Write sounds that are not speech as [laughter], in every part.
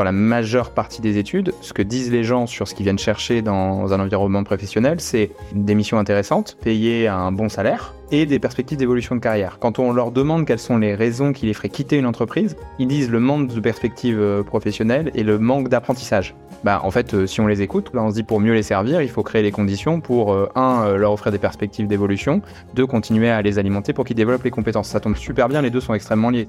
dans la majeure partie des études, ce que disent les gens sur ce qu'ils viennent chercher dans un environnement professionnel, c'est des missions intéressantes, payées à un bon salaire, et des perspectives d'évolution de carrière. Quand on leur demande quelles sont les raisons qui les feraient quitter une entreprise, ils disent le manque de perspectives euh, professionnelles et le manque d'apprentissage. Bah, en fait, euh, si on les écoute, bah, on se dit pour mieux les servir, il faut créer les conditions pour, euh, un, leur offrir des perspectives d'évolution, deux, continuer à les alimenter pour qu'ils développent les compétences. Ça tombe super bien, les deux sont extrêmement liés.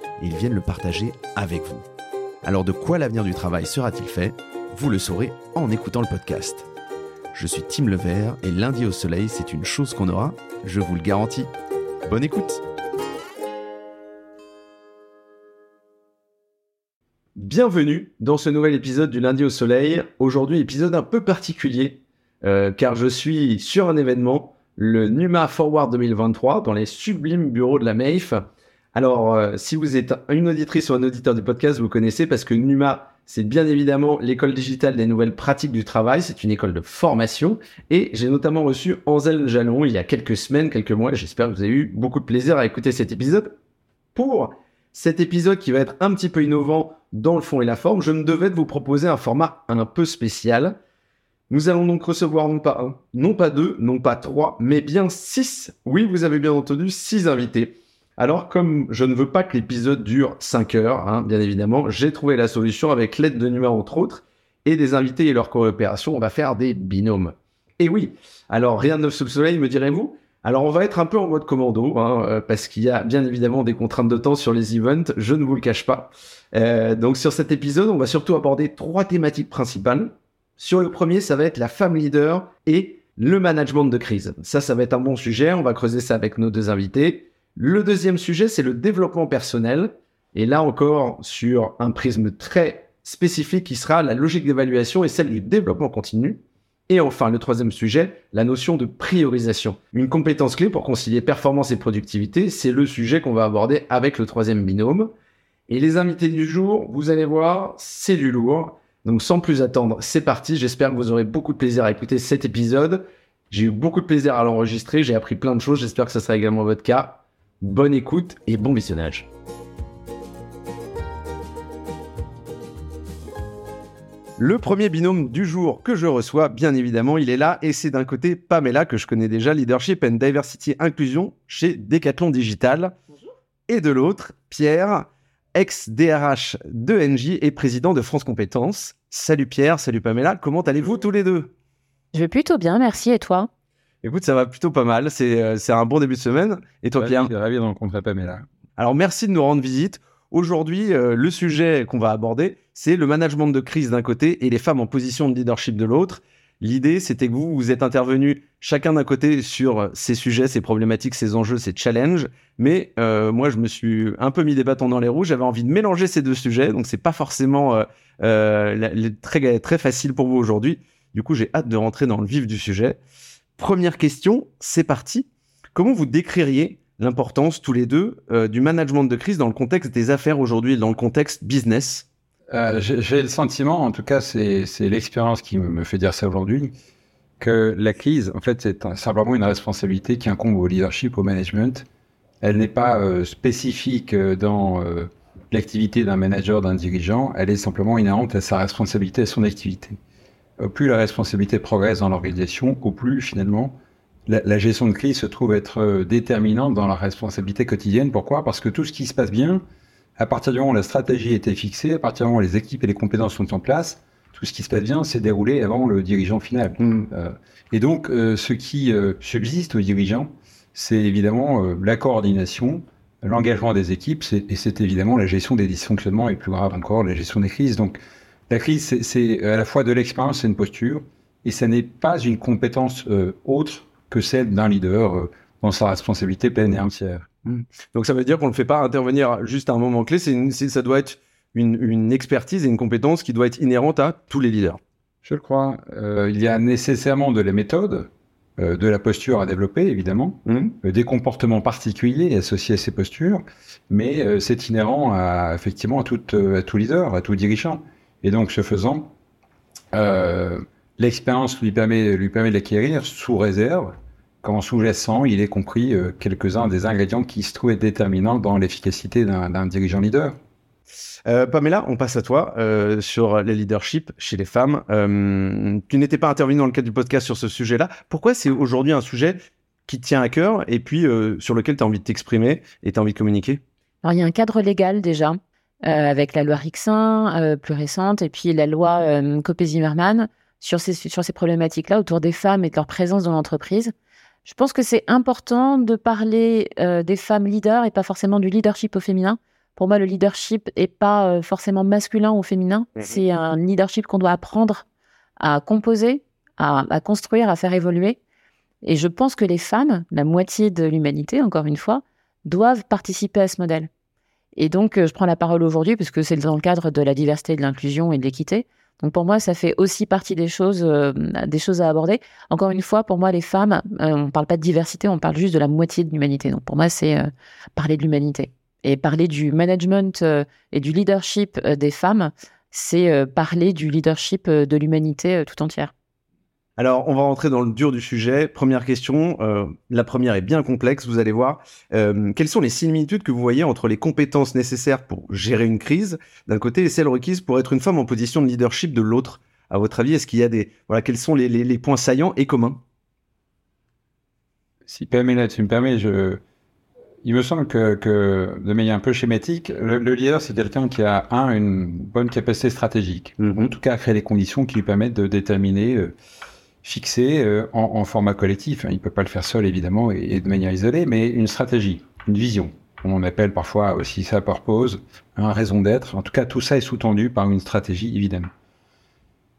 ils viennent le partager avec vous. Alors de quoi l'avenir du travail sera-t-il fait? Vous le saurez en écoutant le podcast. Je suis Tim Levert et lundi au soleil, c'est une chose qu'on aura, je vous le garantis. Bonne écoute Bienvenue dans ce nouvel épisode du lundi au soleil. Aujourd'hui, épisode un peu particulier, euh, car je suis sur un événement, le Numa Forward 2023, dans les sublimes bureaux de la MAIF. Alors, euh, si vous êtes une auditrice ou un auditeur du podcast, vous connaissez parce que Numa c'est bien évidemment l'école digitale des nouvelles pratiques du travail. C'est une école de formation. Et j'ai notamment reçu Ansel Jalon il y a quelques semaines, quelques mois. J'espère que vous avez eu beaucoup de plaisir à écouter cet épisode. Pour cet épisode qui va être un petit peu innovant dans le fond et la forme, je me devais de vous proposer un format un peu spécial. Nous allons donc recevoir non pas un, non pas deux, non pas trois, mais bien six. Oui, vous avez bien entendu, six invités. Alors, comme je ne veux pas que l'épisode dure 5 heures, hein, bien évidemment, j'ai trouvé la solution avec l'aide de Numa, entre autres, et des invités et leur coopération. On va faire des binômes. Et oui, alors rien de neuf sous le soleil, me direz-vous? Alors on va être un peu en mode commando, hein, euh, parce qu'il y a bien évidemment des contraintes de temps sur les events, je ne vous le cache pas. Euh, donc sur cet épisode, on va surtout aborder trois thématiques principales. Sur le premier, ça va être la femme leader et le management de crise. Ça, ça va être un bon sujet, on va creuser ça avec nos deux invités. Le deuxième sujet, c'est le développement personnel. Et là encore, sur un prisme très spécifique qui sera la logique d'évaluation et celle du développement continu. Et enfin, le troisième sujet, la notion de priorisation. Une compétence clé pour concilier performance et productivité, c'est le sujet qu'on va aborder avec le troisième binôme. Et les invités du jour, vous allez voir, c'est du lourd. Donc sans plus attendre, c'est parti. J'espère que vous aurez beaucoup de plaisir à écouter cet épisode. J'ai eu beaucoup de plaisir à l'enregistrer, j'ai appris plein de choses, j'espère que ça sera également votre cas. Bonne écoute et bon visionnage. Le premier binôme du jour que je reçois, bien évidemment, il est là et c'est d'un côté Pamela que je connais déjà, Leadership and Diversity Inclusion chez Decathlon Digital. Et de l'autre, Pierre, ex-DRH de NJ et président de France Compétences. Salut Pierre, salut Pamela, comment allez-vous tous les deux? Je vais plutôt bien, merci et toi? Écoute, ça va plutôt pas mal. C'est euh, un bon début de semaine. Et toi, Pierre ravi de rencontrer Pamela. Alors, merci de nous rendre visite. Aujourd'hui, euh, le sujet qu'on va aborder, c'est le management de crise d'un côté et les femmes en position de leadership de l'autre. L'idée, c'était que vous, vous êtes intervenus chacun d'un côté sur ces sujets, ces problématiques, ces enjeux, ces challenges. Mais euh, moi, je me suis un peu mis des bâtons dans les roues. J'avais envie de mélanger ces deux sujets, donc c'est pas forcément très très facile pour vous aujourd'hui. Du coup, j'ai hâte de rentrer dans le vif du sujet. Première question, c'est parti. Comment vous décririez l'importance tous les deux euh, du management de crise dans le contexte des affaires aujourd'hui, dans le contexte business? Euh, J'ai le sentiment, en tout cas c'est l'expérience qui me fait dire ça aujourd'hui, que la crise, en fait, c'est simplement une responsabilité qui incombe au leadership, au management. Elle n'est pas euh, spécifique dans l'activité d'un manager, d'un dirigeant, elle est simplement inhérente à sa responsabilité, à son activité. Euh, plus la responsabilité progresse dans l'organisation, au plus finalement la, gestion de crise se trouve être euh, déterminante dans la responsabilité quotidienne. Pourquoi? Parce que tout ce qui se passe bien, à partir du moment où la stratégie a été fixée, à partir du moment où les équipes et les compétences sont en place, tout ce qui se passe bien s'est déroulé avant le dirigeant final. Mmh. Euh, et donc, ce qui subsiste aux dirigeants, c'est évidemment la coordination, l'engagement des équipes, et c'est évidemment la gestion des dysfonctionnements et plus grave encore, la gestion des crises. Donc, la crise, c'est à la fois de l'expérience et une posture, et ça n'est pas une compétence euh, autre que celle d'un leader euh, dans sa responsabilité pleine et entière. Donc ça veut dire qu'on ne le fait pas intervenir juste à un moment clé, une- ça doit être une, une expertise et une compétence qui doit être inhérente à tous les leaders. Je le crois. Euh, il y a nécessairement de la méthode, euh, de la posture à développer, évidemment, euh, des comportements particuliers associés à ces postures, mais euh, c'est inhérent à, effectivement euh, à tout leader, à tout dirigeant. Et donc, ce faisant, euh, l'expérience lui permet, lui permet d'acquérir sous réserve qu'en sous-jacent, il ait compris euh, quelques-uns des ingrédients qui se trouvaient déterminants dans l'efficacité d'un dirigeant leader. Euh, Pamela, on passe à toi euh, sur les leadership chez les femmes. Euh, tu n'étais pas intervenue dans le cadre du podcast sur ce sujet-là. Pourquoi c'est aujourd'hui un sujet qui te tient à cœur et puis euh, sur lequel tu as envie de t'exprimer et tu as envie de communiquer? Alors, il y a un cadre légal déjà, euh, avec la loi Rixin, euh, plus récente, et puis la loi euh, Copé-Zimmermann sur ces, sur ces problématiques-là autour des femmes et de leur présence dans l'entreprise. Je pense que c'est important de parler euh, des femmes leaders et pas forcément du leadership au féminin. Pour moi, le leadership est pas euh, forcément masculin ou féminin. Mhm. C'est un leadership qu'on doit apprendre à composer, à, à construire, à faire évoluer. Et je pense que les femmes, la moitié de l'humanité, encore une fois, doivent participer à ce modèle. Et donc, euh, je prends la parole aujourd'hui parce que c'est dans le cadre de la diversité, de l'inclusion et de l'équité. Donc, pour moi, ça fait aussi partie des choses, euh, des choses à aborder. Encore une fois, pour moi, les femmes, euh, on ne parle pas de diversité, on parle juste de la moitié de l'humanité. Donc, pour moi, c'est parler de l'humanité. Et parler du management et du leadership des femmes, c'est parler du leadership de l'humanité tout entière. Alors, on va rentrer dans le dur du sujet. Première question. euh, la première est bien complexe, vous allez voir. Euh, quelles sont les similitudes que vous voyez entre les compétences nécessaires pour gérer une crise d'un côté et celles requises pour être une femme en position de leadership de l'autre? À votre avis, est-ce qu'il y a des voilà quels sont les, les- les points saillants et communs? Si Pamela, tu me permets, je... il me semble que, que de manière un peu schématique, le, le leader, c'est quelqu'un qui a, un, une bonne capacité stratégique, en tout cas à créer les conditions qui lui permettent de déterminer, euh, fixer euh, en, en format collectif, hein, il peut pas le faire seul évidemment et, et de manière isolée, mais une stratégie, une vision. On appelle parfois aussi ça purpose, un raison d'être. En tout cas, tout ça est sous-tendu par une stratégie, évidemment.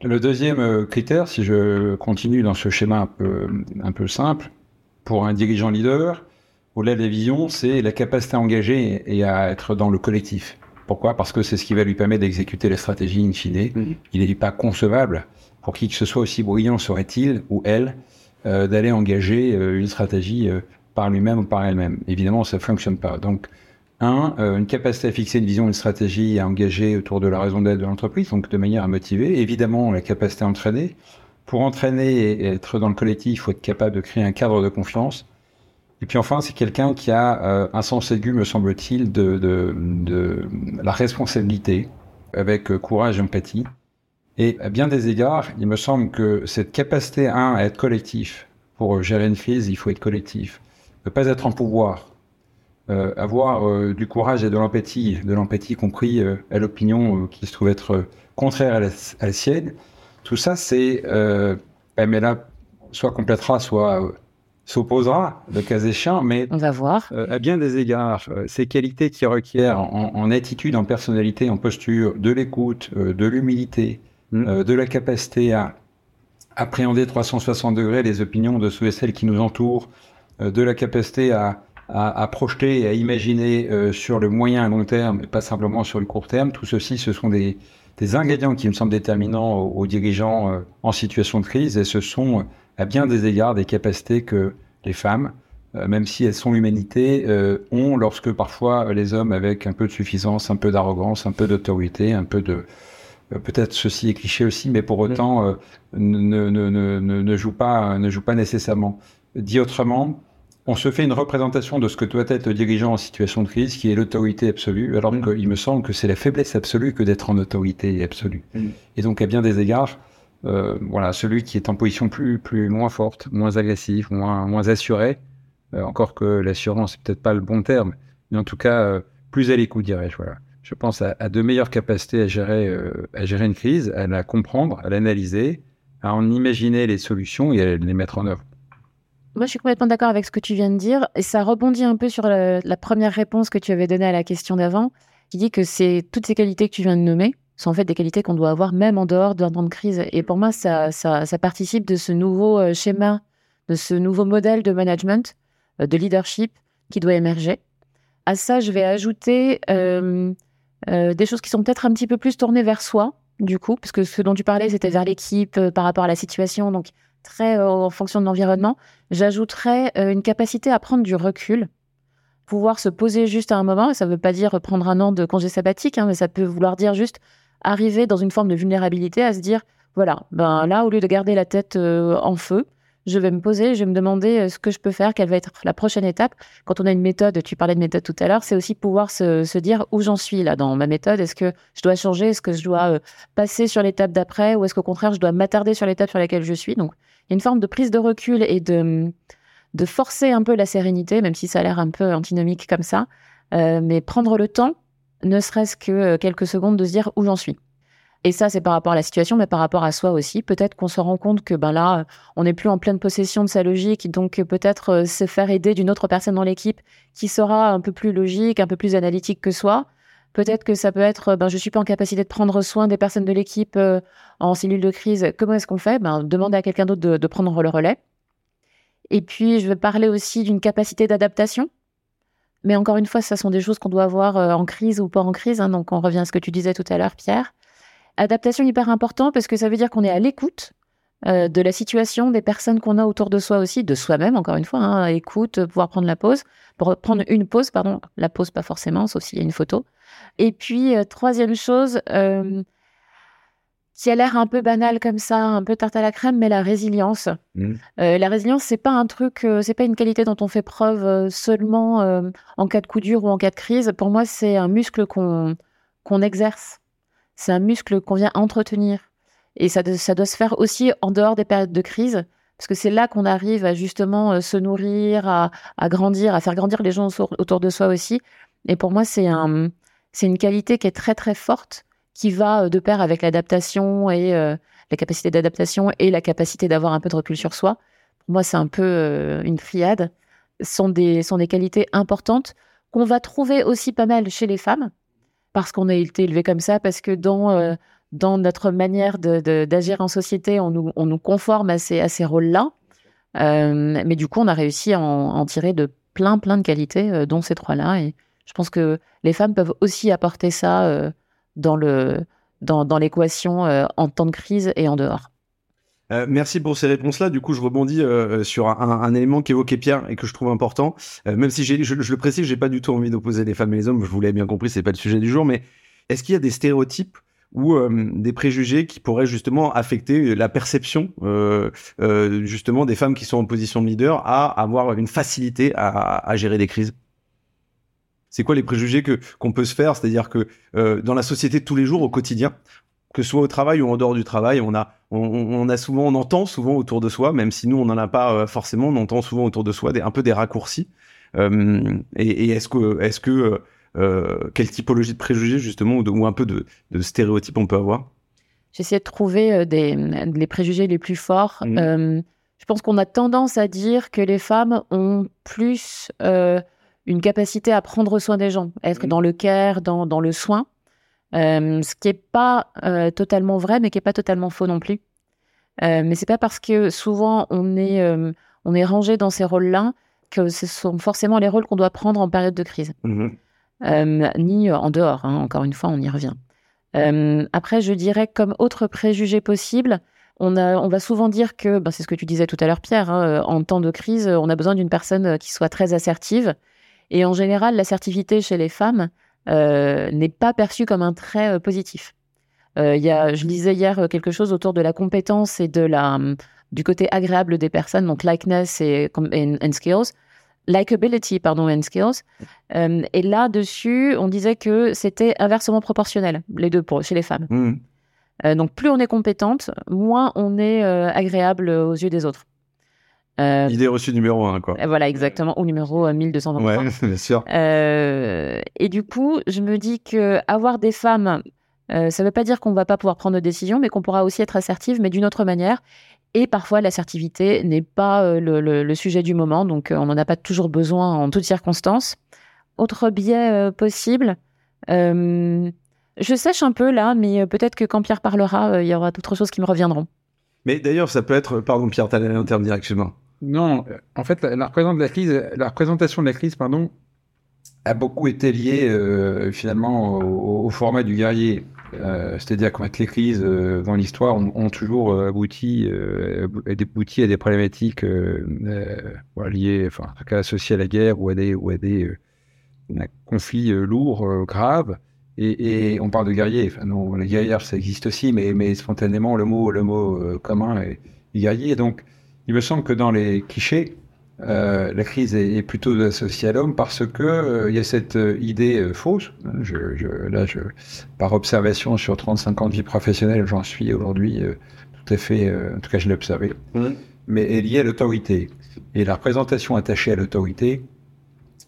Le deuxième euh, critère, si je continue dans ce schéma un peu, un peu simple, pour un dirigeant leader, au-delà de la vision, c'est la capacité à engager et à être dans le collectif. Pourquoi? Parce que c'est ce qui va lui permettre d'exécuter la stratégie in fine. Il n'est pas concevable, pour qui que ce soit aussi brillant serait-il, ou elle, euh, d'aller engager euh, une stratégie euh, par lui-même ou par elle-même. Évidemment, ça ne fonctionne pas. Donc, un, euh, une capacité à fixer une vision, une stratégie, à engager autour de la raison d'être de l'entreprise, donc de manière à motiver. Évidemment, la capacité à entraîner. Pour entraîner et être dans le collectif, il faut être capable de créer un cadre de confiance. Et puis enfin, c'est quelqu'un qui a euh, un sens aigu, me semble-t-il, de, de, de la responsabilité, avec euh, courage et empathie. Et à bien des égards, il me semble que cette capacité, un, à être collectif, pour euh, gérer une crise, il faut être collectif. Ne pas être en pouvoir, euh, avoir euh, du courage et de l'empathie, de l'empathie compris euh, à l'opinion qui se trouve être contraire à la, à la sienne. Tout ça, c'est, euh, Pamela soit complétera, soit s'opposera, le cas échéant, mais On va voir. euh, à bien des égards, euh, ces qualités qui requièrent en, en attitude, en personnalité, en posture, de l'écoute, euh, de l'humilité, Mm. euh, de la capacité à appréhender 360 degrés les opinions de ceux et celles qui nous entourent, euh, de la capacité à, projeter et à imaginer euh, sur le moyen et long terme, et pas simplement sur le court terme. Tout ceci, ce sont des, ingrédients qui me semblent déterminants aux, dirigeants en situation de crise, et ce sont, à bien des égards, des capacités que les femmes, même si elles sont l'humanité, ont lorsque parfois les hommes, avec un peu de suffisance, un peu d'arrogance, un peu d'autorité, un peu de... euh, Peut-être ceci est cliché aussi, mais pour autant euh, ne, ne, ne, ne, joue pas, ne joue pas nécessairement. Dit autrement, on se fait une représentation de ce que doit être le dirigeant en situation de crise, qui est l'autorité absolue, alors Mm. qu'il me semble que c'est la faiblesse absolue que d'être en autorité absolue. Mm. Et donc, à bien des égards, euh, voilà, celui qui est en position plus, plus moins forte, moins agressive, moins, moins assurée, euh, encore que l'assurance, c'est peut-être pas le bon terme, mais en tout cas, euh, plus à l'écoute, dirais-je. Voilà. Je pense à, à de meilleures capacités à gérer, euh, à gérer une crise, à la comprendre, à l'analyser, à en imaginer les solutions et à les mettre en œuvre. Moi, je suis complètement d'accord avec ce que tu viens de dire. Et ça rebondit un peu sur la première réponse que tu avais donnée à la question d'avant, qui dit que c'est toutes ces qualités que tu viens de nommer sont en fait des qualités qu'on doit avoir même en dehors d'un temps de crise. Et pour moi, ça, participe de ce nouveau euh, schéma, de ce nouveau modèle de management, euh, de leadership qui doit émerger. À ça, je vais ajouter euh, des choses qui sont peut-être un petit peu plus tournées vers soi, du coup, parce que ce dont tu parlais, c'était vers l'équipe euh, par rapport à la situation, donc très euh, en fonction de l'environnement. J'ajouterais euh, une capacité à prendre du recul, pouvoir se poser juste à un moment. Ça ne veut pas dire prendre un an de congé sabbatique, hein, mais ça peut vouloir dire juste arriver dans une forme de vulnérabilité, à se dire voilà, ben là, au lieu de garder la tête euh, en feu, je vais me poser, je vais me demander euh, ce que je peux faire, quelle va être la prochaine étape. Quand on a une méthode, tu parlais de méthode tout à l'heure, c'est aussi pouvoir se, dire où j'en suis là dans ma méthode. Est-ce que je dois changer? Est-ce que je dois euh, passer sur l'étape d'après? Ou est-ce qu'au contraire, je dois m'attarder sur l'étape sur laquelle je suis? Donc, il y a une forme de prise de recul et de, de forcer un peu la sérénité, même si ça a l'air un peu antinomique comme ça. Euh, mais prendre le temps, ne serait-ce que quelques secondes, de se dire où j'en suis. Et ça, c'est par rapport à la situation, mais par rapport à soi aussi. Peut-être qu'on se rend compte que ben là, on n'est plus en pleine possession de sa logique, donc euh, peut-être euh, se faire aider d'une autre personne dans l'équipe qui sera un peu plus logique, un peu plus analytique que soi. Peut-être que ça peut être, ben, je suis pas en capacité de prendre soin des personnes de l'équipe euh, en cellule de crise. Comment est-ce qu'on fait? Ben, Demander à quelqu'un d'autre de, prendre le relais. Et puis, je vais parler aussi d'une capacité d'adaptation. Mais encore une fois, ce sont des choses qu'on doit avoir euh, en crise ou pas en crise. hein. donc, on revient à ce que tu disais tout à l'heure, Pierre. Adaptation hyper important parce que ça veut dire qu'on est à l'écoute euh, de la situation, des personnes qu'on a autour de soi aussi, de soi-même, encore une fois. hein. écoute, pouvoir prendre la pause, prendre une pause, pardon. La pause, pas forcément, sauf s'il y a une photo. Et puis, euh, troisième chose, euh, qui a l'air un peu banale comme ça, un peu tarte à la crème, mais la résilience. Euh, la résilience, c'est pas un truc, euh, c'est pas une qualité dont on fait preuve euh, seulement en cas de coup dur ou en cas de crise. Pour moi, c'est un muscle qu'on qu'on exerce. C'est un muscle qu'on vient entretenir. Et ça, doit se faire aussi en dehors des périodes de crise, parce que c'est là qu'on arrive à justement euh, se nourrir, à, grandir, à faire grandir les gens autour, de soi aussi. Et pour moi, c'est un, c'est une qualité qui est très très forte, qui va euh, de pair avec l'adaptation et euh, la capacité d'adaptation et la capacité d'avoir un peu de recul sur soi. Pour moi, c'est un peu une triade. Sont sont des qualités importantes qu'on va trouver aussi pas mal chez les femmes, parce qu'on a été élevé comme ça, parce que dans, euh, dans notre manière d'agir en société, on nous, on nous conforme à ces, à ces rôles-là. Euh, mais du coup, on a réussi à en, tirer de plein, plein de qualités, euh, dont ces trois-là. Et je pense que les femmes peuvent aussi apporter ça dans dans, l'équation en temps de crise et en dehors. Euh, merci pour ces réponses-là. Du coup, je rebondis euh, sur un, élément qu'évoquait Pierre et que je trouve important. Euh, même si je, le précise, j'ai pas du tout envie d'opposer les femmes et les hommes. Je vous l'avez bien compris, c'est pas le sujet du jour. Mais est-ce qu'il y a des stéréotypes ou euh, des préjugés qui pourraient justement affecter la perception euh, euh, justement des femmes qui sont en position de leader à avoir une facilité à, gérer des crises? C'est quoi les préjugés que qu'on peut se faire? C'est-à-dire que euh, dans la société de tous les jours, au quotidien, que ce soit au travail ou en dehors du travail, on a, on, on a souvent, on entend souvent autour de soi, même si nous on n'en a pas euh, forcément, on entend souvent autour de soi des, un peu des raccourcis. Euh, et et est-ce que, est-ce que, euh, quelle typologie de préjugés justement ou, de- ou un peu de, de stéréotypes on peut avoir? J'essaie de trouver des, les préjugés les plus forts. Euh, je pense qu'on a tendance à dire que les femmes ont plus une capacité à prendre soin des gens, à être Mhm. dans le care, dans, dans le soin? Euh, ce qui n'est pas euh, totalement vrai, mais qui n'est pas totalement faux non plus. Euh, mais c'est pas parce que souvent on est, on est rangé dans ces rôles-là que ce sont forcément les rôles qu'on doit prendre en période de crise Mhm. euh, ni en dehors. hein. Encore une fois, on y revient. Euh, après, je dirais comme autre préjugé possible, on, a, on va souvent dire que, ben, c'est ce que tu disais tout à l'heure, Pierre, hein, en temps de crise, on a besoin d'une personne qui soit très assertive. Et en général, l'assertivité chez les femmes n'est pas perçue comme un trait euh, positif. Euh, y a, je lisais hier euh, quelque chose autour de la compétence et de la, hum, du côté agréable des personnes, donc likeness et, com- and- and skills. Likability, pardon, and skills. Euh, et là-dessus, on disait que c'était inversement proportionnel, les deux pour, chez les femmes. Euh, donc, plus on est compétente, moins on est euh, agréable aux yeux des autres. Euh, Idée reçue numéro un quoi. et voilà, exactement, au numéro euh, 1223. Ouais, [laughs] bien sûr. Euh, et du coup, je me dis que avoir des femmes, euh, ça ne veut pas dire qu'on va pas pouvoir prendre de décisions, mais qu'on pourra aussi être assertive, mais d'une autre manière. Et parfois, l'assertivité n'est pas euh, le, le- le sujet du moment, donc euh, on n'en a pas toujours besoin en toutes circonstances. Autre biais euh, possible, euh, je sèche un peu là, mais euh, peut-être que quand Pierre parlera, euh, il y aura d'autres choses qui me reviendront. Mais d'ailleurs, ça peut être, pardon Pierre, terme direct, excuse-moi. Non, euh, en fait, la, la la la représentation de la crise, pardon, a beaucoup été lié euh, finalement au, format du guerrier. Euh, C'est-à-dire que les crises dans l'histoire ont, toujours abouti, à des problématiques liées, en tout cas associées à la guerre ou à des, conflits lourds, graves. Et, on parle de guerrier. Non, les guerrières, ça existe aussi, mais, spontanément, le mot, commun est, est guerrier. Donc, il me semble que dans les clichés, euh, la crise est, plutôt associée à l'homme parce que euh, il y a cette euh, idée fausse. Je, je, là, je, par observation sur 35 ans de vie professionnelle, j'en suis aujourd'hui tout à fait, en tout cas, je l'ai observé, mmh. mais est liée à l'autorité. Et la représentation attachée à l'autorité,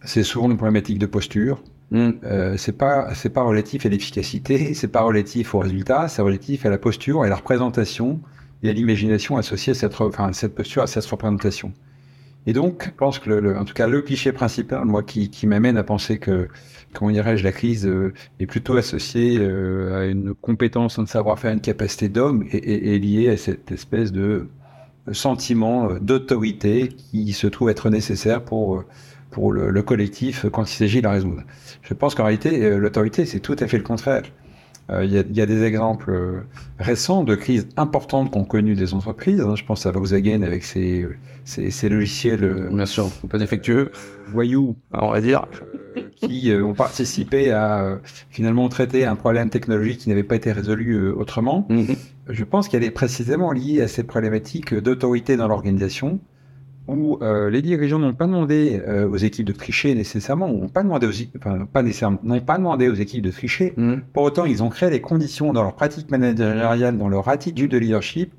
c'est souvent une problématique de posture. Mmh. c'est pas c'est pas relatif à l'efficacité, c'est pas relatif au résultat, c'est relatif à la posture et à la représentation et à l'imagination associée à cette, posture, à cette représentation. Et donc, je pense que, le, en tout cas, le cliché principal, moi, qui, m'amène à penser que, comment dirais-je, la crise euh, est plutôt associée euh, à une compétence, un savoir-faire, une capacité d'homme, et, est liée à cette espèce de sentiment euh, d'autorité qui se trouve être nécessaire pour le collectif quand il s'agit de la résoudre. Je pense qu'en réalité, l'autorité, c'est tout à fait le contraire. Euh, il y, a, y, a des exemples euh, récents de crises importantes qu'ont connues des entreprises. Hein. Je pense à Volkswagen avec ses, ses, ses logiciels. Euh, Bien sûr, pas défectueux. Voyous, on va dire. qui ont participé à finalement traiter un problème technologique qui n'avait pas été résolu autrement. Mm-hmm. Je pense qu'elle est précisément liée à ces problématiques d'autorité dans l'organisation où euh, les dirigeants n'ont pas demandé euh, aux équipes de tricher nécessairement, n'ont pas demandé aux, enfin, pas nécessairement, n'ont pas demandé aux équipes de tricher. Mmh. Pour autant, ils ont créé les conditions dans leur pratique managériale, dans leur attitude de leadership,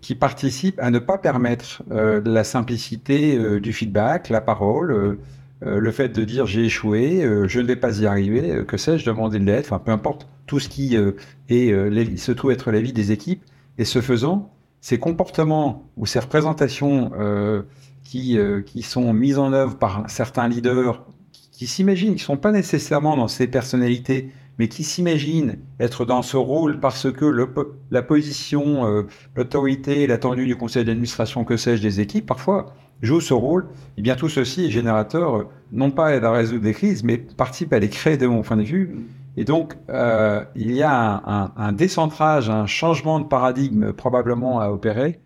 qui participent à ne pas permettre euh, la simplicité du feedback, la parole, le fait de dire j'ai échoué, je ne vais pas y arriver, que sais-je, demander de l'aide, enfin peu importe tout ce qui est, se trouve être la vie des équipes. Et ce faisant, ces comportements ou ces représentations qui, euh, qui sont mises en œuvre par certains leaders qui, s'imaginent, qui ne sont pas nécessairement dans ces personnalités, mais qui s'imaginent être dans ce rôle parce que la position, euh, l'autorité, l'attendue du conseil d'administration, que sais-je, des équipes, parfois, joue ce rôle, et eh bien tout ceci est générateur, euh, non pas à résoudre des crises, mais participe à les créer de mon point de vue. Et donc, euh, il y a un, décentrage, un changement de paradigme probablement à opérer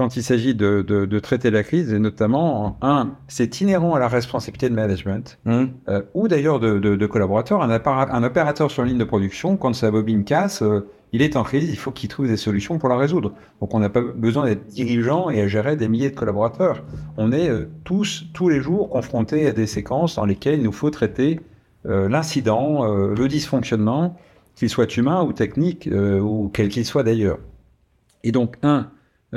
quand il s'agit de, de, de, traiter la crise, et notamment, un, c'est inhérent à la responsabilité de management, mmh. euh, ou d'ailleurs de, de, collaborateurs. Un, un, opérateur sur ligne de production, quand sa bobine casse, euh, il est en crise, il faut qu'il trouve des solutions pour la résoudre. Donc on n'a pas besoin d'être dirigeant et à gérer des milliers de collaborateurs. On est euh, tous, tous les jours, confrontés à des séquences dans lesquelles il nous faut traiter l'incident, le dysfonctionnement, qu'il soit humain ou technique, ou quel qu'il soit d'ailleurs. Et donc, un,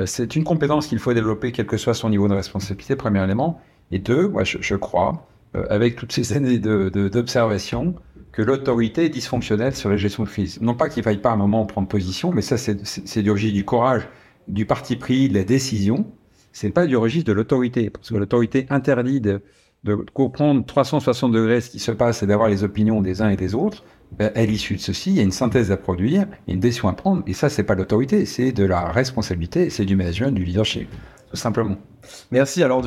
c'est une compétence qu'il faut développer, quel que soit son niveau de responsabilité, premier élément. Et deux, moi, je, crois, euh, avec toutes ces [laughs] années d'observation, de, que l'autorité est dysfonctionnelle sur la gestion de crise. Non pas qu'il faille pas à un moment prendre position, mais ça, c'est du registre du courage, du parti pris, de la décision. C'est pas du registre de l'autorité, parce que l'autorité interdit de, de comprendre 360 degrés ce qui se passe et d'avoir les opinions des uns et des autres. Ben, à l'issue de ceci, il y a une synthèse à produire, une décision à prendre, et ça, c'est pas l'autorité, c'est de la responsabilité, c'est du management, du leadership, tout simplement. Merci. Alors,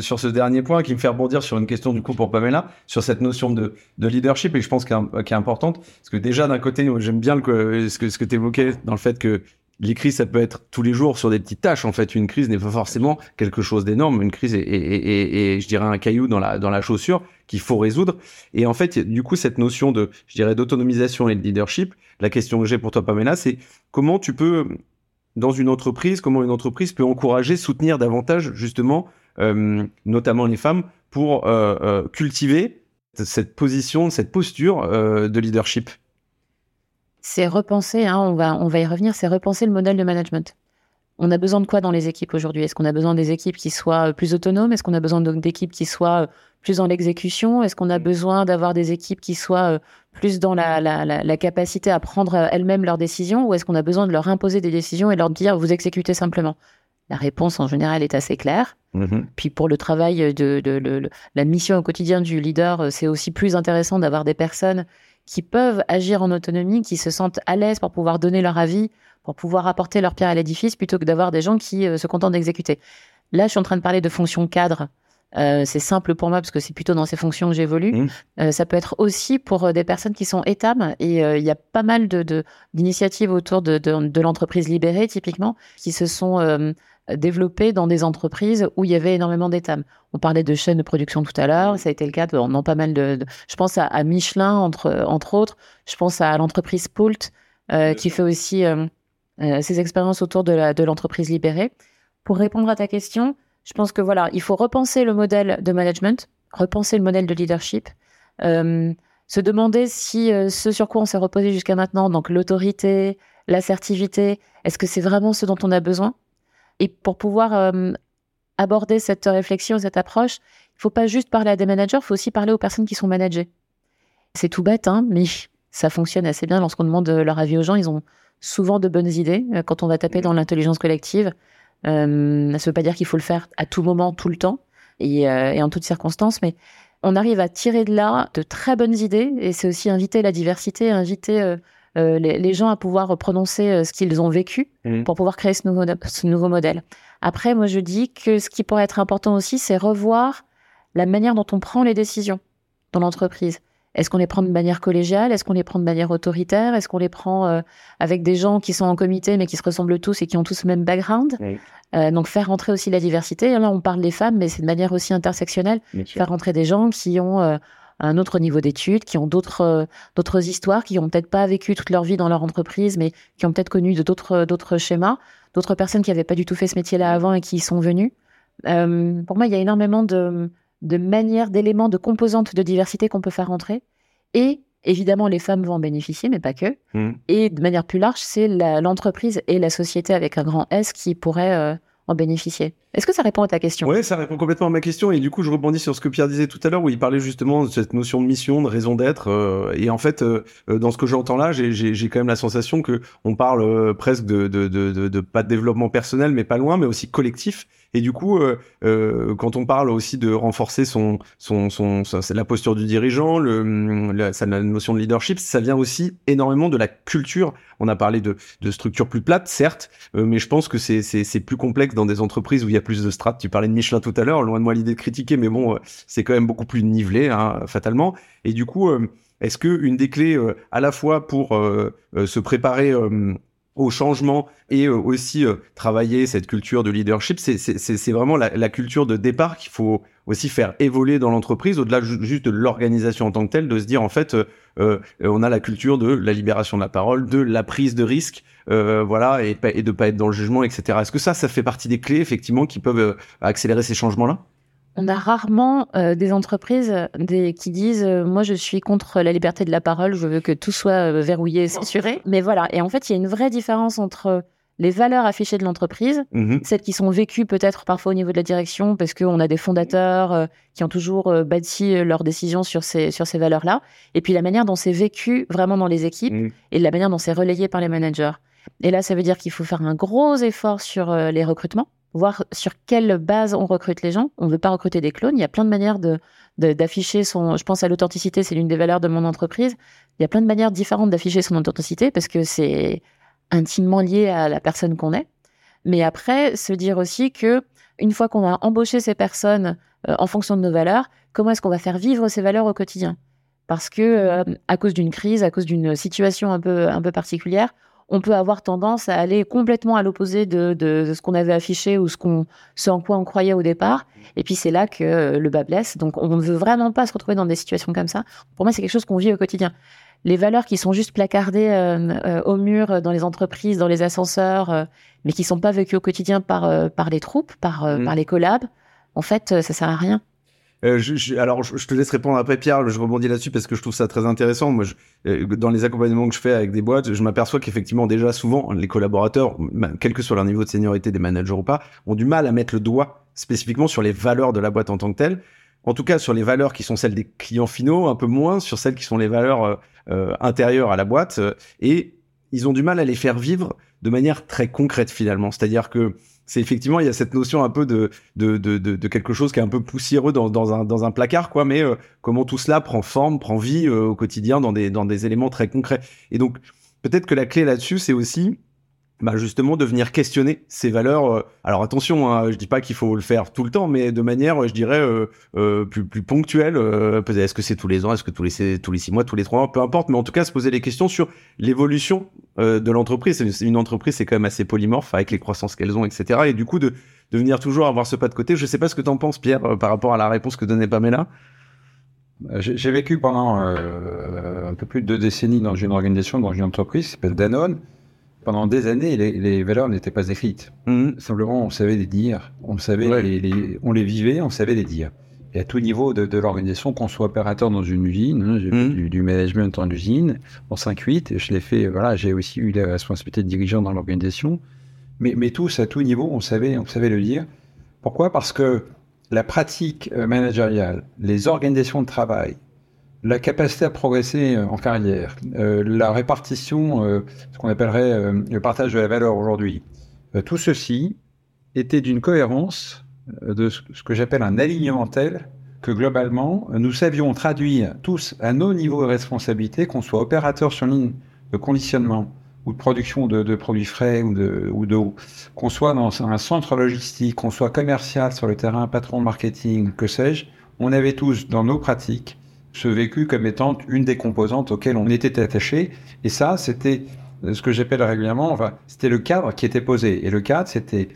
sur ce dernier point qui me fait rebondir sur une question du coup pour Pamela, sur cette notion de, de leadership, et je pense qu'elle est importante, parce que déjà, d'un côté, j'aime bien ce que tu évoquais dans le fait que les crises, ça peut être tous les jours sur des petites tâches. En fait, une crise n'est pas forcément quelque chose d'énorme. Une crise est, je dirais, un caillou dans la, dans la chaussure qu'il faut résoudre. Et en fait, du coup, cette notion de, je dirais, d'autonomisation et de leadership, la question que j'ai pour toi, Pamela, c'est comment tu peux, dans une entreprise, comment une entreprise peut encourager, soutenir davantage, justement, euh, notamment les femmes, pour euh, euh, cultiver cette position, cette posture de leadership? C'est repenser, hein, on, va, on va y revenir, c'est repenser le modèle de management. On a besoin de quoi dans les équipes aujourd'hui? Est-ce qu'on a besoin des équipes qui soient euh, plus autonomes? Est-ce qu'on a besoin d'équipes qui soient euh, plus dans l'exécution Est-ce qu'on a besoin d'avoir des équipes qui soient euh, plus dans la, la, la, capacité à prendre elles-mêmes leurs décisions Ou est-ce qu'on a besoin de leur imposer des décisions et leur dire vous exécutez simplement? La réponse en général est assez claire. Mm-hmm. Puis pour le travail de, de, de, la mission au quotidien du leader, c'est aussi plus intéressant d'avoir des personnes qui peuvent agir en autonomie, qui se sentent à l'aise pour pouvoir donner leur avis, pour pouvoir apporter leur pierre à l'édifice, plutôt que d'avoir des gens qui euh, se contentent d'exécuter. Là, je suis en train de parler de fonction cadre. Euh, c'est simple pour moi parce que c'est plutôt dans ces fonctions que j'évolue. Mmh. Euh, ça peut être aussi pour euh, des personnes qui sont étames et euh, il y a pas mal de, de- d'initiatives autour de, de, de l'entreprise libérée typiquement qui se sont développées dans des entreprises où il y avait énormément d'étames. On parlait de chaînes de production tout à l'heure, ça a été le cas dans, dans pas mal de, de- Je pense à, à Michelin entre entre autres. Je pense à l'entreprise Poult euh, qui fait aussi euh, euh, ses expériences autour de l'entreprise libérée. Pour répondre à ta question, je pense que voilà, il faut repenser le modèle de management, repenser le modèle de leadership, se demander si ce sur quoi on s'est reposé jusqu'à maintenant, donc l'autorité, l'assertivité, est-ce que c'est vraiment ce dont on a besoin? Et pour pouvoir euh, aborder cette réflexion, cette approche, il faut pas juste parler à des managers, il faut aussi parler aux personnes qui sont managées. C'est tout bête, hein, mais ça fonctionne assez bien lorsqu'on demande leur avis aux gens. Ils ont souvent de bonnes idées euh, quand on va taper dans l'intelligence collective. Euh, ça veut pas dire qu'il faut le faire à tout moment, tout le temps et, euh, et en toutes circonstances, mais on arrive à tirer de là de très bonnes idées et c'est aussi inviter la diversité, inviter euh, euh, les, les gens à pouvoir prononcer euh, ce qu'ils ont vécu Mhm. pour pouvoir créer ce nouveau, ce nouveau modèle. Après, moi, je dis que ce qui pourrait être important aussi, c'est revoir la manière dont on prend les décisions dans l'entreprise. Est-ce qu'on les prend de manière collégiale? Est-ce qu'on les prend de manière autoritaire? Est-ce qu'on les prend euh, avec des gens qui sont en comité mais qui se ressemblent tous et qui ont tous le même background? Oui. Euh, Donc faire rentrer aussi la diversité. Là, on parle des femmes, mais c'est de manière aussi intersectionnelle faire rentrer des gens qui ont euh, un autre niveau d'études, qui ont d'autres euh, d'autres histoires, qui ont peut-être pas vécu toute leur vie dans leur entreprise, mais qui ont peut-être connu d'autres d'autres schémas, d'autres personnes qui n'avaient pas du tout fait ce métier-là avant et qui y sont venues. Euh, pour moi, il y a énormément de, de manières, d'éléments, de composantes de diversité qu'on peut faire rentrer. Et évidemment, les femmes vont en bénéficier, mais pas que. Mhm. Et de manière plus large, c'est l'entreprise et la société avec un grand S qui pourraient euh, en bénéficier. Est-ce que ça répond à ta question? Ouais, ça répond complètement à ma question. Et du coup je rebondis sur ce que Pierre disait tout à l'heure où il parlait justement de cette notion de mission, de raison d'être euh, et en fait euh, euh, dans ce que j'entends là, j'ai- quand même la sensation que on parle presque de, pas de développement personnel mais pas loin, mais aussi collectif. Et du coup quand on parle aussi de renforcer son son la posture du dirigeant, le la, notion de leadership, ça vient aussi énormément de la culture. On a parlé de de structures plus plates certes, mais je pense que c'est plus complexe dans des entreprises où il y a plus de strates. Tu parlais de Michelin tout à l'heure, loin de moi l'idée de critiquer, mais bon, euh, c'est quand même beaucoup plus nivelé, hein, fatalement. Et du coup, euh, est-ce que une des clés, euh, à la fois pour se préparer au changement et aussi travailler cette culture de leadership, c'est vraiment la, culture de départ qu'il faut aussi faire évoluer dans l'entreprise, au-delà ju- juste de l'organisation en tant que telle, de se dire en fait, on a la culture de la libération de la parole, de la prise de risque, euh, voilà, et, et de pas être dans le jugement, etc. Est-ce que ça, ça fait partie des clés effectivement qui peuvent euh, accélérer ces changements-là? On a rarement euh, des entreprises des, qui disent euh, Moi, je suis contre la liberté de la parole, je veux que tout soit euh, verrouillé et censuré. Mais voilà. Et en fait, il y a une vraie différence entre les valeurs affichées de l'entreprise, Mhm. celles qui sont vécues peut-être parfois au niveau de la direction, parce qu'on a des fondateurs qui ont toujours bâti leurs décisions sur ces, sur ces valeurs-là, et puis la manière dont c'est vécu vraiment dans les équipes Mhm. et la manière dont c'est relayé par les managers. Et là, ça veut dire qu'il faut faire un gros effort sur euh, les recrutements, voir sur quelle base on recrute les gens. On ne veut pas recruter des clones. Il y a plein de manières de de- d'afficher son. Je pense à l'authenticité, c'est l'une des valeurs de mon entreprise. Il y a plein de manières différentes d'afficher son authenticité parce que c'est intimement lié à la personne qu'on est. Mais après, se dire aussi que une fois qu'on a embauché ces personnes euh, en fonction de nos valeurs, comment est-ce qu'on va faire vivre ces valeurs au quotidien? Parce que euh, à cause d'une crise, à cause d'une situation un peu un peu particulière, on peut avoir tendance à aller complètement à l'opposé de, de- de ce qu'on avait affiché ou ce, qu'on, ce en quoi on croyait au départ. Et puis c'est là que euh, le bas blesse. Donc on ne veut vraiment pas se retrouver dans des situations comme ça. Pour moi, c'est quelque chose qu'on vit au quotidien. Les valeurs qui sont juste placardées euh, euh, au mur euh, dans les entreprises, dans les ascenseurs, euh, mais qui sont pas vécues au quotidien par, euh, par les troupes, par, euh, Mhm. par les collabs, en fait, euh, ça sert à rien. Euh, je, je- alors, je, te laisse répondre après, Pierre. Je rebondis là-dessus parce que je trouve ça très intéressant. Moi, euh, dans les accompagnements que je fais avec des boîtes, je m'aperçois qu'effectivement, déjà, souvent, les collaborateurs, quel que soit leur niveau de seniorité, des managers ou pas, ont du mal à mettre le doigt spécifiquement sur les valeurs de la boîte en tant que telle. En tout cas, sur les valeurs qui sont celles des clients finaux, un peu moins sur celles qui sont les valeurs euh, euh, intérieures à la boîte. et ils ont du mal à les faire vivre de manière très concrète finalement. C'est-à-dire que c'est effectivement, il y a cette notion un peu de, de, de, de, quelque chose qui est un peu poussiéreux dans, dans, un, dans un placard, quoi, mais euh, comment tout cela prend forme, prend vie euh, au quotidien dans des, dans des éléments très concrets. Et donc, peut-être que la clé là-dessus, c'est aussi bah justement de venir questionner ces valeurs. euh, alors attention, hein, je dis pas qu'il faut le faire tout le temps, mais de manière, je dirais, euh, euh, plus, ponctuelle. est-ce que c'est tous les ans, est-ce que tous les les six mois, tous les trois mois, peu importe. Mais en tout cas, se poser des questions sur l'évolution de l'entreprise. Une entreprise, c'est quand même assez polymorphe avec les croissances qu'elles ont, etc. Et du coup, de, venir toujours avoir ce pas de côté. Je sais pas ce que t'en penses, Pierre, par rapport à la réponse que donnait Pamela. J'ai vécu pendant un peu plus de deux décennies dans une organisation, dans une entreprise qui s'appelle Danone. Pendant des années, les, les valeurs n'étaient pas écrites. Mhm. Simplement, on savait les dire, on savait Ouais. les, les- on les vivait, on savait les dire. Et à tout niveau de, de l'organisation, qu'on soit opérateur dans une usine, hein, j'ai Mhm. du, du management en usine, en 5-8, et je l'ai fait, voilà, j'ai aussi eu la responsabilité de dirigeant dans l'organisation. Mais, mais tous, à tout niveau, on savait, on savait le dire. Pourquoi? Parce que la pratique euh, managériale, les organisations de travail, la capacité à progresser euh, en carrière, euh, la répartition, euh, ce qu'on appellerait le partage de la valeur aujourd'hui, tout ceci était d'une cohérence de ce que j'appelle un alignement tel que globalement, nous savions traduire tous à nos niveaux de responsabilité, qu'on soit opérateur sur ligne de conditionnement ou de production de, de produits frais ou de ou d'eau, qu'on soit dans un centre logistique, qu'on soit commercial sur le terrain, patron de marketing, que sais-je, on avait tous dans nos pratiques ce vécu comme étant une des composantes auxquelles on était attaché. Et ça, c'était euh, ce que j'appelle régulièrement, enfin, c'était le cadre qui était posé. Et le cadre, c'était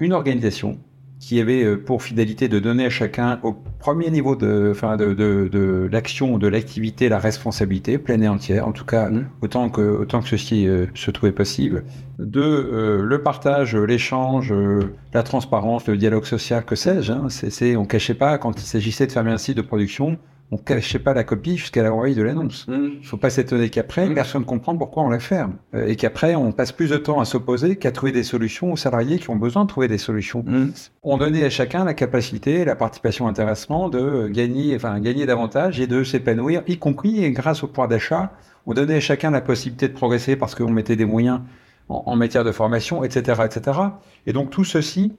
une organisation qui avait euh, pour fidélité de donner à chacun au premier niveau de, enfin, de, de, de l'action, de l'activité, la responsabilité pleine et entière, en tout cas Mhm. autant que autant que ceci euh, se trouvait possible. De euh, le partage, l'échange, euh, la transparence, le dialogue social, que sais-je. Hein, c'est, on cachait pas quand il s'agissait de faire un site de production, on cachait pas la copie jusqu'à l'envoi de l'annonce. Il faut pas s'étonner qu'après, personne ne comprend pourquoi on la ferme. Euh, et qu'après, on passe plus de temps à s'opposer qu'à trouver des solutions aux salariés qui ont besoin de trouver des solutions. Mhm. On donnait à chacun la capacité, la participation intéressement de gagner, enfin, gagner davantage et de s'épanouir, y compris et grâce au pouvoir d'achat. On donnait à chacun la possibilité de progresser parce qu'on mettait des moyens en, en matière de formation, etc., etc. Et donc, tout ceci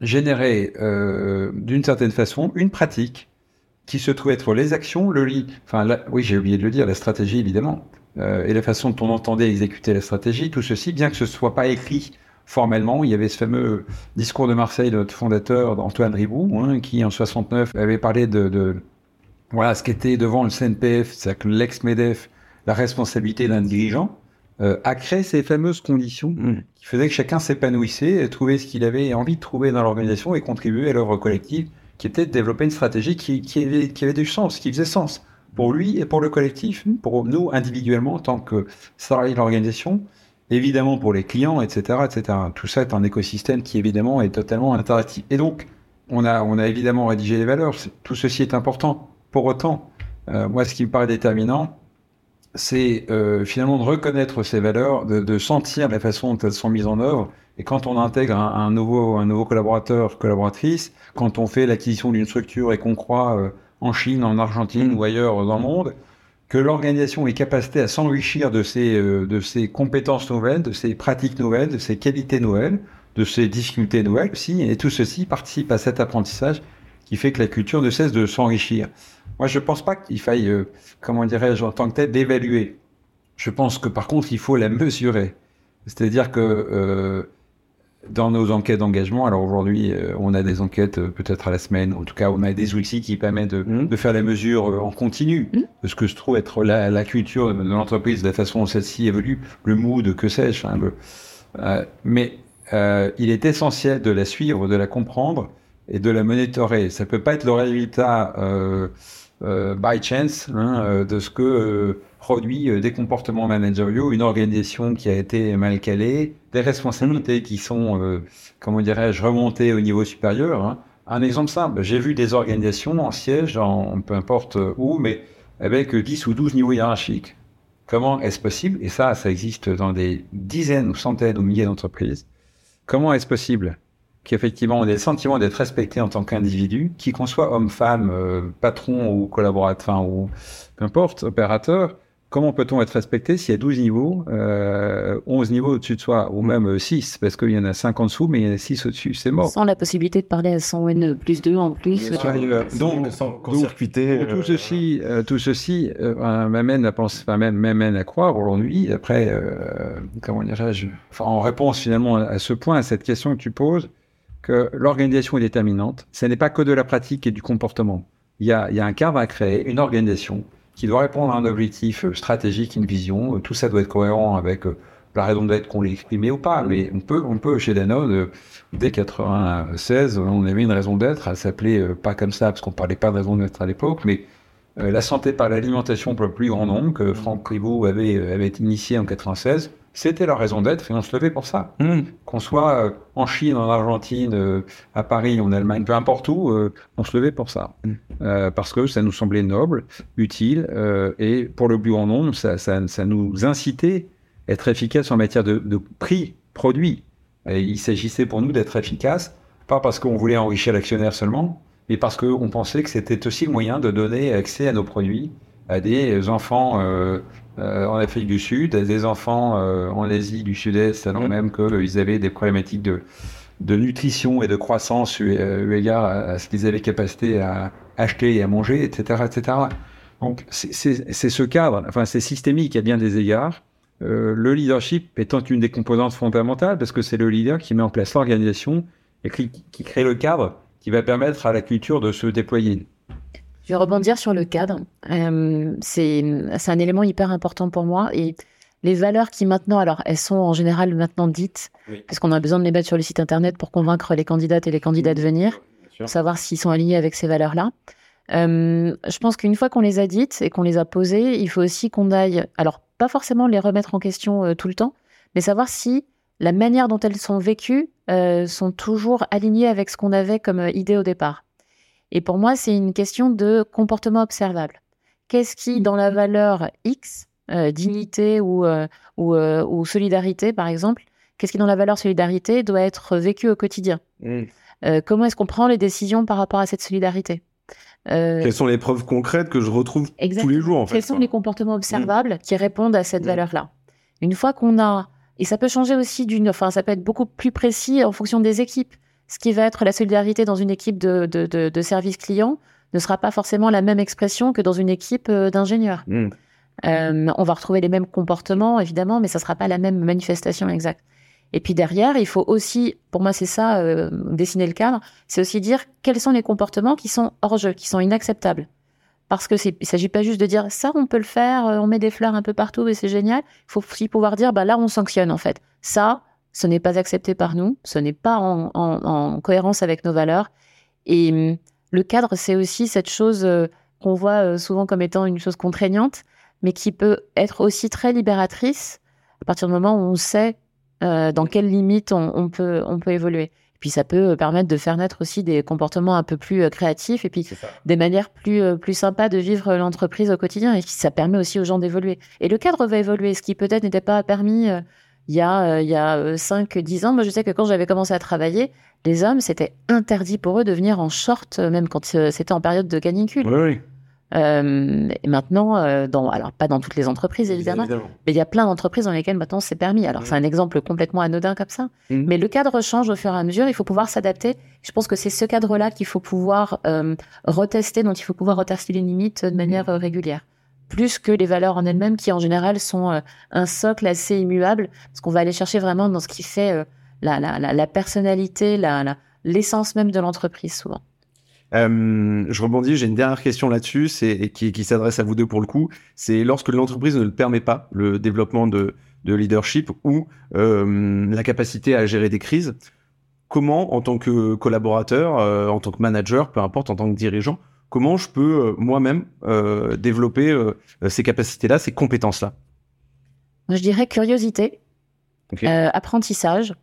générait, euh, d'une certaine façon, une pratique qui se trouve être les actions, le lit, enfin, la- oui, j'ai oublié de le dire, la stratégie, évidemment, euh, et la façon dont on entendait exécuter la stratégie, tout ceci, bien que ce soit pas écrit formellement, il y avait ce fameux discours de Marseille de notre fondateur, Antoine Ribou, hein, qui en 69 avait parlé de, de voilà, ce qu'était devant le CNPF, c'est-à-dire que l'ex-MEDEF, la responsabilité d'un dirigeant, euh, a créé ces fameuses conditions Mhm. qui faisaient que chacun s'épanouissait, trouvait ce qu'il avait envie de trouver dans l'organisation et contribuer à l'œuvre collective, qui était de développer une stratégie qui, avait, du sens, qui faisait sens pour lui et pour le collectif, pour nous individuellement en tant que salariés de l'organisation, évidemment pour les clients, etc., etc. Tout ça est un écosystème qui évidemment est totalement interactif. Et donc, on a, on a évidemment rédigé les valeurs. Tout ceci est important. Pour autant, euh, moi, ce qui me paraît déterminant, c'est euh, finalement de reconnaître ces valeurs, de sentir la façon dont elles sont mises en œuvre. Et quand on intègre un, un nouveau, un nouveau collaborateur, collaboratrice, quand on fait l'acquisition d'une structure et qu'on croit euh, en Chine, en Argentine Mm. ou ailleurs dans le monde, que l'organisation ait capacité à s'enrichir de ses, euh, de ses compétences nouvelles, de ses pratiques nouvelles, de ses qualités nouvelles, de ses difficultés nouvelles aussi, et tout ceci participe à cet apprentissage qui fait que la culture ne cesse de s'enrichir. Moi, je pense pas qu'il faille, euh, comment dirais-je, en tant que tel, d'évaluer. Je pense que par contre, il faut la mesurer. C'est-à-dire que euh, dans nos enquêtes d'engagement, alors aujourd'hui, euh, on a des enquêtes euh, peut-être à la semaine, en tout cas, on a des outils qui permettent de, de faire la mesure euh, en continu Mhm. de ce que je trouve être la, la culture de l'entreprise, de la façon dont celle-ci évolue, le mood, que sais-je. hein, le- euh, mais euh, il est essentiel de la suivre, de la comprendre et de la monitorer. Ça peut pas être le résultat euh, euh, by chance hein, de ce que euh, produit euh, des comportements managériaux, une organisation qui a été mal calée, des responsabilités qui sont, euh, comment dirais-je, remontées au niveau supérieur. hein. Un exemple simple, j'ai vu des organisations en siège, en, peu importe où, mais avec 10 ou 12 niveaux hiérarchiques. Comment est-ce possible Et ça, ça existe dans des dizaines ou centaines ou milliers d'entreprises. Comment est-ce possible qu'effectivement on ait le sentiment d'être respecté en tant qu'individu, qui qu'on soit homme, femme, euh, patron ou collaborateur, enfin, ou peu importe, opérateur, comment peut-on être respecté s'il y a 12 niveaux, euh, 11 niveaux au-dessus de soi, ou même 6, parce qu'il y en a 5 en dessous, mais il y en a 6 au-dessus, c'est mort. Sans la possibilité de parler à 100 N plus 2 en plus. Euh, donc, donc, tout ceci, euh, tout ceci euh, m'amène à penser, enfin, même m'amène à croire aujourd'hui, après, euh, comment dirais-je, enfin, en réponse finalement à ce point, à cette question que tu poses, que l'organisation est déterminante. Ce n'est pas que de la pratique et du comportement. Il y a, il y a un cadre à créer, une organisation qui doit répondre à un objectif euh, stratégique, une vision. Euh, tout ça doit être cohérent avec euh, la raison d'être qu'on l'ait exprimé ou pas. Mais on peut, on peut chez Danone, dès 96, on avait une raison d'être. Elle s'appelait pas comme ça parce qu'on parlait pas de raison d'être à l'époque, mais la santé par l'alimentation pour le plus grand nombre que Franck Privot avait, avait initié en 96. C'était leur raison d'être et on se levait pour ça. Mmh. Qu'on soit euh, en Chine, en Argentine, euh, à Paris, en Allemagne, peu importe où, euh, on se levait pour ça. Mmh. Euh, parce que ça nous semblait noble, utile et pour le plus grand nombre, ça, ça, ça nous incitait à être efficace en matière de, de prix produit. Et il s'agissait pour nous d'être efficace, pas parce qu'on voulait enrichir l'actionnaire seulement, mais parce qu'on pensait que c'était aussi le moyen de donner accès à nos produits à des enfants euh, euh, en Afrique du Sud, des enfants euh, en Asie du Sud-Est, alors Mhm. même qu'ils avaient des problématiques de, de nutrition et de croissance eu, euh, eu égard à, à ce qu'ils avaient capacité à acheter et à manger, etc. etc. Donc c'est ce cadre, enfin c'est systémique à bien des égards. Euh, le leadership étant une des composantes fondamentales, parce que c'est le leader qui met en place l'organisation et qui, qui crée le cadre qui va permettre à la culture de se déployer. Je vais rebondir sur le cadre. Euh, c'est un élément hyper important pour moi. Et les valeurs qui maintenant, alors elles sont en général maintenant dites, Oui. parce qu'on a besoin de les mettre sur le site internet pour convaincre les candidates et les candidats de venir, pour savoir s'ils sont alignés avec ces valeurs-là. Euh, je pense qu'une fois qu'on les a dites et qu'on les a posées, il faut aussi qu'on aille, alors pas forcément les remettre en question euh, tout le temps, mais savoir si la manière dont elles sont vécues euh, sont toujours alignées avec ce qu'on avait comme idée au départ. Et pour moi, c'est une question de comportement observable. Qu'est-ce qui, dans la valeur X, euh, dignité ou, euh, ou, euh, ou solidarité, par exemple, qu'est-ce qui, dans la valeur solidarité, doit être vécu au quotidien? Mmh. Euh, Comment est-ce qu'on prend les décisions par rapport à cette solidarité? Quelles sont les preuves concrètes que je retrouve tous les jours en fait Quels sont les comportements observables qui répondent à cette Mm. valeur-là? Une fois qu'on a, et ça peut changer aussi d'une, enfin ça peut être beaucoup plus précis en fonction des équipes. Ce qui va être la solidarité dans une équipe de, de, de, de service client ne sera pas forcément la même expression que dans une équipe euh, d'ingénieurs. Mmh. Euh, on va retrouver les mêmes comportements, évidemment, mais ça sera pas la même manifestation exacte. Et puis derrière, il faut aussi, pour moi c'est ça, euh, dessiner le cadre, c'est aussi dire quels sont les comportements qui sont hors jeu, qui sont inacceptables. Parce que il s'agit pas juste de dire ça, on peut le faire, on met des fleurs un peu partout et c'est génial. Il faut aussi pouvoir dire, bah là, on sanctionne en fait. Ça, ce n'est pas accepté par nous, ce n'est pas en, en- en cohérence avec nos valeurs. Et hum, le cadre, c'est aussi cette chose euh, qu'on voit euh, souvent comme étant une chose contraignante, mais qui peut être aussi très libératrice à partir du moment où on sait euh, dans quelles limites on, on peut, on peut évoluer. Puis ça peut permettre de faire naître aussi des comportements un peu plus créatifs et puis des manières plus, plus sympas de vivre l'entreprise au quotidien. Et ça permet aussi aux gens d'évoluer. Et le cadre va évoluer, ce qui peut-être n'était pas permis il y a, euh, il y a 5-10 ans. Moi, je sais que quand j'avais commencé à travailler, les hommes, c'était interdit pour eux de venir en short, euh, même quand euh, c'était en période de canicule. Oui, oui. Euh, et maintenant, euh, dans, alors pas dans toutes les entreprises évidemment, mais il y a plein d'entreprises dans lesquelles maintenant c'est permis. Alors Mhm. c'est un exemple complètement anodin comme ça, Mhm. mais le cadre change au fur et à mesure. Il faut pouvoir s'adapter. Je pense que c'est ce cadre-là qu'il faut pouvoir euh, retester, dont il faut pouvoir retester les limites de manière euh, régulière, plus que les valeurs en elles-mêmes qui en général sont euh, un socle assez immuable, parce qu'on va aller chercher vraiment dans ce qui fait euh, la, la, la, la personnalité, l'essence même de l'entreprise souvent. Je rebondis, j'ai une dernière question là-dessus, qui, s'adresse à vous deux pour le coup. C'est lorsque l'entreprise ne le permet pas, le développement de, de leadership ou la capacité à gérer des crises. Comment, en tant que collaborateur, euh, en tant que manager, peu importe, en tant que dirigeant, comment je peux euh, moi-même euh, développer euh, ces capacités-là, ces compétences-là je dirais curiosité, apprentissage.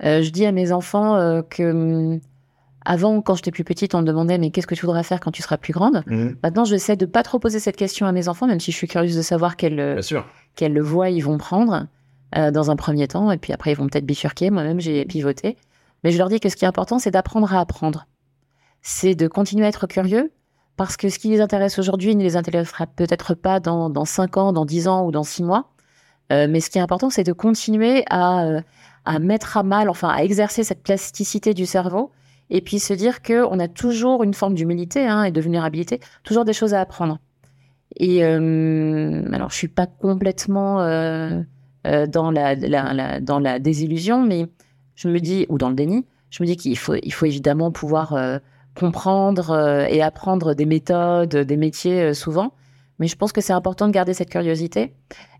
Je dis à mes enfants que hum, avant, quand j'étais plus petite, on me demandait mais qu'est-ce que tu voudrais faire quand tu seras plus grande? Maintenant, j'essaie de pas trop poser cette question à mes enfants, même si je suis curieuse de savoir quelle, quelle voie ils vont prendre euh, dans un premier temps, et puis après ils vont peut-être bifurquer. Moi-même, j'ai pivoté, mais je leur dis que ce qui est important, c'est d'apprendre à apprendre. C'est de continuer à être curieux, parce que ce qui les intéresse aujourd'hui ne les intéressera peut-être pas dans, dans 5 ans, dans 10 ans ou dans 6 mois. Euh, mais ce qui est important, c'est de continuer à, euh, à mettre à mal, enfin à exercer cette plasticité du cerveau et puis se dire qu'on a toujours une forme d'humilité hein, et de vulnérabilité, toujours des choses à apprendre. Et euh, alors, je suis pas complètement dans la, la, dans la désillusion, mais je me dis, ou dans le déni, je me dis qu'il faut, il faut évidemment pouvoir comprendre euh, et apprendre des méthodes, des métiers euh, souvent. Mais je pense que c'est important de garder cette curiosité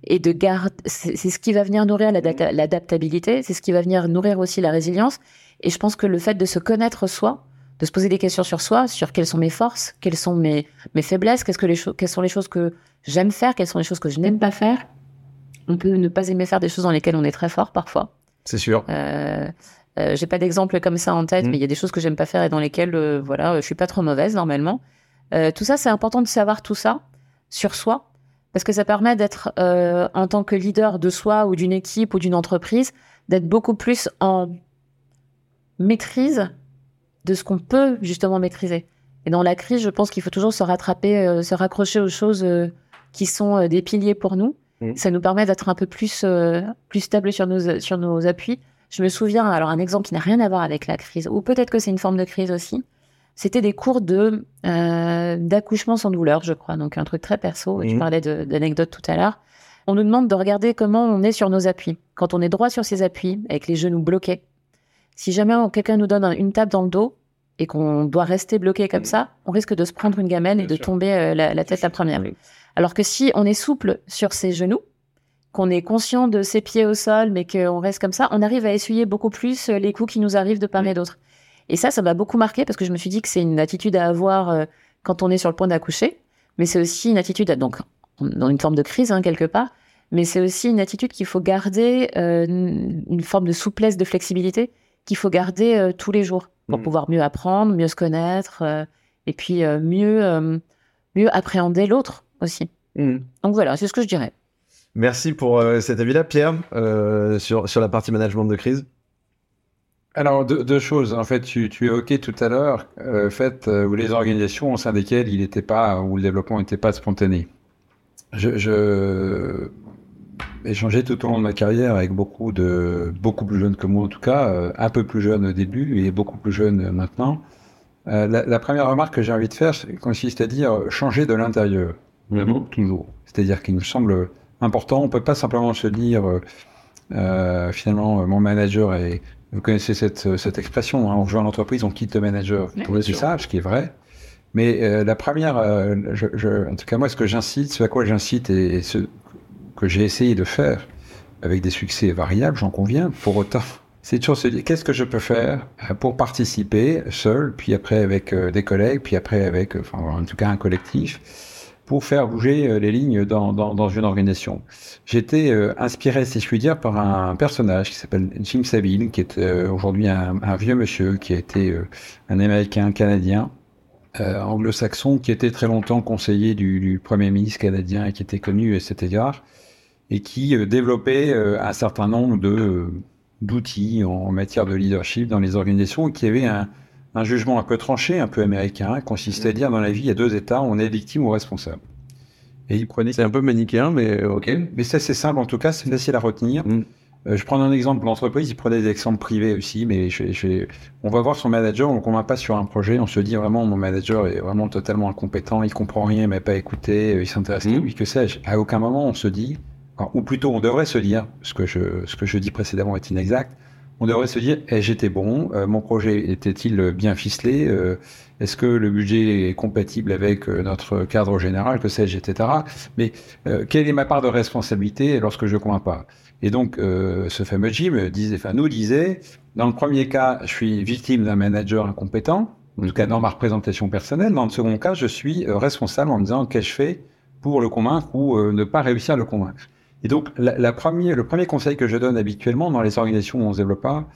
et de garder. C'est ce qui va venir nourrir l'adapta- l'adaptabilité, c'est ce qui va venir nourrir aussi la résilience. Et je pense que le fait de se connaître soi, de se poser des questions sur soi, sur quelles sont mes forces, quelles sont mes, mes faiblesses, qu'est-ce que les quelles sont les choses que j'aime faire, quelles sont les choses que je n'aime pas faire. On peut ne pas aimer faire des choses dans lesquelles on est très fort parfois. C'est sûr. Euh, euh, j'ai pas d'exemple comme ça en tête, Mm. mais il y a des choses que j'aime pas faire et dans lesquelles, euh, voilà, euh, je suis pas trop mauvaise normalement. Euh, tout ça, c'est important de savoir tout ça sur soi, parce que ça permet d'être, en tant que leader de soi ou d'une équipe ou d'une entreprise, d'être beaucoup plus en maîtrise de ce qu'on peut justement maîtriser. Et dans la crise, je pense qu'il faut toujours se rattraper, se raccrocher aux choses qui sont des piliers pour nous. Mm. Ça nous permet d'être un peu plus, plus stable sur nos, sur nos appuis. Je me souviens, alors un exemple qui n'a rien à voir avec la crise, ou peut-être que c'est une forme de crise aussi, c'était des cours de euh, d'accouchement sans douleur, je crois. Donc un truc très perso. Tu Mhm. parlais d'anecdotes tout à l'heure. On nous demande de regarder comment on est sur nos appuis. Quand on est droit sur ses appuis, avec les genoux bloqués, si jamais quelqu'un nous donne un- une tape dans le dos et qu'on doit rester bloqué comme ça, on risque de se prendre une gamelle et de sûr. tomber euh, la, la tête la première. Alors que si on est souple sur ses genoux, qu'on est conscient de ses pieds au sol, mais qu'on reste comme ça, on arrive à essuyer beaucoup plus euh, les coups qui nous arrivent de part et d'autre. Et ça, ça m'a beaucoup marqué parce que je me suis dit que c'est une attitude à avoir euh, quand on est sur le point d'accoucher, mais c'est aussi une attitude, à- donc dans une forme de crise hein, quelque part, mais c'est aussi une attitude qu'il faut garder, euh, une forme de souplesse, de flexibilité qu'il faut garder euh, tous les jours pour Mhm. pouvoir mieux apprendre, mieux se connaître, euh, et puis mieux, mieux appréhender l'autre aussi. Mhm. Donc voilà, c'est ce que je dirais. Merci pour euh, cet avis-là, Pierre, euh, sur, sur la partie management de crise. Alors, deux, deux choses. En fait, tu, tu évoquais tout à l'heure euh, fait euh, où les organisations au sein desquelles il n'était pas, où le développement n'était pas spontané. Je, je échangeais tout au long de ma carrière avec beaucoup de, beaucoup plus jeunes que moi en tout cas, euh, un peu plus jeunes au début et beaucoup plus jeunes maintenant. Euh, la, la première remarque que j'ai envie de faire c'est- consiste à dire changer de l'intérieur. Vraiment, toujours. C'est-à-dire qu'il me semble important, on peut pas simplement se dire euh, euh, finalement euh, mon manager est vous connaissez cette, euh, cette expression, hein, on rejoint l'entreprise, on quitte le manager. Oui. C'est ça, ce qui est vrai. Mais euh, la première, euh, je, je- en tout cas moi, ce que j'incite, ce à quoi j'incite et, et ce que j'ai essayé de faire avec des succès variables, j'en conviens, pour autant, [laughs] c'est toujours se dire qu'est-ce que je peux faire pour participer seul, puis après avec des collègues, puis après avec, enfin en tout cas un collectif, pour faire bouger euh, les lignes dans, dans, une organisation. J'étais euh, inspiré, si je puis dire, par un personnage qui s'appelle Jim Sabine, qui est euh, aujourd'hui un, vieux monsieur, qui a été un Américain canadien, anglo-saxon, qui était très longtemps conseiller du, Premier ministre canadien et qui était connu à cet égard, et qui développait un certain nombre d'outils en matière de leadership dans les organisations, et qui avait un, un jugement un peu tranché, un peu américain, consistait à dire dans la vie, il y a deux états, on est victime ou responsable. Et il prenait C'est un peu manichéen, mais ok. mais ça, c'est simple, en tout cas, c'est facile à retenir. Mm. Euh, je prends un exemple l'entreprise, il prenait des exemples privés aussi, mais je, je- on va voir son manager, on ne convainc pas sur un projet, on se dit vraiment, mon manager est vraiment totalement incompétent, il comprend rien, il m'a pas écouté, euh, il s'intéresse Mm. lui, que sais-je. À aucun moment, on se dit, ou plutôt, on devrait se dire, ce que je, ce que je dis précédemment est inexact, on devrait se dire, eh, j'étais bon, euh, mon projet était-il bien ficelé, euh, est-ce que le budget est compatible avec euh, notre cadre général, que sais-je, etc. Mais quelle est ma part de responsabilité lorsque je ne convainc pas? Et donc, ce fameux Jim disait, nous disait, dans le premier cas, je suis victime d'un manager incompétent, en tout cas dans ma représentation personnelle. Dans le second cas, je suis responsable en me disant qu'est-ce que je fais pour le convaincre ou ne pas réussir à le convaincre? Et donc, la, la première, le premier conseil que je donne habituellement dans les organisations où on ne se développe pas,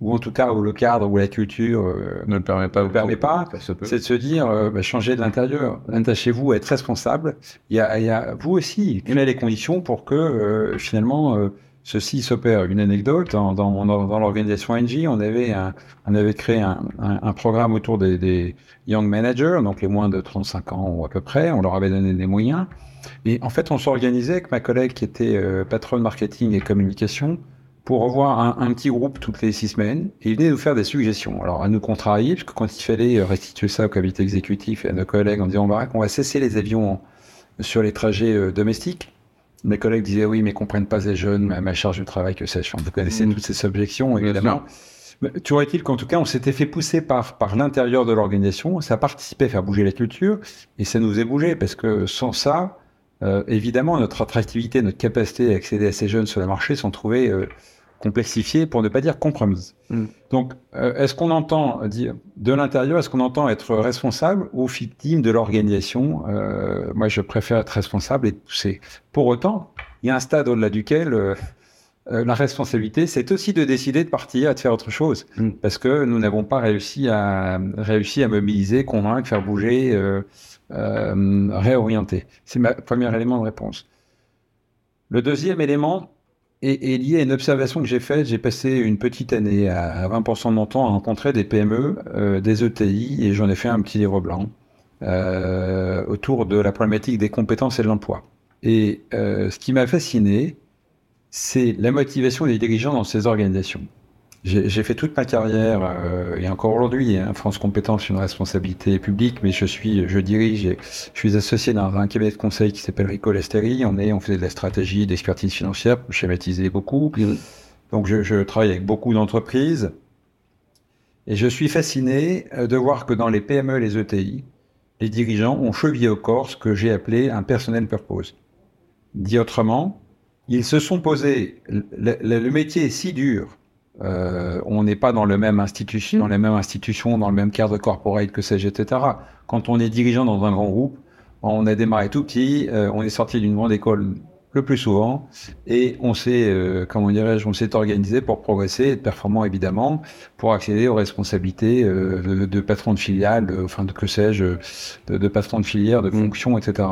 ou en tout cas où le cadre ou la culture euh, Ne le permet pas. Permet pas, c'est de se dire, euh, bah, changez de l'intérieur. Attachez-vous à être responsable. Il y a, il y a vous aussi, créez les conditions pour que euh, finalement euh, ceci s'opère? Une anecdote, dans, dans, dans l'organisation NG, on avait, un, on avait créé un, un, un programme autour des, des, young managers, donc les moins de 35 ans ou à peu près. On leur avait donné des moyens. Et en fait, on s'organisait avec ma collègue qui était euh, patronne marketing et communication pour revoir un, un, petit groupe toutes les six semaines et il venait nous faire des suggestions. Alors à nous contrarier, parce que quand il fallait restituer ça au comité exécutif et à nos collègues en disant on va, on va cesser les avions sur les trajets euh, domestiques, mes collègues disaient oui mais comprennent pas ces jeunes, ma, ma charge de travail que sais-je. Vous connaissez mmh. toutes ces objections évidemment. Tu aurais-il qu'en tout cas, on s'était fait pousser par, par l'intérieur de l'organisation, ça participait à faire bouger la culture, et ça nous faisait bouger, parce que sans ça, euh, évidemment, notre attractivité, notre capacité à accéder à ces jeunes sur le marché sont trouvées euh, complexifiées, pour ne pas dire compromises. Mm. Donc, euh, est-ce qu'on entend dire de l'intérieur, est-ce qu'on entend être responsable ou victime de l'organisation? Euh, Moi, je préfère être responsable et pousser. Pour autant, il y a un stade au-delà duquel la responsabilité, c'est aussi de décider de partir et de faire autre chose, mm. parce que nous n'avons pas réussi à réussi à mobiliser, convaincre, faire bouger, euh, euh, réorienter. C'est ma premier élément de réponse. Le deuxième élément, est, lié à une observation que j'ai faite. J'ai passé une petite année à, 20% de mon temps à rencontrer des PME, euh, des ETI, et j'en ai fait un petit livre blanc euh, autour de la problématique des compétences et de l'emploi. Et ce qui m'a fasciné, c'est la motivation des dirigeants dans ces organisations. J'ai fait toute ma carrière, euh, et encore aujourd'hui, hein, France Compétences, une responsabilité publique, mais je suis, je dirige, je suis associé dans un cabinet de conseil qui s'appelle Rico Lesteri. On est, on faisait de la stratégie, d'expertise financière, pour schématiser beaucoup. Donc, je, je travaille avec beaucoup d'entreprises. Et je suis fasciné euh, de voir que dans les PME, les ETI, les dirigeants ont chevillé au corps ce que j'ai appelé un personnel purpose. Dit autrement, ils se sont posés, le, le, le métier est si dur euh, on n'est pas dans le même institution, dans les mêmes institutions, dans le même cadre corporate que sais-je, etc. Quand on est dirigeant dans un grand groupe, on a démarré tout petit, euh, on est sorti d'une grande école le plus souvent, et on s'est, euh, comment dirais-je, on s'est organisé pour progresser, être performant évidemment, pour accéder aux responsabilités euh, de, de, patron de filiale, enfin de que sais-je, de, de, patron de filière, de fonction, etc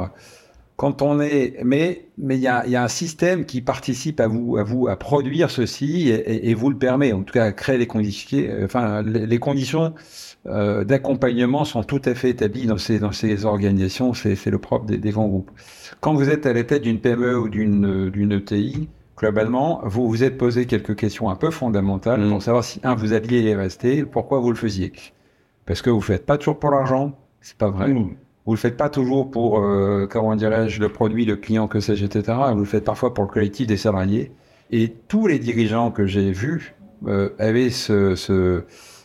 quand on est, mais mais il y a, y a, un système qui participe à vous à vous à produire ceci et, et, vous le permet en tout cas à créer les conditions, enfin les, les conditions euh, d'accompagnement sont tout à fait établies dans ces dans ces organisations. C'est c'est le propre des, des, grands groupes. Quand vous êtes à la tête d'une PME ou d'une d'une ETI, globalement, vous vous êtes posé quelques questions un peu fondamentales mmh. pour savoir si un vous alliez y rester, pourquoi vous le faisiez. Parce que vous faites pas toujours pour l'argent, c'est pas vrai. Mmh. Vous le faites pas toujours pour, euh, comment dirais-je, le produit, le client, que sais-je, etc. Vous le faites parfois pour le collectif des salariés. Et tous les dirigeants que j'ai vus euh, avaient ce, ce,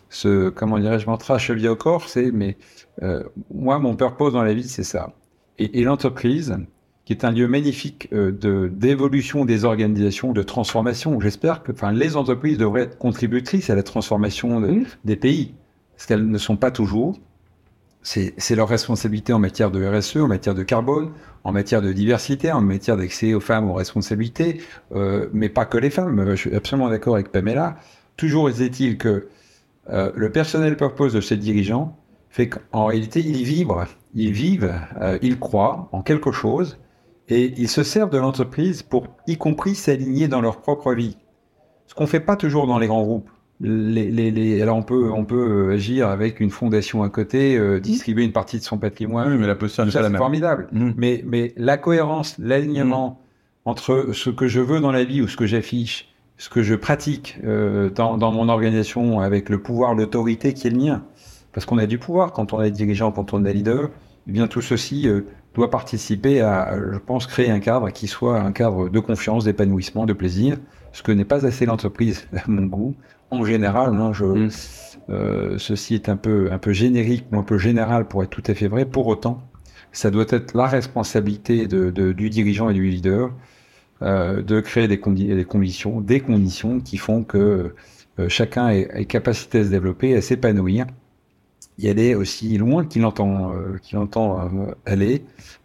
ce comment dirais-je, mantra chevillé au corps, c'est, mais euh, moi, mon purpose dans la vie, c'est ça. Et, et l'entreprise, qui est un lieu magnifique de d'évolution des organisations, de transformation. J'espère que, enfin, les entreprises devraient être contributrices à la transformation de, mmh. des pays, parce qu'elles ne sont pas toujours c'est leur responsabilité en matière de RSE, en matière de carbone, en matière de diversité, en matière d'accès aux femmes aux responsabilités, euh, mais pas que les femmes. Je suis absolument d'accord avec Pamela. Toujours est-il que euh, le personnel purpose de ces dirigeants fait qu'en réalité, ils vibrent, ils vivent, euh, ils croient en quelque chose et ils se servent de l'entreprise pour, y compris, s'aligner dans leur propre vie. Ce qu'on fait pas toujours dans les grands groupes les, les, les, alors on peut on peut euh, agir avec une fondation à côté, euh, distribuer une partie de son patrimoine. Oui, mais la posture n'est pas la même. Formidable. Mmh. Mais mais la cohérence, l'alignement mmh. entre ce que je veux dans la vie ou ce que j'affiche, ce que je pratique euh, dans, dans mon organisation avec le pouvoir, l'autorité qui est le mien, parce qu'on a du pouvoir quand on est dirigeant, quand on est leader. Eh bien tout ceci euh, doit participer à, je pense, créer un cadre qui soit un cadre de confiance, d'épanouissement, de plaisir, ce que n'est pas assez l'entreprise à mon goût en général, hein, je, mm. euh, ceci est un peu, un peu générique, un peu général pour être tout à fait vrai. Pour autant, ça doit être la responsabilité de, de, du dirigeant et du leader euh, de créer des, condi des, conditions, des conditions qui font que euh, chacun ait, capacité à se développer, à s'épanouir, y aller aussi loin qu'il entend, qu'il entend aller,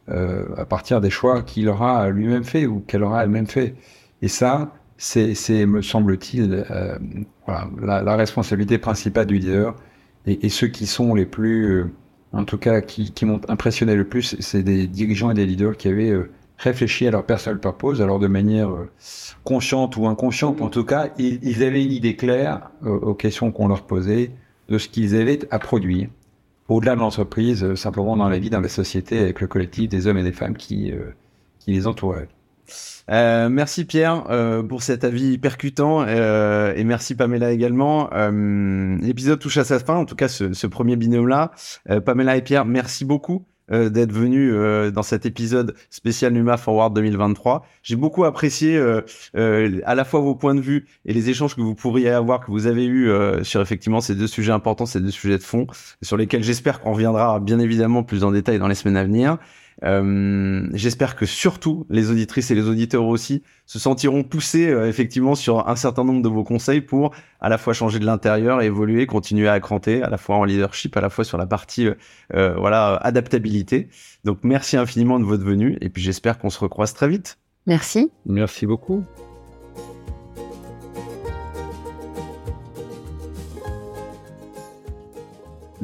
à partir des choix qu'il aura lui-même fait ou qu'elle aura elle-même fait. Et ça, c'est, me semble-t-il, euh, voilà, la, la, responsabilité principale du leader. Et, et, ceux qui sont les plus, euh, en tout cas, qui, qui m'ont impressionné le plus, c'est des dirigeants et des leaders qui avaient euh, réfléchi à leur personal purpose, alors de manière euh, consciente ou inconsciente, en tout cas, ils, ils avaient une idée claire euh, aux questions qu'on leur posait de ce qu'ils avaient à produire, au-delà de l'entreprise, euh, simplement dans la vie, dans la société, avec le collectif des hommes et des femmes qui, qui les entouraient. Euh, merci Pierre euh, pour cet avis percutant euh, et merci Pamela également. Euh, L'épisode touche à sa fin, en tout cas ce, ce premier binôme-là. Euh, Pamela et Pierre, merci beaucoup d'être venus dans cet épisode spécial Numa Forward 2023. J'ai beaucoup apprécié à la fois vos points de vue et les échanges que vous pourriez avoir, que vous avez eu sur effectivement ces deux sujets importants, ces deux sujets de fond, sur lesquels j'espère qu'on reviendra bien évidemment plus en détail dans les semaines à venir. Euh, J'espère que surtout les auditrices et les auditeurs aussi se sentiront poussés euh, effectivement sur un certain nombre de vos conseils pour à la fois changer de l'intérieur, évoluer, continuer à cranter, à la fois en leadership, à la fois sur la partie euh, euh, voilà adaptabilité. Donc merci infiniment de votre venue et puis j'espère qu'on se recroise très vite. Merci. Merci beaucoup.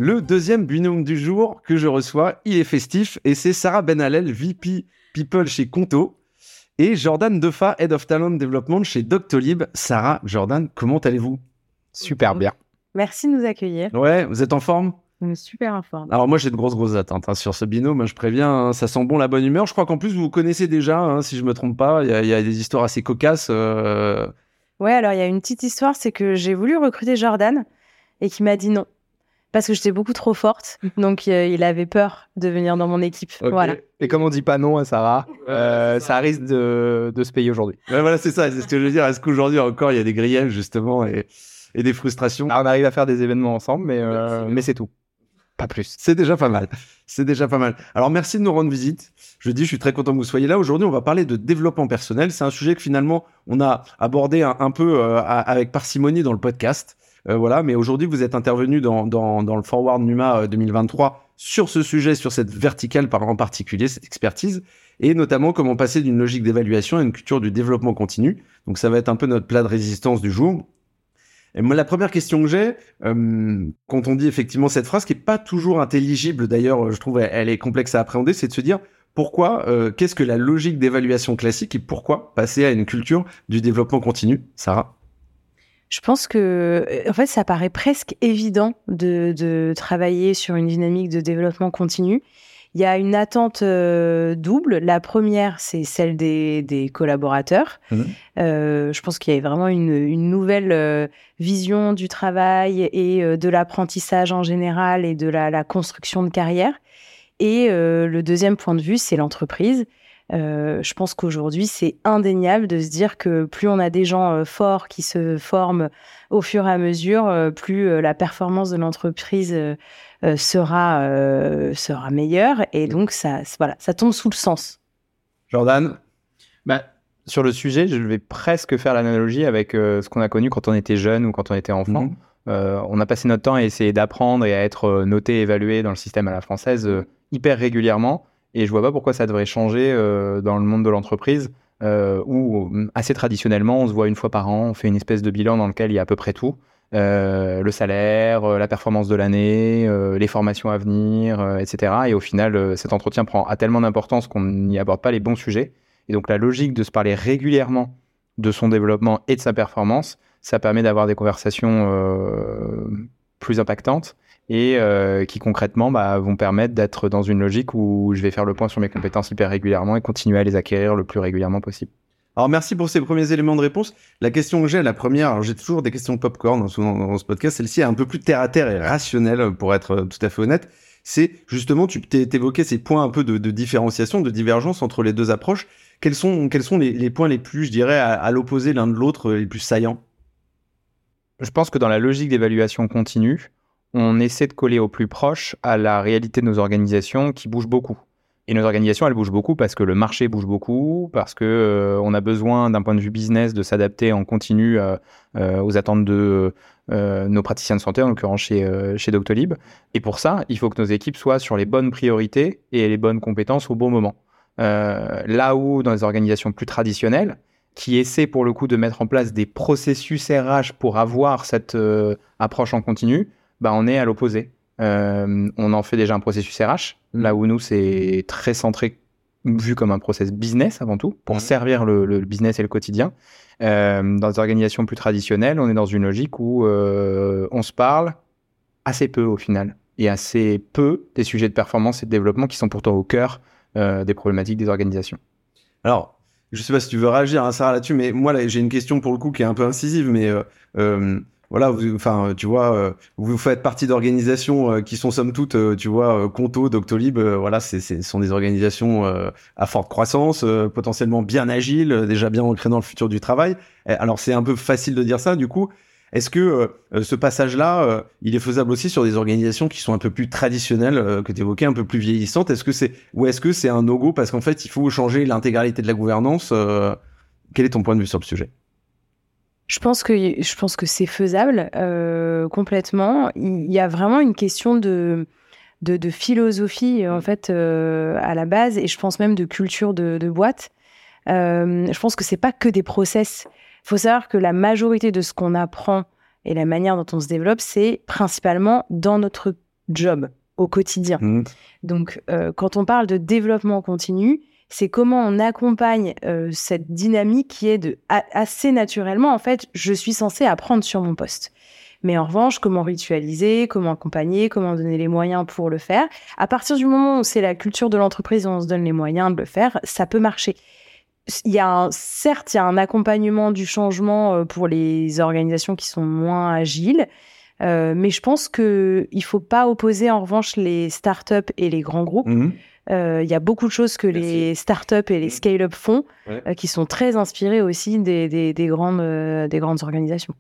Le deuxième binôme du jour que je reçois, il est festif et c'est Sarah Benalel, VP People chez Conto et Jordan Defa, Head of Talent Development chez Doctolib. Sarah, Jordan, comment allez-vous? Super bien. Merci de nous accueillir. Ouais, vous êtes en forme? Super informés. Alors moi j'ai de grosses grosses attentes hein, sur ce binôme, je préviens, hein, ça sent bon la bonne humeur. Je crois qu'en plus vous vous connaissez déjà, hein, si je me trompe pas, il y, a- il y a des histoires assez cocasses. euh, Ouais, alors il y a une petite histoire, c'est que j'ai voulu recruter Jordan et qui m'a dit non. Parce que j'étais beaucoup trop forte. Donc euh, il avait peur de venir dans mon équipe. Voilà. Et comme on dit pas non à Sarah, euh, ça risque de, de se payer aujourd'hui. Ouais, voilà, c'est ça, c'est ce que je veux dire. Est-ce qu'aujourd'hui encore il y a des griefs justement et, et des frustrations? Là, on arrive à faire des événements ensemble, mais, euh, mais c'est tout. Pas plus. C'est déjà pas mal. C'est déjà pas mal. Alors merci de nous rendre visite. Je dis, je suis très content que vous soyez là. Aujourd'hui, on va parler de développement personnel. C'est un sujet que finalement on a abordé un, un peu euh, avec parcimonie dans le podcast. Euh, voilà, mais aujourd'hui vous êtes intervenu dans, le Forward Numa euh, 2023 sur ce sujet, sur cette verticale par en particulier, cette expertise, et notamment comment passer d'une logique d'évaluation à une culture du développement continu. Donc ça va être un peu notre plat de résistance du jour. Et moi, la première question que j'ai, euh, quand on dit effectivement cette phrase, qui est pas toujours intelligible, d'ailleurs, je trouve elle, est complexe à appréhender, c'est de se dire pourquoi, euh, qu'est-ce que la logique d'évaluation classique et pourquoi passer à une culture du développement continu, Sarah? Je pense que, euh, en fait, ça paraît presque évident de, de travailler sur une dynamique de développement continu. Il y a une attente euh, double. La première, c'est celle des, des collaborateurs. Mhm. Euh, je pense qu'il y a vraiment une, une nouvelle euh, vision du travail et de l'apprentissage en général et de la, la construction de carrière. Et le deuxième point de vue, c'est l'entreprise. Euh, je pense qu'aujourd'hui, c'est indéniable de se dire que plus on a des gens euh, forts qui se forment au fur et à mesure, euh, plus euh, la performance de l'entreprise euh, euh, sera, euh, sera meilleure. Et donc, ça, voilà, ça tombe sous le sens. Jordan? Bah, sur le sujet, je vais presque faire l'analogie avec euh, ce qu'on a connu quand on était jeune ou quand on était enfant. Mhm. Euh, on a passé notre temps à essayer d'apprendre et à être noté, évalué dans le système à la française euh, hyper régulièrement. Et je vois pas pourquoi ça devrait changer euh, dans le monde de l'entreprise euh, où euh, assez traditionnellement on se voit une fois par an, on fait une espèce de bilan dans lequel il y a à peu près tout. Euh, le salaire, la performance de l'année, les formations à venir, etc. Et au final, cet entretien prend a tellement d'importance qu'on n'y aborde pas les bons sujets. Et donc la logique de se parler régulièrement de son développement et de sa performance, ça permet d'avoir des conversations plus impactantes et euh, qui concrètement bah, vont permettre d'être dans une logique où je vais faire le point sur mes compétences hyper régulièrement et continuer à les acquérir le plus régulièrement possible. Alors merci pour ces premiers éléments de réponse. La question que j'ai, la première, alors j'ai toujours des questions popcorn dans, dans, dans ce podcast, celle-ci est un peu plus terre à terre et rationnelle pour être euh, tout à fait honnête. C'est justement, tu t'é- t'évoquais ces points un peu de, de différenciation, de divergence entre les deux approches. Quels sont, quels sont les, les points les plus, je dirais, à, à l'opposé l'un de l'autre, euh, les plus saillants? Je pense que dans la logique d'évaluation continue, on essaie de coller au plus proche à la réalité de nos organisations qui bougent beaucoup. Et nos organisations, elles bougent beaucoup parce que le marché bouge beaucoup, parce que euh, on a besoin d'un point de vue business de s'adapter en continu euh, euh, aux attentes de nos praticiens de santé, en l'occurrence chez, chez Doctolib. Et pour ça, il faut que nos équipes soient sur les bonnes priorités et les bonnes compétences au bon moment. Là où dans les organisations plus traditionnelles, qui essaient pour le coup de mettre en place des processus RH pour avoir cette approche en continu, bah, on est à l'opposé. Euh, on en fait déjà un processus RH, là où nous, c'est très centré vu comme un process business avant tout, pour Mhm. servir le, le business et le quotidien. Euh, dans des organisations plus traditionnelles, on est dans une logique où euh, on se parle assez peu au final, et assez peu des sujets de performance et de développement qui sont pourtant au cœur des problématiques des organisations. Alors, je sais pas si tu veux réagir, hein, Sarah, là-dessus, mais moi, là, j'ai une question pour le coup qui est un peu incisive, mais euh, voilà, vous, enfin, tu vois, euh, vous faites partie d'organisations euh, qui sont somme toute, euh, tu vois, Conto, Doctolib, voilà, c'est, c'est- ce sont des organisations à forte croissance, potentiellement bien agiles, déjà bien ancrées dans le futur du travail. Euh, Alors, c'est un peu facile de dire ça, du coup. Est-ce que euh, ce passage-là, euh, il est faisable aussi sur des organisations qui sont un peu plus traditionnelles, euh, que tu évoquais, un peu plus vieillissantes? Est-ce que c'est ou est-ce que c'est un no-go parce qu'en fait, il faut changer l'intégralité de la gouvernance Quel est ton point de vue sur le sujet? Je pense que je pense que c'est faisable euh, complètement. Il y a vraiment une question de de, de philosophie en fait euh, à la base et je pense même de culture de, de boîte. Euh, je pense que c'est pas que des process. Il faut savoir que la majorité de ce qu'on apprend et la manière dont on se développe, c'est principalement dans notre job au quotidien. Donc, euh, quand on parle de développement continu, c'est comment on accompagne euh, cette dynamique qui est de assez naturellement, en fait, je suis censé apprendre sur mon poste. Mais en revanche, comment ritualiser, comment accompagner, comment donner les moyens pour le faire. À partir du moment où c'est la culture de l'entreprise on se donne les moyens de le faire, ça peut marcher. Il y a un, certes, il y a un accompagnement du changement euh, pour les organisations qui sont moins agiles, euh, mais je pense que il faut pas opposer en revanche les startups et les grands groupes. Mhm. Euh, Il y a beaucoup de choses que Merci. les startups et les scale-up font, Ouais. euh, qui sont très inspirées aussi des, des, des grandes, euh, des grandes organisations.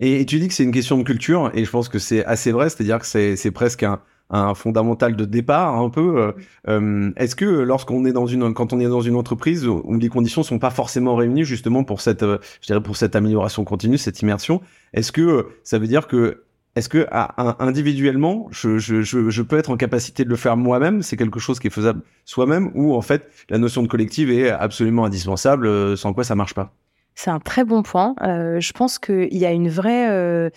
Et, tu dis que c'est une question de culture, et je pense que c'est assez vrai, c'est-à-dire que c'est presque un, un fondamental de départ, un peu. euh, Est-ce que lorsqu'on est dans une, quand on est dans une entreprise où les conditions sont pas forcément réunies justement pour cette, je dirais pour cette amélioration continue, cette immersion, est-ce que ça veut dire que est-ce que à- individuellement, je, je, je, je peux être en capacité de le faire moi-même? C'est quelque chose qui est faisable soi-même, ou en fait la notion de collective est absolument indispensable, euh, sans quoi ça marche pas? C'est un très bon point. Euh, je pense qu'il y a une vraie, euh,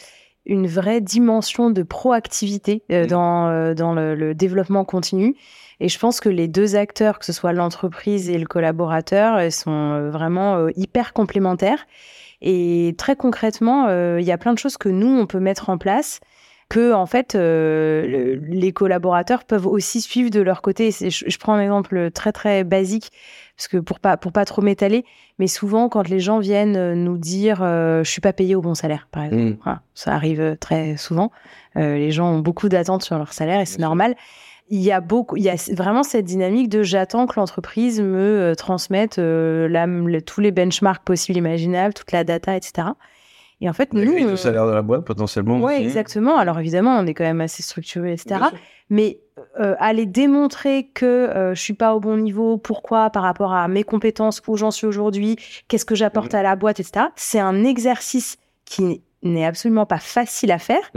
une vraie dimension de proactivité euh, Mhm. dans, euh, dans le, le développement continu. Et je pense que les deux acteurs, que ce soit l'entreprise et le collaborateur, sont vraiment euh, hyper complémentaires. Et très concrètement, euh, il y a plein de choses que nous, on peut mettre en place que en fait euh, le- les collaborateurs peuvent aussi suivre de leur côté. Je, je prends un exemple très très basique parce que pour pas pour pas trop m'étaler, mais souvent quand les gens viennent euh, nous dire euh, je suis pas payé au bon salaire, par exemple, Mm. Voilà, ça arrive très souvent. Euh, les gens ont beaucoup d'attentes sur leur salaire et c'est sûr. Il y a beaucoup, il y a vraiment cette dynamique de j'attends que l'entreprise me euh, transmette euh, la- le- tous les benchmarks possibles, imaginables, toute la data, etc. Et en fait, nous, Le euh, salaire de la boîte potentiellement. oui, exactement. Alors évidemment, on est quand même assez structuré, etc. Mais euh, aller démontrer que euh, je suis pas au bon niveau, pourquoi par rapport à mes compétences, où j'en suis aujourd'hui, qu'est-ce que j'apporte Mhm. à la boîte, etc. C'est un exercice qui n'est absolument pas facile à faire,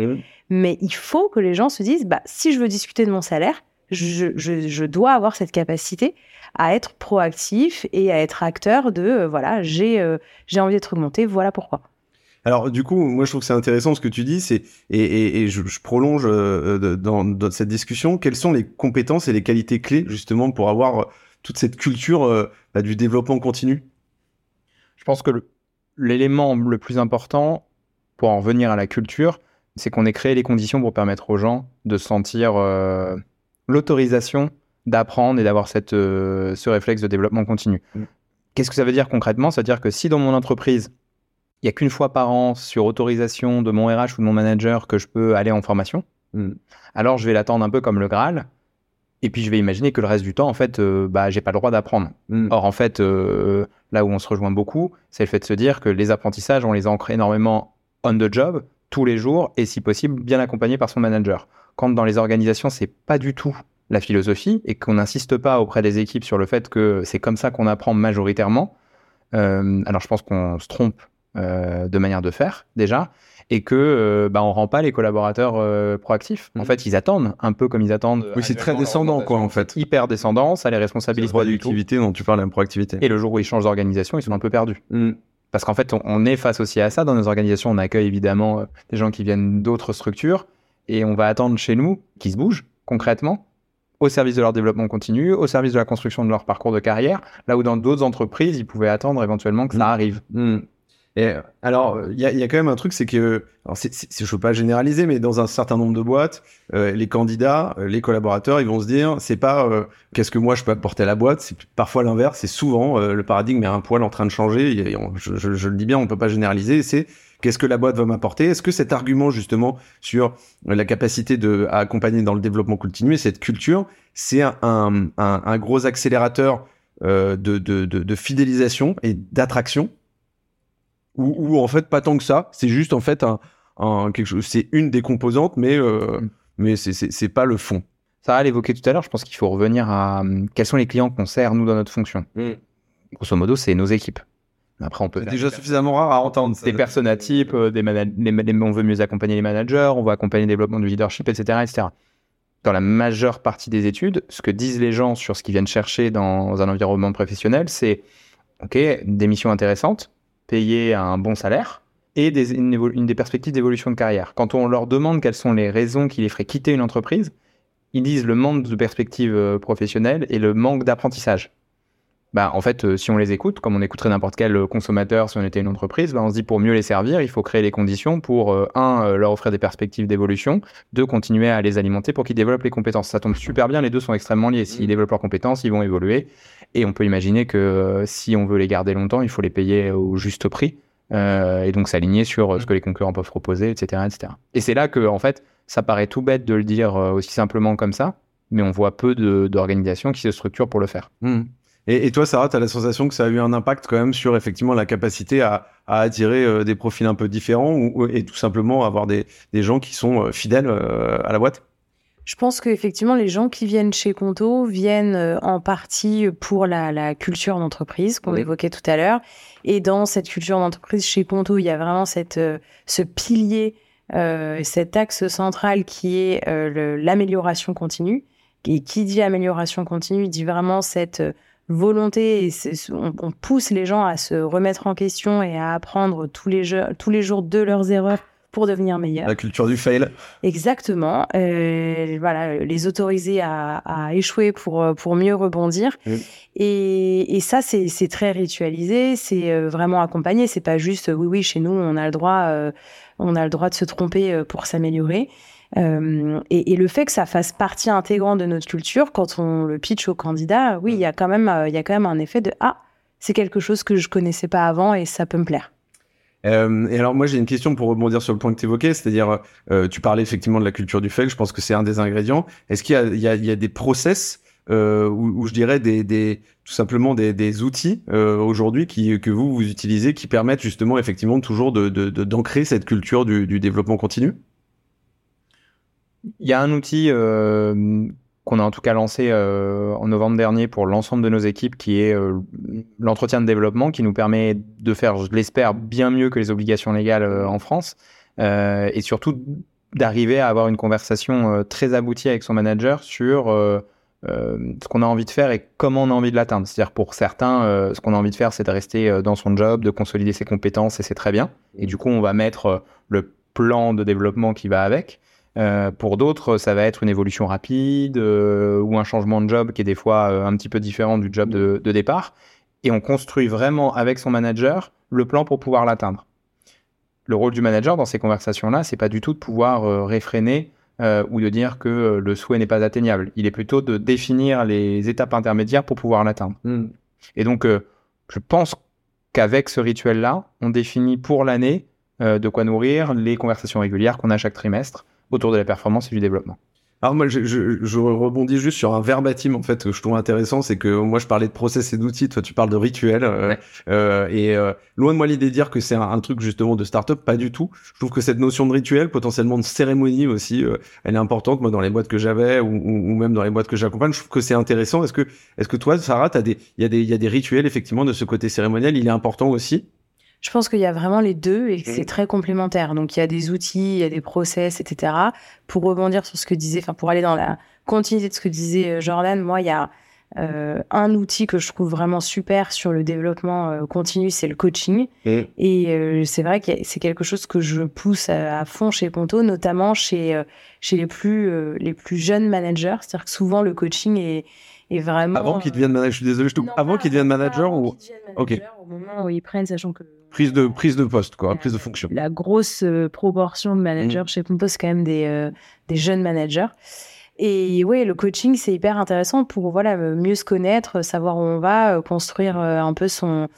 mais il faut que les gens se disent, bah, si je veux discuter de mon salaire, je, je, je dois avoir cette capacité à être proactif et à être acteur de, euh, voilà, j'ai euh, j'ai envie d'être augmenté, voilà pourquoi. Alors du coup, moi je trouve que c'est intéressant ce que tu dis, c'est et, et, et je, je prolonge euh, de- dans, dans cette discussion. Quelles sont les compétences et les qualités clés justement pour avoir toute cette culture euh, bah, du développement continu? Je pense que le- l'élément le plus important pour en revenir à la culture, c'est qu'on ait créé les conditions pour permettre aux gens de sentir euh, l'autorisation d'apprendre et d'avoir cette, euh, ce réflexe de développement continu. Mm. Qu'est-ce que ça veut dire concrètement? Ça veut dire que si dans mon entreprise, il n'y a qu'une fois par an sur autorisation de mon RH ou de mon manager que je peux aller en formation, Mm. alors je vais l'attendre un peu comme le Graal. Et puis je vais imaginer que le reste du temps, en fait, euh, bah, j'ai pas le droit d'apprendre. Mm. Or, en fait, euh, là où on se rejoint beaucoup, c'est le fait de se dire que les apprentissages, on les ancre énormément on the job, tous les jours, et si possible, bien accompagné par son manager. Quand dans les organisations, c'est pas du tout la philosophie, et qu'on n'insiste pas auprès des équipes sur le fait que c'est comme ça qu'on apprend majoritairement, euh, alors je pense qu'on se trompe euh, de manière de faire, déjà, et que euh, bah, on rend pas les collaborateurs euh, proactifs. En Mhm. fait, ils attendent, un peu comme ils attendent. Oui, c'est très descendant quoi en fait. Hyper descendant, ça les responsabilise pas du tout. productivité dont tu parles, la proactivité. Et le jour où ils changent d'organisation, ils sont un peu perdus. Mm. Parce qu'en fait, on, on est face aussi à ça. Dans nos organisations, on accueille évidemment euh, des gens qui viennent d'autres structures et on va attendre chez nous qu'ils se bougent concrètement au service de leur développement continu, au service de la construction de leur parcours de carrière, là où dans d'autres entreprises, ils pouvaient attendre éventuellement que ça arrive. Hmm. Et alors, il y, a quand même un truc, c'est que, alors je ne veux pas généraliser, mais dans un certain nombre de boîtes, euh, les candidats, euh, les collaborateurs, ils vont se dire, c'est pas euh, qu'est-ce que moi je peux apporter à la boîte, c'est parfois l'inverse, c'est souvent le paradigme est un poil en train de changer. je, je, le dis bien, on peut pas généraliser. C'est qu'est-ce que la boîte va m'apporter? Est-ce que cet argument justement sur la capacité de à accompagner dans le développement continu, cette culture, c'est un, un, un, gros accélérateur de, de, de, de fidélisation et d'attraction? Ou, en fait pas tant que ça. C'est juste en fait un, un quelque chose. C'est une des composantes, mais euh, mm. mais c'est pas le fond. Ça l'évoquer tout à l'heure. Je pense qu'il faut revenir à hum, quels sont les clients qu'on sert nous dans notre fonction. Mm. Grosso modo, c'est nos équipes. Après, on peut déjà suffisamment rare à entendre. Des personnes à type, euh, des on veut mieux accompagner les managers, on va accompagner le développement du leadership, etc., etc. Dans la majeure partie des études, ce que disent les gens sur ce qu'ils viennent chercher dans un environnement professionnel, c'est OK, des missions intéressantes, payer un bon salaire et des, une, des perspectives d'évolution de carrière. Quand on leur demande quelles sont les raisons qui les feraient quitter une entreprise, ils disent le manque de perspectives euh, professionnelles et le manque d'apprentissage. Bah, en fait, euh, si on les écoute, comme on écouterait n'importe quel consommateur si on était une entreprise, bah, on se dit pour mieux les servir, il faut créer les conditions pour, euh, un, leur offrir des perspectives d'évolution, deux, continuer à les alimenter pour qu'ils développent les compétences. Ça tombe super bien, les deux sont extrêmement liés. S'ils mmh. développent leurs compétences, ils vont évoluer. Et on peut imaginer que euh, si on veut les garder longtemps, il faut les payer au juste prix. Euh, et donc s'aligner sur euh, ce que les concurrents peuvent proposer, etc. etc. Et c'est là que, en fait, ça paraît tout bête de le dire aussi simplement comme ça, mais on voit peu d'organisations qui se structurent pour le faire. Mmh. Et, toi, Sarah, tu as la sensation que ça a eu un impact quand même sur effectivement la capacité à, attirer des profils un peu différents ou, et tout simplement avoir des, des gens qui sont fidèles à la boîte? Je pense qu'effectivement, les gens qui viennent chez Conto viennent euh, en partie pour la, culture d'entreprise qu'on évoquait tout à l'heure. Et dans cette culture d'entreprise chez Conto, il y a vraiment cette, euh, ce pilier, euh, cet axe central qui est l'amélioration continue. Et qui dit amélioration continue dit vraiment cette volonté, et on, on, pousse les gens à se remettre en question et à apprendre tous les, tous les jours de leurs erreurs pour devenir meilleur. La culture du fail. Exactement. Euh, voilà, les autoriser à, échouer pour, pour mieux rebondir. Et, et, ça, c'est très ritualisé, c'est euh, vraiment accompagné. C'est pas juste, oui, oui, chez nous, on a le droit, euh, on a le droit de se tromper pour s'améliorer. Et, et, le fait que ça fasse partie intégrante de notre culture, quand on le pitch au candidat, oui, il y a quand même, il y a quand même un effet de ah, c'est quelque chose que je connaissais pas avant et ça peut me plaire. Euh, et alors moi j'ai une question pour rebondir sur le point que tu évoquais, c'est-à-dire euh, tu parlais effectivement de la culture du fail, je pense que c'est un des ingrédients. Est-ce qu'il y a, des process euh, ou, je dirais des, tout simplement des, outils euh, aujourd'hui que vous vous utilisez qui permettent justement effectivement toujours d'ancrer cette culture du développement continu? Il y a un outil euh, qu'on a en tout cas lancé euh, en novembre dernier pour l'ensemble de nos équipes, qui est euh, l'entretien de développement, qui nous permet de faire, je l'espère, bien mieux que les obligations légales en France, et surtout d'arriver à avoir une conversation très aboutie avec son manager sur ce qu'on a envie de faire et comment on a envie de l'atteindre. C'est-à-dire pour certains, ce qu'on a envie de faire, c'est de rester dans son job, de consolider ses compétences, et c'est très bien. Et du coup, on va mettre le plan de développement qui va avec. Euh, pour d'autres, ça va être une évolution rapide euh, ou un changement de job qui est des fois euh, un petit peu différent du job de, départ. Et on construit vraiment avec son manager le plan pour pouvoir l'atteindre. Le rôle du manager dans ces conversations-là, c'est pas du tout de pouvoir réfréner ou de dire que le souhait n'est pas atteignable. Il est plutôt de définir les étapes intermédiaires pour pouvoir l'atteindre. Hmm. Et donc, je pense qu'avec ce rituel-là, on définit pour l'année de quoi nourrir les conversations régulières qu'on a chaque trimestre autour de la performance et du développement. Alors moi, je, je, je, rebondis juste sur un verbatim en fait que je trouve intéressant, c'est que moi je parlais de process et d'outils, toi tu parles de rituels, euh, euh, et euh, loin de moi l'idée de dire que c'est un, truc justement de start-up, pas du tout. Je trouve que cette notion de rituel, potentiellement de cérémonie aussi, euh, elle est importante. Moi dans les boîtes que j'avais ou, ou, même dans les boîtes que j'accompagne, je trouve que c'est intéressant. Est-ce que, est-ce que toi, Sarah, t'as des, il y a des, il y a des rituels effectivement de ce côté cérémoniel, il est important aussi? Je pense qu'il y a vraiment les deux et que c'est mmh. très complémentaire. Donc il y a des outils, il y a des process, etc. Pour rebondir sur ce que disait, enfin pour aller dans la continuité de ce que disait euh, Jordan, moi il y a Euh, un outil que je trouve vraiment super sur le développement euh, continu, c'est le coaching. Et- Et euh, c'est vrai que c'est quelque chose que je pousse à, à fond chez Ponto, notamment chez, euh, chez les, plus, euh, les plus jeunes managers. C'est-à-dire que souvent, le coaching est, est vraiment... Avant qu'ils deviennent manager, je suis désolé, je te coupe. Non, Avant qu'ils deviennent manager ou qu'ils deviennent Ok. manager, Au moment où ils prennent, sachant que prise de, prise de poste, quoi, prise de fonction. la grosse euh, proportion de managers Mm. chez Ponto, c'est quand même des, euh, des jeunes managers. Et oui, le coaching, c'est hyper intéressant pour voilà euh, mieux se connaître, savoir où on va, euh, construire euh, un peu son,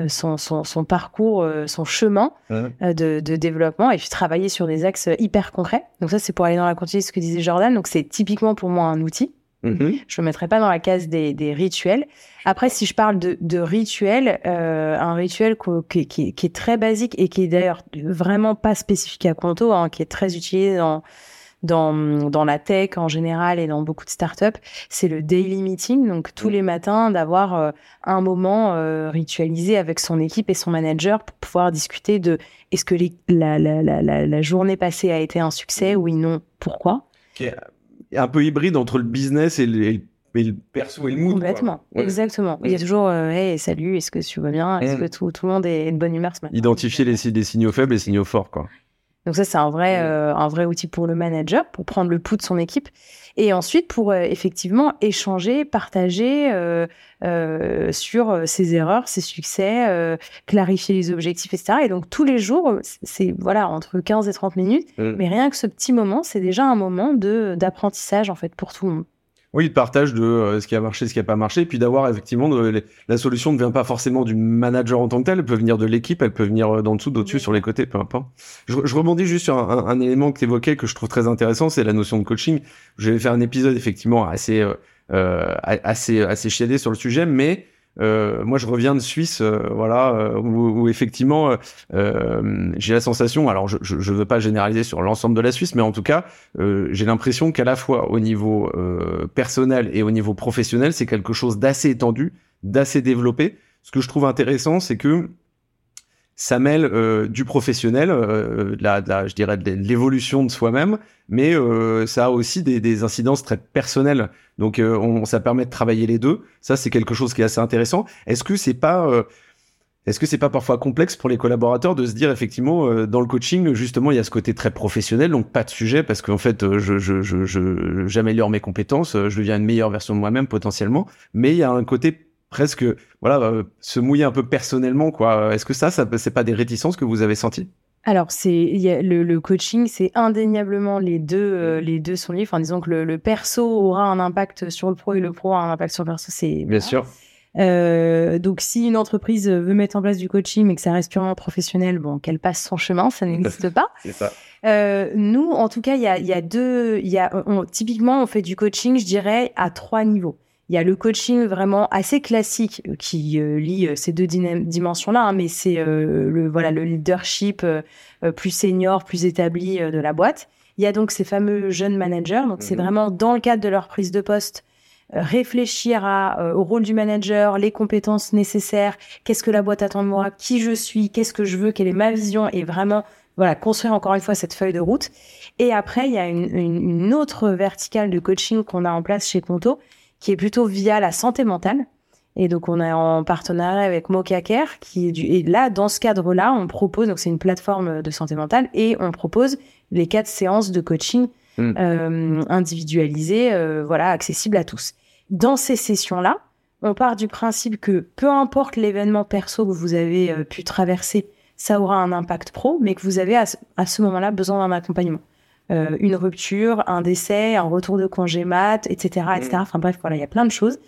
euh, son, son, son parcours, euh, son chemin euh, de, de développement et puis travailler sur des axes hyper concrets. Donc ça, c'est pour aller dans la continuité, ce que disait Jordan. Donc c'est typiquement pour moi un outil. Mhm. Je ne le mettrai pas dans la case des, des rituels. Après, si je parle de, de rituel, euh, un rituel qui, qui- qui est très basique et qui est d'ailleurs vraiment pas spécifique à Conto, hein, qui est très utilisé dans, dans, dans la tech en général et dans beaucoup de startups, c'est le daily meeting. Donc, tous les matins, d'avoir euh, un moment euh, ritualisé avec son équipe et son manager pour pouvoir discuter de est-ce que les- la, la, la, la, la journée passée a été un succès Oui, non, pourquoi Qui est un peu hybride entre le business et le, et le- et le perso et le mood. Complètement, Ouais. exactement. Il y a toujours, euh, hey, salut, est-ce que tu vas bien? Est-ce Mm. que tout, tout le monde est de bonne humeur ce matin? Identifier les, si- les signaux faibles et les signaux forts, quoi. Donc ça, c'est un vrai, euh, un vrai outil pour le manager, pour prendre le pouls de son équipe. Et ensuite, pour euh, effectivement échanger, partager euh, euh, sur ses erreurs, ses succès, euh, clarifier les objectifs, etc. Et donc, tous les jours, c'est voilà entre 15 et 30 minutes. Mm. Mais rien que ce petit moment, c'est déjà un moment de d'apprentissage, en fait, pour tout le monde. Oui, de partage de euh, ce qui a marché, ce qui a pas marché, puis d'avoir effectivement de- les- la solution ne vient pas forcément du manager en tant que tel, elle peut venir de l'équipe, elle peut venir euh, d'en dessous, d'au-dessus, sur les côtés, peu importe. Je, je rebondis juste sur un, un- un élément que tu évoquais que je trouve très intéressant, c'est la notion de coaching. Je vais faire un épisode effectivement assez euh, euh, assez assez chiadé sur le sujet, mais euh, moi, je reviens de Suisse, euh, voilà, euh, où, où effectivement, euh, euh, j'ai la sensation. Alors, je, je veux pas généraliser sur l'ensemble de la Suisse, mais en tout cas, euh, j'ai l'impression qu'à la fois au niveau personnel et au niveau professionnel, c'est quelque chose d'assez étendu, d'assez développé. Ce que je trouve intéressant, c'est que ça mêle euh, du professionnel, euh, la, la- je dirais de l'évolution de soi-même, mais euh, ça a aussi des, des incidences très personnelles. Donc, euh, on, ça permet de travailler les deux. Ça, c'est quelque chose qui est assez intéressant. Est-ce que c'est pas euh, est-ce que c'est pas parfois complexe pour les collaborateurs de se dire effectivement euh, dans le coaching justement il y a ce côté très professionnel donc pas de sujet parce qu'en fait euh, je je je j'améliore mes compétences je deviens une meilleure version de moi-même potentiellement mais il y a un côté presque voilà euh, se mouiller un peu personnellement quoi est-ce que ça ça c'est pas des réticences que vous avez senties? Alors, c'est le, le coaching, c'est indéniablement les deux, euh, les deux sont liés. Enfin, disons que le, le perso aura un impact sur le pro et le pro a un impact sur le perso. C'est voilà. sûr Euh, donc, si une entreprise veut mettre en place du coaching, mais que ça reste purement professionnel, bon, qu'elle passe son chemin, ça n'existe [laughs] pas. ça Euh, nous, en tout cas, il y a, il y a deux. Il y a, on- typiquement, on fait du coaching, je dirais, à trois niveaux. Il y a le coaching vraiment assez classique euh, qui euh, lie euh, ces deux dimensions-là, hein, mais c'est euh, le voilà le leadership euh, plus senior, plus établi de la boîte. Il y a donc ces fameux jeunes managers, donc c'est Mhm. vraiment dans le cadre de leur prise de poste réfléchir à, euh, au rôle du manager, les compétences nécessaires, qu'est-ce que la boîte attend de moi, qui je suis, qu'est-ce que je veux, quelle est ma vision, et vraiment voilà construire encore une fois cette feuille de route. Et après, il y a une, une- une autre verticale de coaching qu'on a en place chez Conto, qui est plutôt via la santé mentale. Et donc, on est en partenariat avec Mokacare, qui est du... et là, dans ce cadre-là, on propose, donc c'est une plateforme de santé mentale, et on propose les quatre séances de coaching Mm. euh, individualisées, euh, voilà, accessibles à tous. Dans ces sessions-là, on part du principe que peu importe l'événement perso que vous avez euh, pu traverser, ça aura un impact pro, mais que vous avez à ce moment-là besoin d'un accompagnement. Euh, une rupture, un décès, un retour de congé mat, etc., etc. Enfin bref, voilà, il y a plein de choses.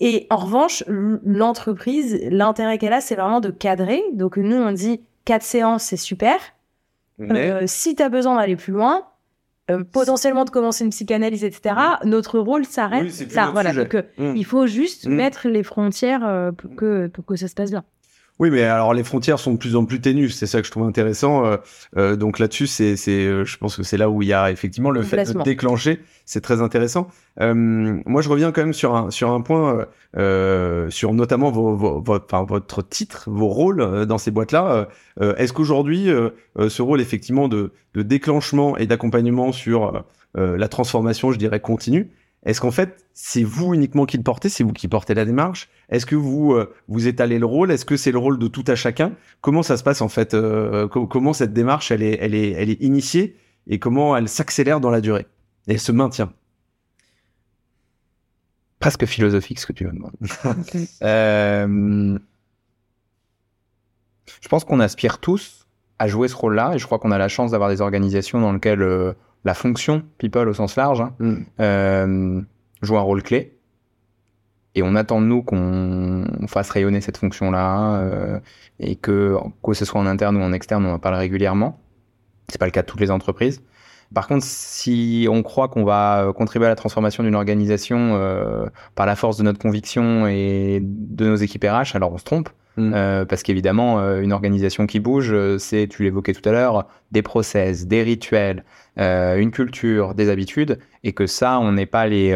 Et en revanche, l'entreprise, l'intérêt qu'elle a, c'est vraiment de cadrer. Donc nous, on dit quatre séances, c'est super. mais Euh, si tu as besoin d'aller plus loin, euh, potentiellement de commencer une psychanalyse, etc., notre rôle s'arrête Oui, là. Voilà, donc, euh, Mm. il faut juste Mm. mettre les frontières euh, pour, que, pour que ça se passe bien. Oui, mais alors les frontières sont de plus en plus ténues. C'est ça que je trouve intéressant. Euh, euh, donc là-dessus, c'est, c'est, euh, je pense que c'est là où il y a effectivement le fait de déclencher. C'est très intéressant. Euh, moi, je reviens quand même sur un sur un point, euh, euh, sur notamment vos, vos- votre, enfin, votre titre, vos rôles dans ces boîtes-là. Est-ce qu'aujourd'hui, ce rôle effectivement de, de déclenchement et d'accompagnement sur euh, la transformation, je dirais continue, Est-ce qu'en fait, c'est vous uniquement qui le portez, c'est vous qui portez la démarche? Est-ce que vous euh, vous étalez le rôle? Est-ce que c'est le rôle de tout à chacun? Comment ça se passe en fait euh, co- Comment cette démarche elle est, elle est, elle est initiée et comment elle s'accélère dans la durée et elle se maintient? Presque philosophique ce que tu me demandes. [laughs] Euh, je pense qu'on aspire tous à jouer ce rôle-là et je crois qu'on a la chance d'avoir des organisations dans lesquelles euh, la fonction people au sens large hein, Mm. euh, joue un rôle clé. Et on attend de nous qu'on on fasse rayonner cette fonction-là euh, et que, que ce soit en interne ou en externe, on en parle régulièrement. C'est pas le cas de toutes les entreprises. Par contre, si on croit qu'on va contribuer à la transformation d'une organisation euh, par la force de notre conviction et de nos équipes RH, alors on se trompe. Mm. Euh, parce qu'évidemment, euh, une organisation qui bouge, euh, c'est, tu l'évoquais tout à l'heure, des process, des rituels, une culture, des habitudes, et que ça, on n'est pas les,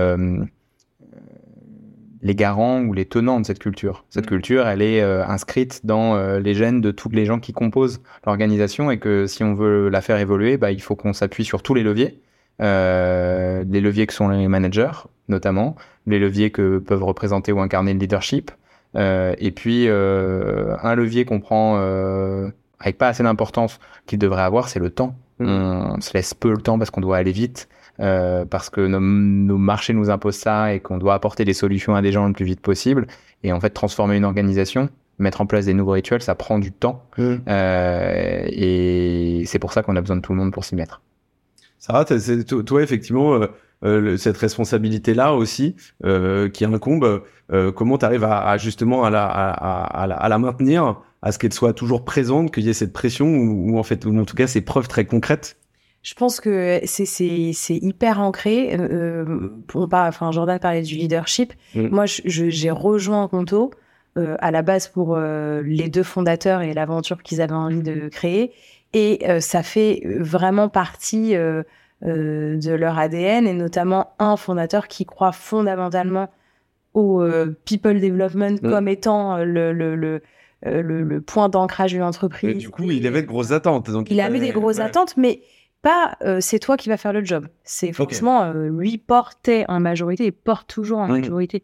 les garants ou les tenants de cette culture. Cette Mm. culture, elle est inscrite dans les gènes de tous les gens qui composent l'organisation, et que si on veut la faire évoluer, bah, il faut qu'on s'appuie sur tous les leviers. Les leviers que sont les managers, notamment, les leviers que peuvent représenter ou incarner le leadership, et puis euh, un levier qu'on prend euh, avec pas assez d'importance qu'il devrait avoir, c'est le temps. Mhm. On se laisse peu le temps parce qu'on doit aller vite, euh, parce que nos, nos marchés nous imposent ça et qu'on doit apporter des solutions à des gens le plus vite possible. Et en fait, transformer une organisation, mettre en place des nouveaux rituels, ça prend du temps. Mm. Euh, et c'est pour ça qu'on a besoin de tout le monde pour s'y mettre. Sarah, toi, effectivement, euh, euh, le- cette responsabilité-là aussi, euh, qui incombe, euh, comment tu arrives à, à justement à la, à, à- la, à la maintenir, à ce qu'elle soit toujours présente, qu'il y ait cette pression, ou, ou en fait, ou en tout cas, ces preuves très concrètes? Je pense que c'est c'est c'est hyper ancré. Euh, euh, on parle, enfin Jordan parlait du leadership. Mm. Moi, j'ai rejoint Conto euh, à la base pour euh, les deux fondateurs et l'aventure qu'ils avaient envie de créer, et euh, ça fait vraiment partie euh, de leur ADN et notamment un fondateur qui croit fondamentalement au euh, people development Mm. comme étant euh, le le, le, le- point d'ancrage d'une entreprise. Et du coup, il avait de grosses attentes. Donc Il avait fallait- des grosses ouais. attentes, mais pas euh, c'est toi qui vas faire le job. C'est euh, lui portait en majorité et porte toujours en Oui. majorité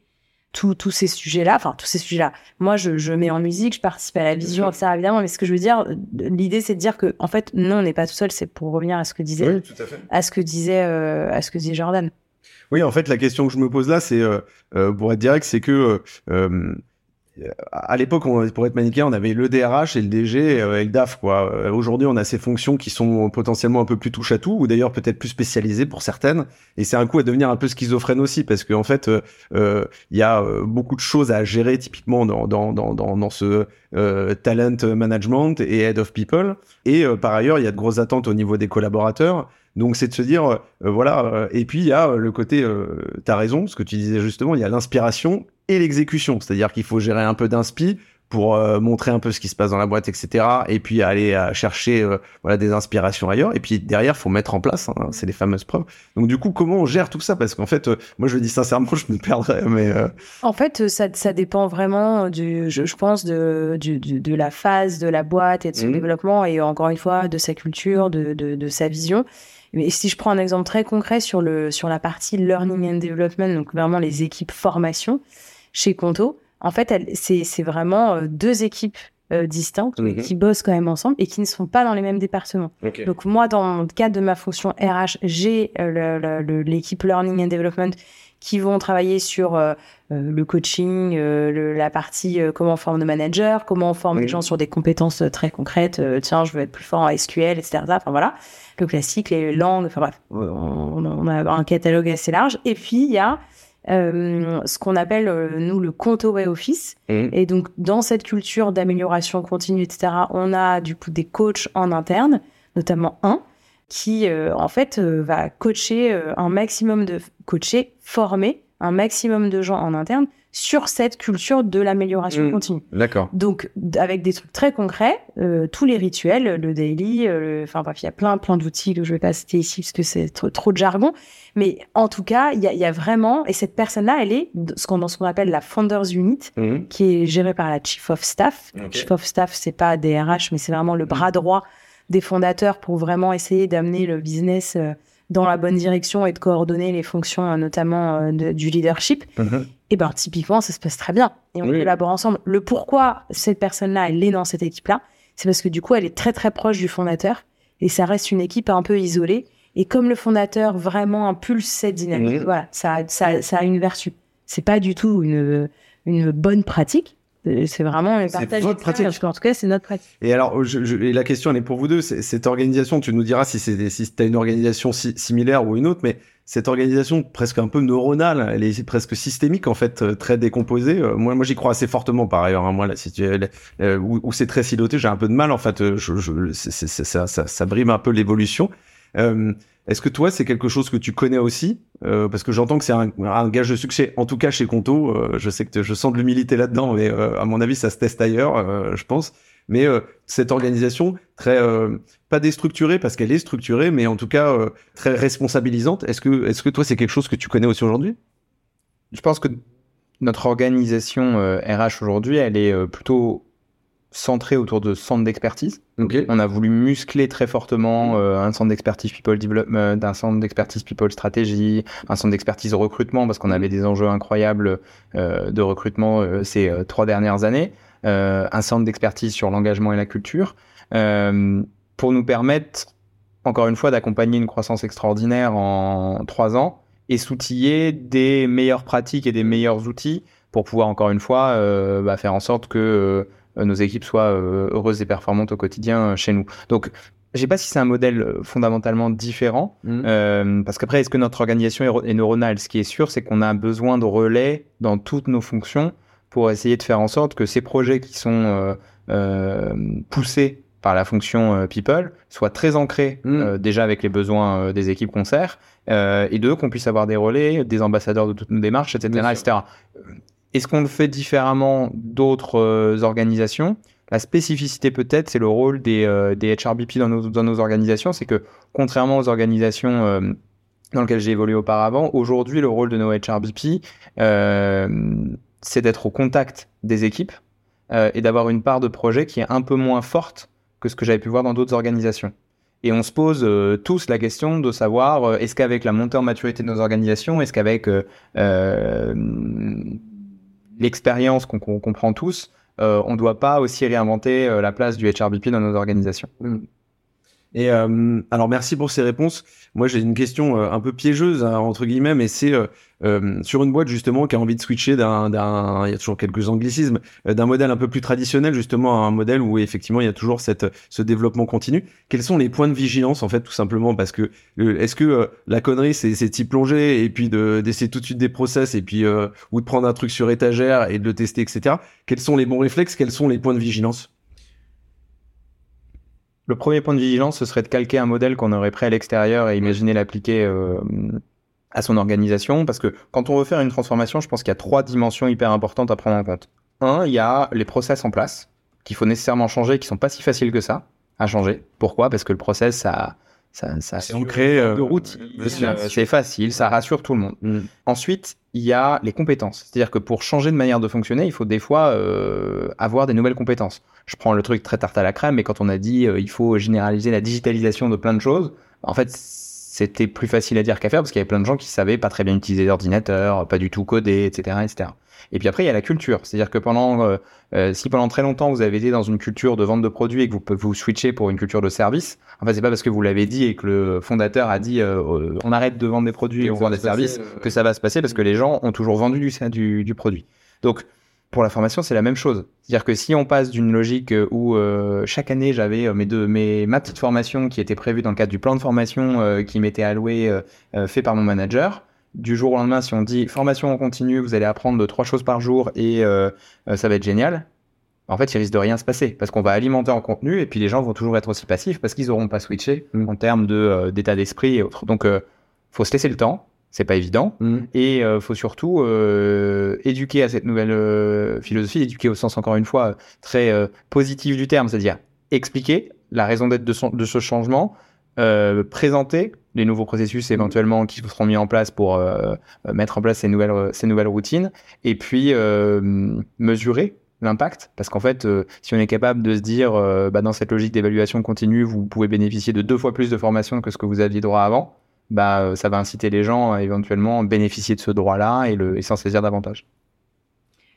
tous ces sujets-là. Enfin, tous ces sujets-là. Moi, je, je mets en musique, je participe à la vision, etc. Évidemment, mais ce que je veux dire, l'idée, c'est de dire que, en fait, non, on n'est pas tout seul. C'est pour revenir à ce que disait, Oui, tout à fait. à ce que disait, euh, à ce que disait Jordan. Oui, en fait, la question que je me pose là, c'est, euh, euh, pour être direct, c'est que à l'époque, pour être manichéen, on avait le DRH et le DG euh, et le DAF. Quoi. Euh, Aujourd'hui, on a ces fonctions qui sont potentiellement un peu plus touche à tout, ou d'ailleurs peut-être plus spécialisées pour certaines. Et c'est un coup à devenir un peu schizophrène aussi, parce qu'en fait, euh, euh, il y a euh, beaucoup de choses à gérer typiquement dans, dans, dans, dans, ce euh, talent management et head of people. Et euh, par ailleurs, il y a de grosses attentes au niveau des collaborateurs. Donc c'est de se dire, euh, voilà, euh, et puis il y a euh, le côté, euh, t'as raison, ce que tu disais justement, il y a l'inspiration et l'exécution, c'est-à-dire qu'il faut gérer un peu d'inspi pour euh, montrer un peu ce qui se passe dans la boîte, etc. Et puis aller euh, chercher euh, voilà des inspirations ailleurs. Et puis derrière, faut mettre en place. hein, c'est les fameuses preuves. Donc du coup, comment on gère tout ça? Parce qu'en fait, moi, je le dis sincèrement, [laughs] je me perdrais. Mais En fait, ça, ça dépend vraiment du, je, je pense, de, du- du- de la phase de la boîte et de son Mhm. développement et encore une fois de sa culture, de, de, de sa vision. Mais si je prends un exemple très concret sur le sur la partie learning and development, donc vraiment les équipes formation chez Conto, en fait, c'est vraiment euh, deux équipes euh, distinctes Mhm. qui bossent quand même ensemble et qui ne sont pas dans les mêmes départements. Donc moi, dans le cadre de ma fonction RH, j'ai euh, l'équipe Learning and Development qui vont travailler sur euh, le coaching, le- la partie comment on forme nos managers, comment on forme Oui. les gens sur des compétences très concrètes. tiens, je veux être plus fort en SQL, etc. Enfin voilà, le classique, les langues. Enfin bref, on, on a un catalogue assez large. Et puis il y a euh, ce qu'on appelle euh, nous le Conto Way Office. Mhm. Et donc dans cette culture d'amélioration continue, etc. On a du coup des coachs en interne, notamment un qui euh, en fait va coacher un maximum de coacher, former un maximum de gens en interne sur cette culture de l'amélioration Mhm. continue. d'accord. Donc avec des trucs très concrets, euh, tous les rituels, le daily, euh, enfin bref, il y a plein plein d'outils que je vais pas citer ici parce que c'est trop, trop de jargon, mais en tout cas, il y a, y a vraiment et cette personne-là, elle est ce qu'on dans ce qu'on appelle la founders unit Mhm. qui est gérée par la chief of staff. Chief of staff, c'est pas des RH, mais c'est vraiment le bras droit des fondateurs pour vraiment essayer d'amener le business euh, dans la bonne direction et de coordonner les fonctions, notamment du leadership. Mhm. Et ben typiquement, ça se passe très bien. Et on Oui. collabore ensemble. Le pourquoi cette personne-là, elle est dans cette équipe-là, c'est parce que du coup, elle est très très proche du fondateur et ça reste une équipe un peu isolée. Et comme le fondateur vraiment impulse cette dynamique, voilà, ça, ça, ça a une vertu. C'est pas du tout une, une bonne pratique. Euh, C'est vraiment un C'est partage votre pratique. En tout cas, c'est notre pratique. Et alors, je, je- et la question, elle est pour vous deux. Cette organisation, tu nous diras si c'est si t'as une organisation si- similaire ou une autre, mais cette organisation presque un peu neuronale, elle est presque systémique en fait, euh, très décomposée. Euh, moi, moi, j'y crois assez fortement par ailleurs. hein. Moi, là, si tu, euh, où, où c'est très siloté, j'ai un peu de mal en fait. euh, Je, je, ça, ça, ça brime un peu l'évolution. Euh, Est-ce que toi, c'est quelque chose que tu connais aussi? Euh, Parce que j'entends que c'est un, gage de succès. En tout cas, chez Conto, euh, je sais que je sens de l'humilité là-dedans, mais euh, à mon avis, ça se teste ailleurs, je pense. Mais cette organisation pas déstructurée parce qu'elle est structurée, mais en tout cas très responsabilisante. Est-ce que est-ce que toi, c'est quelque chose que tu connais aussi aujourd'hui? Je pense que notre organisation RH aujourd'hui, elle est plutôt centrée autour de centres d'expertise. On a voulu muscler très fortement euh, un centre d'expertise people development, un centre d'expertise people stratégie, un centre d'expertise recrutement parce qu'on avait des enjeux incroyables euh, de recrutement euh, ces trois dernières années, un centre d'expertise sur l'engagement et la culture pour nous permettre encore une fois d'accompagner une croissance extraordinaire en trois ans et s'outiller des meilleures pratiques et des meilleurs outils pour pouvoir encore une fois bah, faire en sorte que nos équipes soient euh, heureuses et performantes au quotidien euh, chez nous. Donc, je sais pas si c'est un modèle euh, fondamentalement différent, euh, parce qu'après, est-ce que notre organisation est, ro- est neuronale? Ce qui est sûr, c'est qu'on a besoin de relais dans toutes nos fonctions pour essayer de faire en sorte que ces projets qui sont euh, euh, poussés par la fonction euh, people soient très ancrés euh, déjà avec les besoins euh, des équipes concert, euh, et deux, qu'on puisse avoir des relais, des ambassadeurs de toutes nos démarches, etc. Est-ce qu'on le fait différemment d'autres euh, organisations? La spécificité peut-être, c'est le rôle des, euh, des HRBP dans nos, dans nos organisations. C'est que contrairement aux organisations euh, dans lesquelles j'ai évolué auparavant, aujourd'hui, le rôle de nos HRBP, euh, c'est d'être au contact des équipes et d'avoir une part de projet qui est un peu moins forte que ce que j'avais pu voir dans d'autres organisations. Et on se pose tous la question de savoir est-ce qu'avec la montée en maturité de nos organisations, est-ce qu'avec l'expérience qu'on comprend tous, euh, on ne doit pas aussi réinventer euh, la place du HRBP dans nos organisations. Et euh, alors merci pour ces réponses. Moi j'ai une question euh, un peu piégeuse hein, entre guillemets, mais c'est euh, euh, sur une boîte justement qui a envie de switcher d'un, il y a toujours quelques anglicismes, euh, d'un modèle un peu plus traditionnel justement à un modèle où effectivement il y a toujours cette ce développement continu. Quels sont les points de vigilance en fait tout simplement? Parce que euh, est-ce que la connerie c'est c'est d'y plonger et puis de d'essayer tout de suite des process et puis ou de prendre un truc sur étagère et de le tester etc. Quels sont les bons réflexes? Quels sont les points de vigilance? Le premier point de vigilance, ce serait de calquer un modèle qu'on aurait pris à l'extérieur et imaginer l'appliquer euh, à son organisation. Parce que quand on veut faire une transformation, je pense qu'il y a trois dimensions hyper importantes à prendre en compte. Un, il y a les process en place qu'il faut nécessairement changer, qui sont pas si faciles que ça à changer. Pourquoi? Parce que le process, ça, ça, ça C'est ancré, euh, de sûr. euh, c'est facile, ça rassure tout le monde. Mm. Ensuite, il y a les compétences. C'est-à-dire que pour changer de manière de fonctionner, il faut des fois euh, avoir des nouvelles compétences. Je prends le truc très tarte à la crème, mais quand on a dit euh, il faut généraliser la digitalisation de plein de choses, en fait, c'était plus facile à dire qu'à faire parce qu'il y avait plein de gens qui savaient pas très bien utiliser l'ordinateur, pas du tout coder, etc., etc. Et puis après, il y a la culture. C'est-à-dire que pendant, euh, euh, si pendant très longtemps vous avez été dans une culture de vente de produits et que vous pouvez vous switcher pour une culture de service, en fait, c'est pas parce que vous l'avez dit et que le fondateur a dit euh, euh, on arrête de vendre des produits et on vend des services que ça va se passer parce que les gens ont toujours vendu du, du, du produit. Donc, pour la formation, c'est la même chose. C'est-à-dire que si on passe d'une logique euh, où euh, chaque année j'avais euh, mes deux, mes, ma petite formation qui était prévue dans le cadre du plan de formation euh, qui m'était alloué, euh, fait par mon manager, du jour au lendemain, si on dit formation en continu, vous allez apprendre de trois choses par jour et ça va être génial. En fait, il risque de rien se passer parce qu'on va alimenter en contenu et puis les gens vont toujours être aussi passifs parce qu'ils n'auront pas switché en termes de d'état d'esprit et autres. Donc, faut se laisser le temps. C'est pas évident. Mm. Et euh, faut surtout euh, éduquer à cette nouvelle euh, philosophie, éduquer au sens encore une fois très euh, positif du terme, c'est-à-dire expliquer la raison d'être de, ce changement, présenter les nouveaux processus éventuellement qui seront mis en place pour mettre en place ces nouvelles, ces nouvelles routines, et puis mesurer l'impact, parce qu'en fait, euh, si on est capable de se dire, euh, bah, dans cette logique d'évaluation continue, vous pouvez bénéficier de deux fois plus de formation que ce que vous aviez droit avant, bah, euh, ça va inciter les gens à éventuellement bénéficier de ce droit-là et, le, et s'en saisir davantage.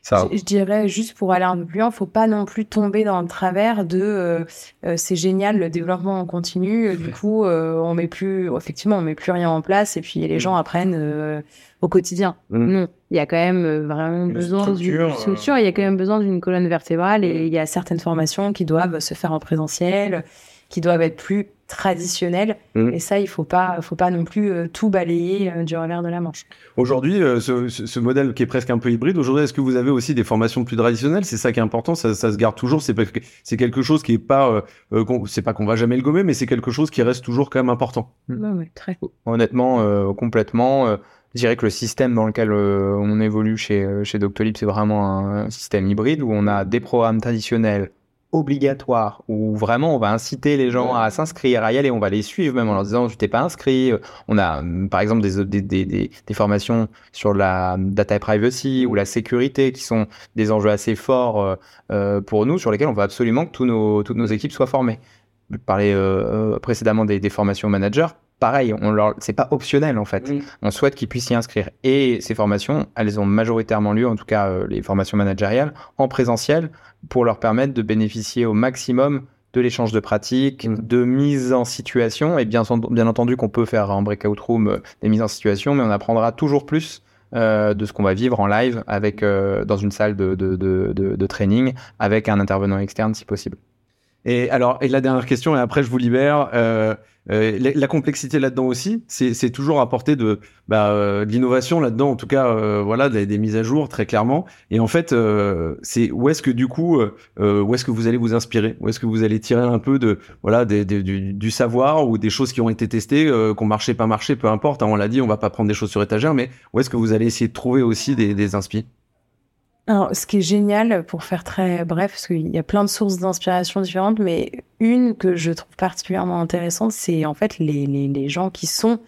Ça. Je, je, dirais juste pour aller un peu plus loin, faut pas non plus tomber dans le travers de euh, euh, c'est génial le développement en continu. Du coup, euh, on met plus effectivement on met plus rien en place et puis les gens apprennent au quotidien. Mm. Non, il y a quand même vraiment Une besoin d'une structure, structure. Il y a quand même besoin d'une colonne vertébrale et il y a certaines formations qui doivent se faire en présentiel, qui doivent être plus traditionnelles. Mm. Et ça, il faut pas faut pas non plus euh, tout balayer euh, du revers de la manche. Aujourd'hui, euh, ce, modèle qui est presque un peu hybride, aujourd'hui, est-ce que vous avez aussi des formations plus traditionnelles? C'est ça qui est important, ça, ça se garde toujours. C'est parce que c'est quelque chose qui est pas, qu'on- c'est pas qu'on va jamais le gommer, mais c'est quelque chose qui reste toujours quand même important. Mm. Ouais, ouais, très. Honnêtement, euh, complètement. euh, je dirais que le système dans lequel euh, on évolue chez, chez Doctolib, c'est vraiment un, un système hybride où on a des programmes traditionnels obligatoires, où vraiment on va inciter les gens à s'inscrire, à y aller, on va les suivre même en leur disant tu t'es pas inscrit. On a par exemple des, des, des, formations sur la data privacy ou la sécurité qui sont des enjeux assez forts euh, euh, pour nous, sur lesquels on veut absolument que tous nos, toutes nos équipes soient formées. Je parlais euh, précédemment des, des formations managers. Pareil, on leur, c'est pas optionnel en fait. On souhaite qu'ils puissent s'y inscrire. Et ces formations, elles ont majoritairement lieu, en tout cas euh, les formations managériales, en présentiel pour leur permettre de bénéficier au maximum de l'échange de pratiques, Mm. de mise en situation. Et bien, ent- bien entendu qu'on peut faire en breakout room euh, des mises en situation, mais on apprendra toujours plus euh, de ce qu'on va vivre en live avec euh, dans une salle de, de, de, de, de training avec un intervenant externe si possible. Et alors, et la dernière question, et après je vous libère. Euh, euh, la, la complexité là-dedans aussi, c'est toujours apporter de, bah, euh, de l'innovation là-dedans, en tout cas, euh, voilà, des, des mises à jour très clairement. Et en fait, euh, c'est où est-ce que du coup, euh, où est-ce que vous allez vous inspirer, où est-ce que vous allez tirer un peu de, voilà, des, du, du savoir ou des choses qui ont été testées, qu'on marché pas marché, peu importe. hein, on l'a dit, on va pas prendre des choses sur étagère, mais où est-ce que vous allez essayer de trouver aussi des, des inspi Alors, ce qui est génial, pour faire très bref, parce qu'il y a plein de sources d'inspiration différentes, mais une que je trouve particulièrement intéressante, c'est en fait les, les, gens qui sont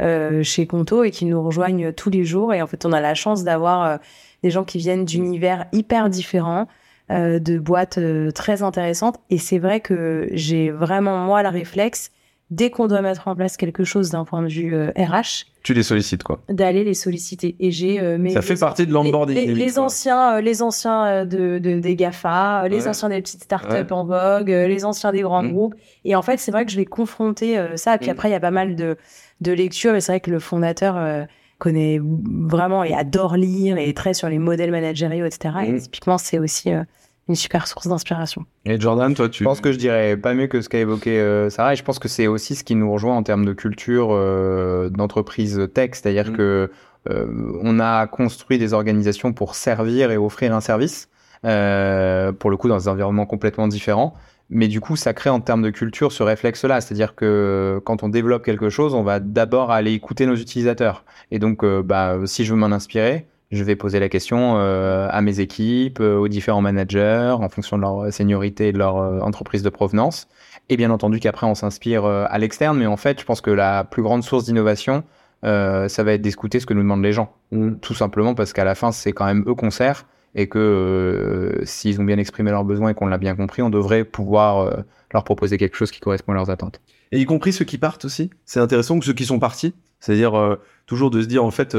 euh, chez Conto et qui nous rejoignent tous les jours. Et en fait, on a la chance d'avoir euh, des gens qui viennent d'univers hyper différents, euh, de boîtes très intéressantes. Et c'est vrai que j'ai vraiment, moi, le réflexe, dès qu'on doit mettre en place quelque chose d'un point de vue euh, RH, Tu les sollicites quoi. d'aller les solliciter. Et j'ai euh, mes Ça fait partie de l'onboarding. les, les- les anciens, euh, les anciens euh, de, de- des GAFA, euh, les Ouais. anciens des petites startups Ouais. en vogue, euh, les anciens des grands Mm. groupes. Et en fait, c'est vrai que je vais confronter euh, ça. Et puis Mm. après, il y a pas mal de, de lectures. Mais c'est vrai que le fondateur euh, connaît vraiment et adore lire et est très sur les modèles managériaux, etc. Et Mm. typiquement, c'est aussi euh, une super source d'inspiration. Et Jordan, toi, tu. Je pense que je dirais pas mieux que ce qu'a évoqué euh, Sarah, et je pense que c'est aussi ce qui nous rejoint en termes de culture euh, d'entreprise tech, c'est-à-dire Mm. que euh, on a construit des organisations pour servir et offrir un service, euh, pour le coup dans des environnements complètement différents. Mais du coup, ça crée en termes de culture ce réflexe-là, c'est-à-dire que quand on développe quelque chose, on va d'abord aller écouter nos utilisateurs. Et donc, euh, bah, si je veux m'en inspirer, je vais poser la question euh, à mes équipes, euh, aux différents managers, en fonction de leur seniorité et de leur euh, entreprise de provenance. Et bien entendu qu'après, on s'inspire à l'externe. Mais en fait, je pense que la plus grande source d'innovation, euh, ça va être d'écouter ce que nous demandent les gens. Mm. Tout simplement parce qu'à la fin, c'est quand même eux qu'on sert. Et que euh, s'ils ont bien exprimé leurs besoins et qu'on l'a bien compris, on devrait pouvoir euh, leur proposer quelque chose qui correspond à leurs attentes. Et y compris ceux qui partent aussi. C'est intéressant que ceux qui sont partis, c'est-à-dire toujours de se dire en fait,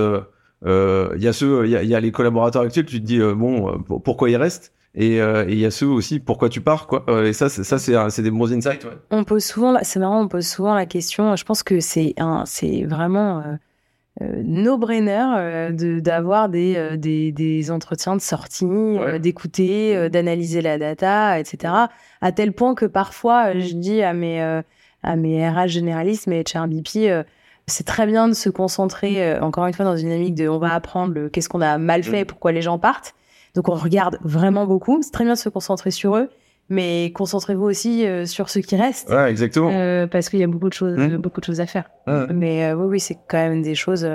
il y a ceux, il y a, il y a les collaborateurs actuels, tu te dis euh, bon, euh, pour- pourquoi ils restent? Et euh, il y a ceux aussi, pourquoi tu pars quoi Euh, Et ça, c'est ça, des bons insights. Ouais. On pose souvent, la- c'est marrant, on pose souvent la question. Je pense que c'est un, c'est vraiment euh, euh, no-brainer euh, de d'avoir des, euh, des des entretiens de sortie, euh, Ouais. d'écouter, euh, d'analyser la data, etc. À tel point que parfois, euh, je dis à mes euh, à mes RH généralistes, mes HRBP, euh, c'est très bien de se concentrer, euh, encore une fois, dans une dynamique de on va apprendre qu'est-ce qu'on a mal fait, pourquoi les gens partent. Donc on regarde vraiment beaucoup. C'est très bien de se concentrer sur eux, mais concentrez-vous aussi euh, sur ceux qui restent. Ouais, exactement. Euh, parce qu'il y a beaucoup de choses, Mm. beaucoup de choses à faire. Mais euh, oui, oui, c'est quand même des choses.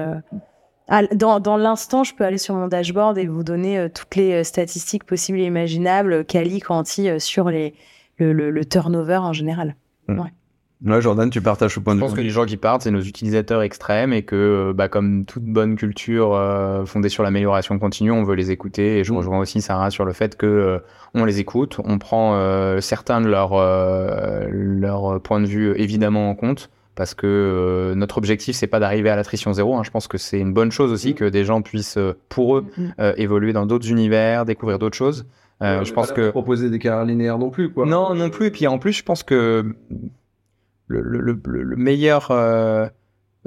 à- dans dans l'instant, je peux aller sur mon dashboard et vous donner toutes les statistiques possibles et imaginables, quali, quanti, sur les le, le, le turnover en général. Ouais, Jordan, tu partages ce point Je de pense vue. que les gens qui partent, c'est nos utilisateurs extrêmes et que, euh, bah, comme toute bonne culture euh, fondée sur l'amélioration continue, on veut les écouter. Et je Mm. rejoins aussi Sarah sur le fait que euh, on les écoute, on prend euh, certains de leurs euh, leurs points de vue évidemment en compte, parce que euh, notre objectif c'est pas d'arriver à l'attrition zéro. hein. Je pense que c'est une bonne chose aussi que des gens puissent, euh, pour eux, euh, évoluer dans d'autres univers, découvrir d'autres choses. Euh, Ouais, je pense pas que proposer des carrières linéaires non plus, quoi. non, non plus. Et puis en plus, je pense que le, le- le- le meilleur euh,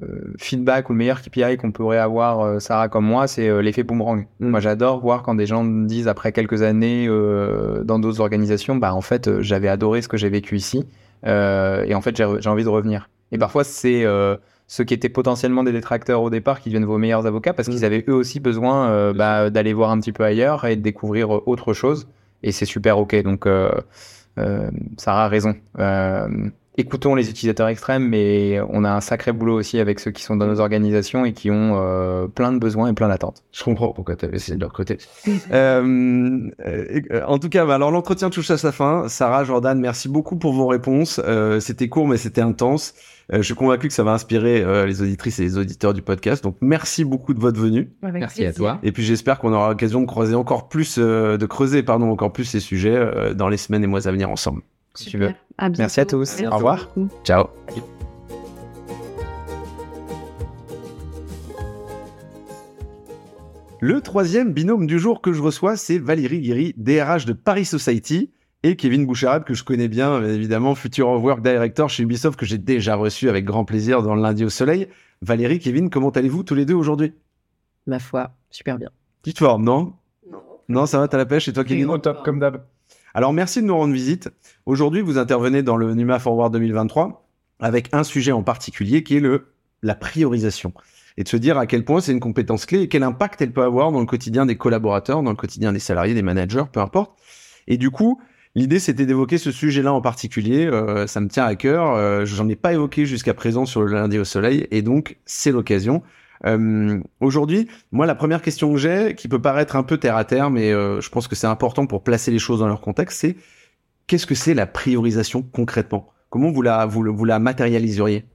euh, feedback ou le meilleur KPI qu'on pourrait avoir, euh, Sarah comme moi, c'est l'effet boomerang. Mm. Moi, j'adore voir quand des gens disent après quelques années dans d'autres organisations, bah en fait, j'avais adoré ce que j'ai vécu ici, et en fait, j'ai envie de revenir. Et parfois, c'est ceux qui étaient potentiellement des détracteurs au départ qui deviennent vos meilleurs avocats parce Mm. qu'ils avaient eux aussi besoin euh, bah, d'aller voir un petit peu ailleurs et de découvrir autre chose. Et c'est super ok. Donc, euh, euh, Sarah a raison. Écoutons les utilisateurs extrêmes, mais on a un sacré boulot aussi avec ceux qui sont dans nos organisations et qui ont euh, plein de besoins et plein d'attentes. Je comprends pourquoi tu avais essayé de leur côté. [laughs] Euh, euh, en tout cas, bah, alors l'entretien touche à sa fin. Sarah, Jordan, merci beaucoup pour vos réponses. Euh, c'était court, mais c'était intense. Euh, je suis convaincu que ça va inspirer euh, les auditrices et les auditeurs du podcast. Donc, merci beaucoup de votre venue. Avec Merci à toi. Et puis, j'espère qu'on aura l'occasion de creuser encore plus, euh, de creuser, pardon, encore plus ces sujets euh, dans les semaines et mois à venir ensemble. Si tu veux. À Merci à tous. Au revoir. Ciao. Le troisième binôme du jour que je reçois, c'est Valérie Guéry, DRH de Paris Society, et Kevin Boucharab, que je connais bien, bien évidemment, futur of work director chez Ubisoft, que j'ai déjà reçu avec grand plaisir dans le lundi au soleil. Valérie, Kevin, comment allez-vous tous les deux aujourd'hui? Ma foi, super bien. Petite forme, non? Non, ça va, t'as la pêche, et toi, Kevin? Au top, comme d'hab. Alors merci de nous rendre visite. Aujourd'hui, vous intervenez dans le Numa Forward 2023 avec un sujet en particulier qui est le la priorisation et de se dire à quel point c'est une compétence clé et quel impact elle peut avoir dans le quotidien des collaborateurs, dans le quotidien des salariés, des managers, peu importe. Et du coup, l'idée c'était d'évoquer ce sujet-là en particulier. Euh, ça me tient à cœur. Euh, J'en ai pas évoqué jusqu'à présent sur le lundi au soleil et donc c'est l'occasion. Euh, Aujourd'hui, moi, la première question que j'ai, qui peut paraître un peu terre à terre, mais euh, je pense que c'est important pour placer les choses dans leur contexte, c'est qu'est-ce que c'est la priorisation concrètement? Comment vous la, vous, le- vous la matérialiseriez?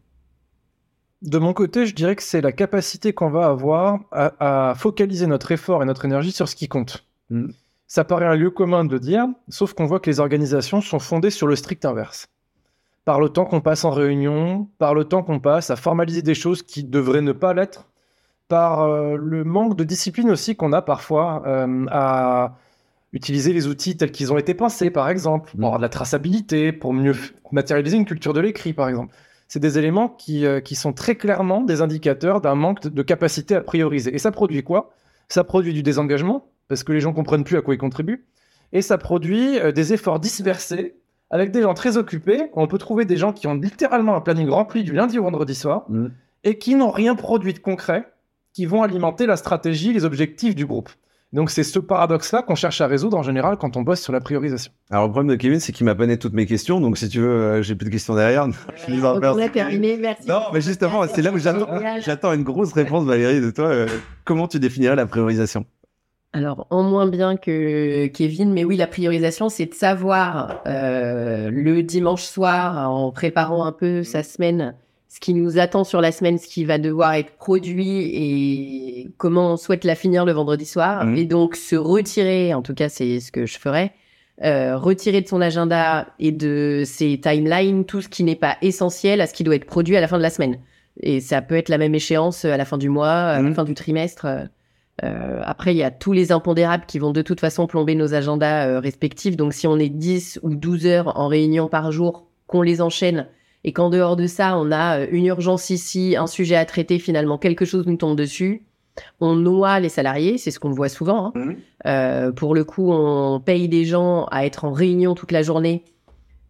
De mon côté, je dirais que c'est la capacité qu'on va avoir à, à focaliser notre effort et notre énergie sur ce qui compte. Mm. Ça paraît un lieu commun de le dire, sauf qu'on voit que les organisations sont fondées sur le strict inverse. Par le temps qu'on passe en réunion, par le temps qu'on passe à formaliser des choses qui devraient ne pas l'être, par euh, le manque de discipline aussi qu'on a parfois euh, à utiliser les outils tels qu'ils ont été pensés, par exemple, pour avoir de la traçabilité, pour mieux matérialiser une culture de l'écrit, par exemple. C'est des éléments qui, euh, qui sont très clairement des indicateurs d'un manque de, capacité à prioriser. Et ça produit quoi? Ça produit du désengagement, parce que les gens comprennent plus à quoi ils contribuent, et ça produit des efforts dispersés avec des gens très occupés. On peut trouver des gens qui ont littéralement un planning rempli du lundi au vendredi soir Mm. et qui n'ont rien produit de concret, qui vont alimenter la stratégie, les objectifs du groupe. Donc c'est ce paradoxe-là qu'on cherche à résoudre en général quand on bosse sur la priorisation. Alors le problème de Kevin, c'est qu'il m'a donné toutes mes questions, donc si tu veux, euh, j'ai plus de questions derrière. [laughs] Je les en terminé, merci. Non, mais justement, c'est là où j'attends, j'attends une grosse réponse, Valérie, de toi. Euh, comment tu définirais la priorisation? Alors, en moins bien que Kevin, mais oui, la priorisation, c'est de savoir euh, le dimanche soir, en préparant un peu sa semaine, ce qui nous attend sur la semaine, ce qui va devoir être produit et comment on souhaite la finir le vendredi soir. Mhm. Et donc, se retirer, en tout cas, c'est ce que je ferais, euh, retirer de son agenda et de ses timelines tout ce qui n'est pas essentiel à ce qui doit être produit à la fin de la semaine. Et ça peut être la même échéance à la fin du mois, à la Mhm. fin du trimestre. euh, euh, après, il y a tous les impondérables qui vont de toute façon plomber nos agendas euh, respectifs. Donc, si on est 10 ou 12 heures en réunion par jour, qu'on les enchaîne et qu'en dehors de ça, on a euh, une urgence ici, un sujet à traiter, finalement, quelque chose nous tombe dessus, on noie les salariés. C'est ce qu'on voit souvent. hein. Mhm. Euh, pour le coup, on paye des gens à être en réunion toute la journée.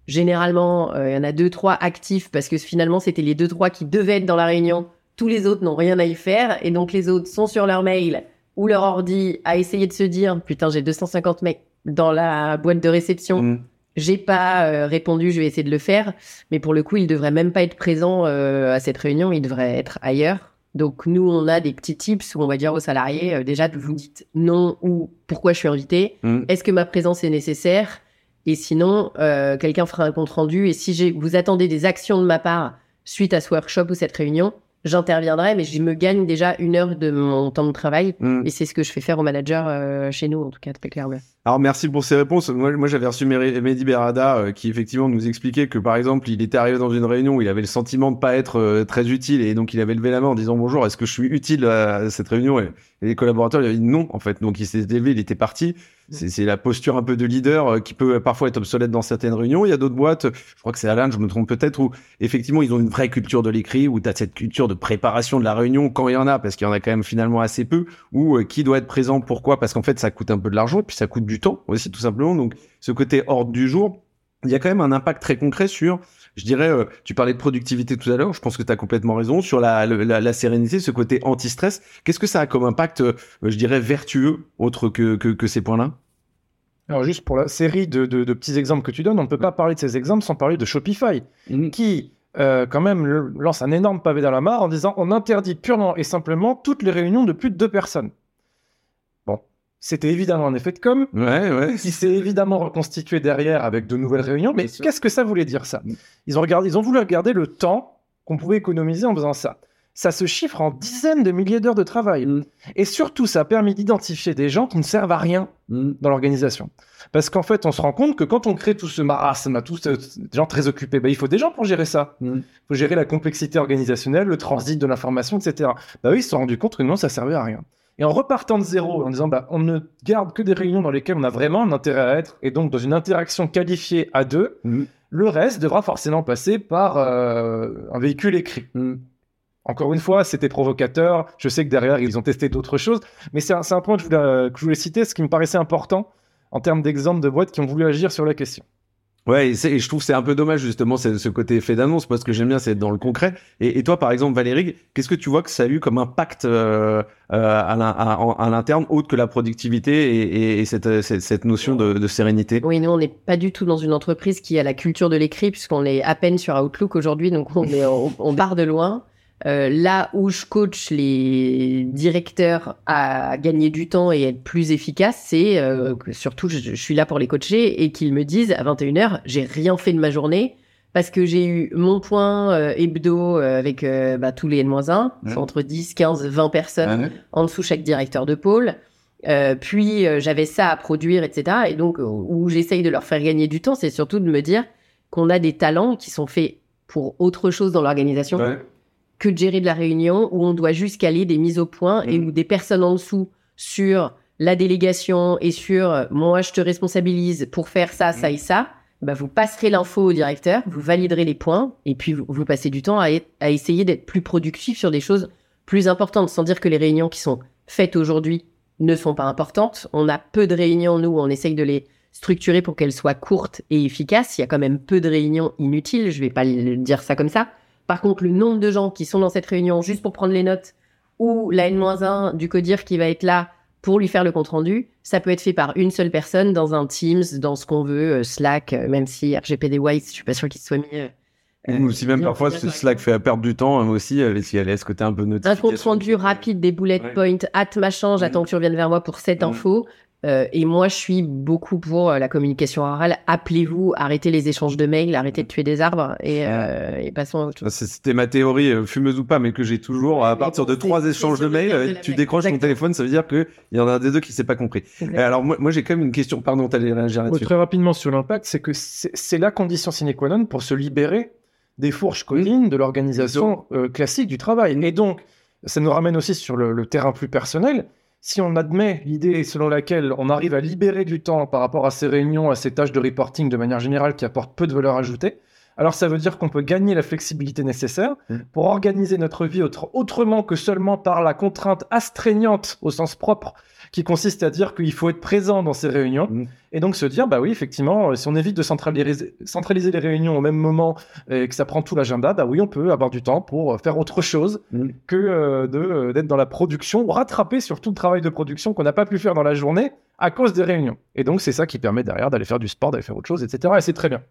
Généralement, euh, il y en a deux, trois actifs parce que finalement, c'était les deux, trois qui devaient être dans la réunion. Tous les autres n'ont rien à y faire. Et donc, les autres sont sur leur mail ou leur ordi à essayer de se dire Putain, j'ai 250 mecs dans la boîte de réception. Mm. J'ai pas euh, répondu, je vais essayer de le faire. Mais pour le coup, ils devraient même pas être présents euh, à cette réunion. Ils devraient être ailleurs. Donc, nous, on a des petits tips où on va dire aux salariés euh, déjà, vous dites non ou pourquoi je suis invité. Mm. Est-ce que ma présence est nécessaire? Et sinon, euh, quelqu'un fera un compte rendu. Et si j'ai, vous attendez des actions de ma part suite à ce workshop ou cette réunion, j'interviendrai, mais je me gagne déjà une heure de mon temps de travail. Mm. Et c'est ce que je fais faire aux managers euh, chez nous, en tout cas, très clairement. Alors merci pour ces réponses. Moi, moi j'avais reçu Mehdi Berada euh, qui effectivement nous expliquait que par exemple il était arrivé dans une réunion où il avait le sentiment de pas être euh, très utile et donc il avait levé la main en disant bonjour est-ce que je suis utile à cette réunion? Et, et les collaborateurs lui avaient dit non en fait donc il s'est levé il était parti. C'est la posture un peu de leader euh, qui peut parfois être obsolète dans certaines réunions. Il y a d'autres boîtes, je crois que c'est Alan, je me trompe peut-être, où effectivement ils ont une vraie culture de l'écrit, où tu as cette culture de préparation de la réunion quand il y en a, parce qu'il y en a quand même finalement assez peu, ou euh, qui doit être présent, pourquoi? Parce qu'en fait ça coûte un peu de l'argent, puis ça coûte du temps aussi tout simplement. Donc ce côté hors du jour, il y a quand même un impact très concret sur, je dirais, euh, tu parlais de productivité tout à l'heure, je pense que tu as complètement raison, sur la, la, la sérénité, ce côté anti-stress. Qu'est-ce que ça a comme impact, euh, je dirais, vertueux, autre que, que ces points-là? Alors juste pour la série de, de- de petits exemples que tu donnes, on ne peut pas parler de ces exemples sans parler de Shopify, qui euh, quand même le- lance un énorme pavé dans la mare en disant on interdit purement et simplement toutes les réunions de plus de deux personnes. Bon, c'était évidemment un effet de com, Ouais, ouais. qui s'est évidemment reconstitué derrière avec de nouvelles réunions. Mais qu'est-ce que ça voulait dire ça? Ils ont, regardé, ils ont voulu regarder le temps qu'on pouvait économiser en faisant ça. Ça se chiffre en dizaines de milliers d'heures de travail. Mm. Et surtout, ça a permis d'identifier des gens qui ne servent à rien Mm. dans l'organisation. Parce qu'en fait, on se rend compte que quand on crée tout ce marasme, tous ce- des gens très occupés, ben, il faut des gens pour gérer ça. Il Mm. faut gérer la complexité organisationnelle, le transit de l'information, etc. Bah oui, ils se sont rendus compte que non, ça servait à rien. Et en repartant de zéro, en disant bah, on ne garde que des réunions dans lesquelles on a vraiment un intérêt à être, et donc dans une interaction qualifiée à deux, le reste devra forcément passer par euh, un véhicule écrit. Encore une fois, c'était provocateur. Je sais que derrière, ils ont testé d'autres choses. Mais c'est un, point que je, voulais, que je voulais citer, ce qui me paraissait important en termes d'exemples de boîtes qui ont voulu agir sur la question. Ouais, et, je trouve que c'est un peu dommage justement c'est- ce côté effet d'annonce parce que j'aime bien c'est être dans le concret. Et, et toi par exemple Valérie, qu'est-ce que tu vois que ça a eu comme impact euh, euh, à l'interne autre que la productivité et, et- et cette, cette, cette notion de, de sérénité? Oui, nous, on n'est pas du tout dans une entreprise qui a la culture de l'écrit, puisqu'on est à peine sur Outlook aujourd'hui, donc on, est, on, on part de loin. Euh, là où je coach les directeurs à gagner du temps et être plus efficaces, c'est euh, que surtout je, je suis là pour les coacher et qu'ils me disent à 21h, j'ai rien fait de ma journée parce que j'ai eu mon point euh, hebdo euh, avec euh, bah, tous les N-1, Ouais. c'est entre 10, 15, 20 personnes en dessous chaque directeur de pôle. Euh, puis euh, j'avais ça à produire, etc. Et donc, où j'essaye de leur faire gagner du temps, c'est surtout de me dire qu'on a des talents qui sont faits pour autre chose dans l'organisation Ouais. Que de gérer de la réunion, où on doit juste caler des mises au point et Mhm. où des personnes en dessous sur la délégation et sur euh, moi je te responsabilise pour faire ça, ça et ça. Bah, vous passerez l'info au directeur, vous validerez les points, et puis vous, vous passez du temps à, être- à essayer d'être plus productif sur des choses plus importantes, sans dire que les réunions qui sont faites aujourd'hui ne sont pas importantes. On a peu de réunions, nous, on essaye de les structurer pour qu'elles soient courtes et efficaces. Il y a quand même peu de réunions inutiles, je vais pas le dire ça comme ça. Par contre, le nombre de gens qui sont dans cette réunion juste pour prendre les notes, ou la N-1 du codir qui va être là pour lui faire le compte-rendu, ça peut être fait par une seule personne dans un Teams, dans ce qu'on veut, euh, Slack, euh, même si RGPD White, je suis pas sûr qu'il soit mis... euh, Ou si même parfois ce Slack fait perdre du temps hein, aussi, s'il y a ce côté un peu un notification. compte rendu rapide des bullet Ouais. points, hâte machin, j'attends que tu reviennes vers moi pour cette info. Euh, et moi, je suis beaucoup pour euh, la communication orale. Appelez-vous, arrêtez les échanges de mails, arrêtez de tuer des arbres et, euh, et passons à autre chose. Ça, C'était ma théorie euh, fumeuse ou pas, mais que j'ai toujours. À partir de trois échanges de mails, tu décroches ton téléphone, ça veut dire qu'il y en a un des deux qui s'est pas compris. Euh, Alors moi, moi j'ai quand même une question. Pardon, t'allais réagir là-dessus. très rapidement sur l'impact, c'est que c'est c'est la condition sine qua non pour se libérer des fourches codines de l'organisation euh, classique du travail. Et donc, ça nous ramène aussi sur le, le terrain plus personnel. Si on admet l'idée selon laquelle on arrive à libérer du temps par rapport à ces réunions, à ces tâches de reporting de manière générale qui apportent peu de valeur ajoutée, alors ça veut dire qu'on peut gagner la flexibilité nécessaire Mm. pour organiser notre vie autre- autrement que seulement par la contrainte astreignante au sens propre qui consiste à dire qu'il faut être présent dans ces réunions Mm. et donc se dire bah oui effectivement euh, si on évite de centraliser, centraliser les réunions au même moment et que ça prend tout l'agenda bah oui on peut avoir du temps pour euh, faire autre chose Mm. que euh, de euh, d'être dans la production rattraper sur tout le travail de production qu'on n'a pas pu faire dans la journée à cause des réunions et donc c'est ça qui permet derrière d'aller faire du sport d'aller faire autre chose etc et c'est très bien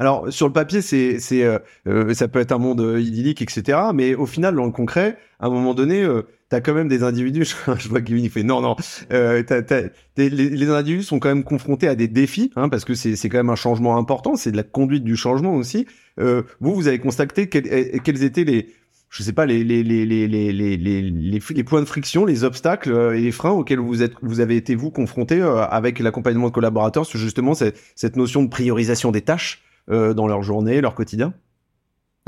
alors sur le papier, c'est c'est euh, euh ça peut être un monde euh, idyllique, etc. Mais au final, dans le concret, à un moment donné, euh, t'as quand même des individus. [laughs] je vois Kevin, il fait non, non. Euh, t as, les, les, individus sont quand même confrontés à des défis, hein, parce que c'est c'est quand même un changement important. C'est de la conduite du changement aussi. Euh, vous, vous avez constaté quels, quels étaient les je sais pas les les les les les les les, les points de friction, les obstacles et les freins auxquels vous êtes vous avez été vous confronté avec l'accompagnement de collaborateurs sur justement cette, cette notion de priorisation des tâches? Euh, dans leur journée, leur quotidien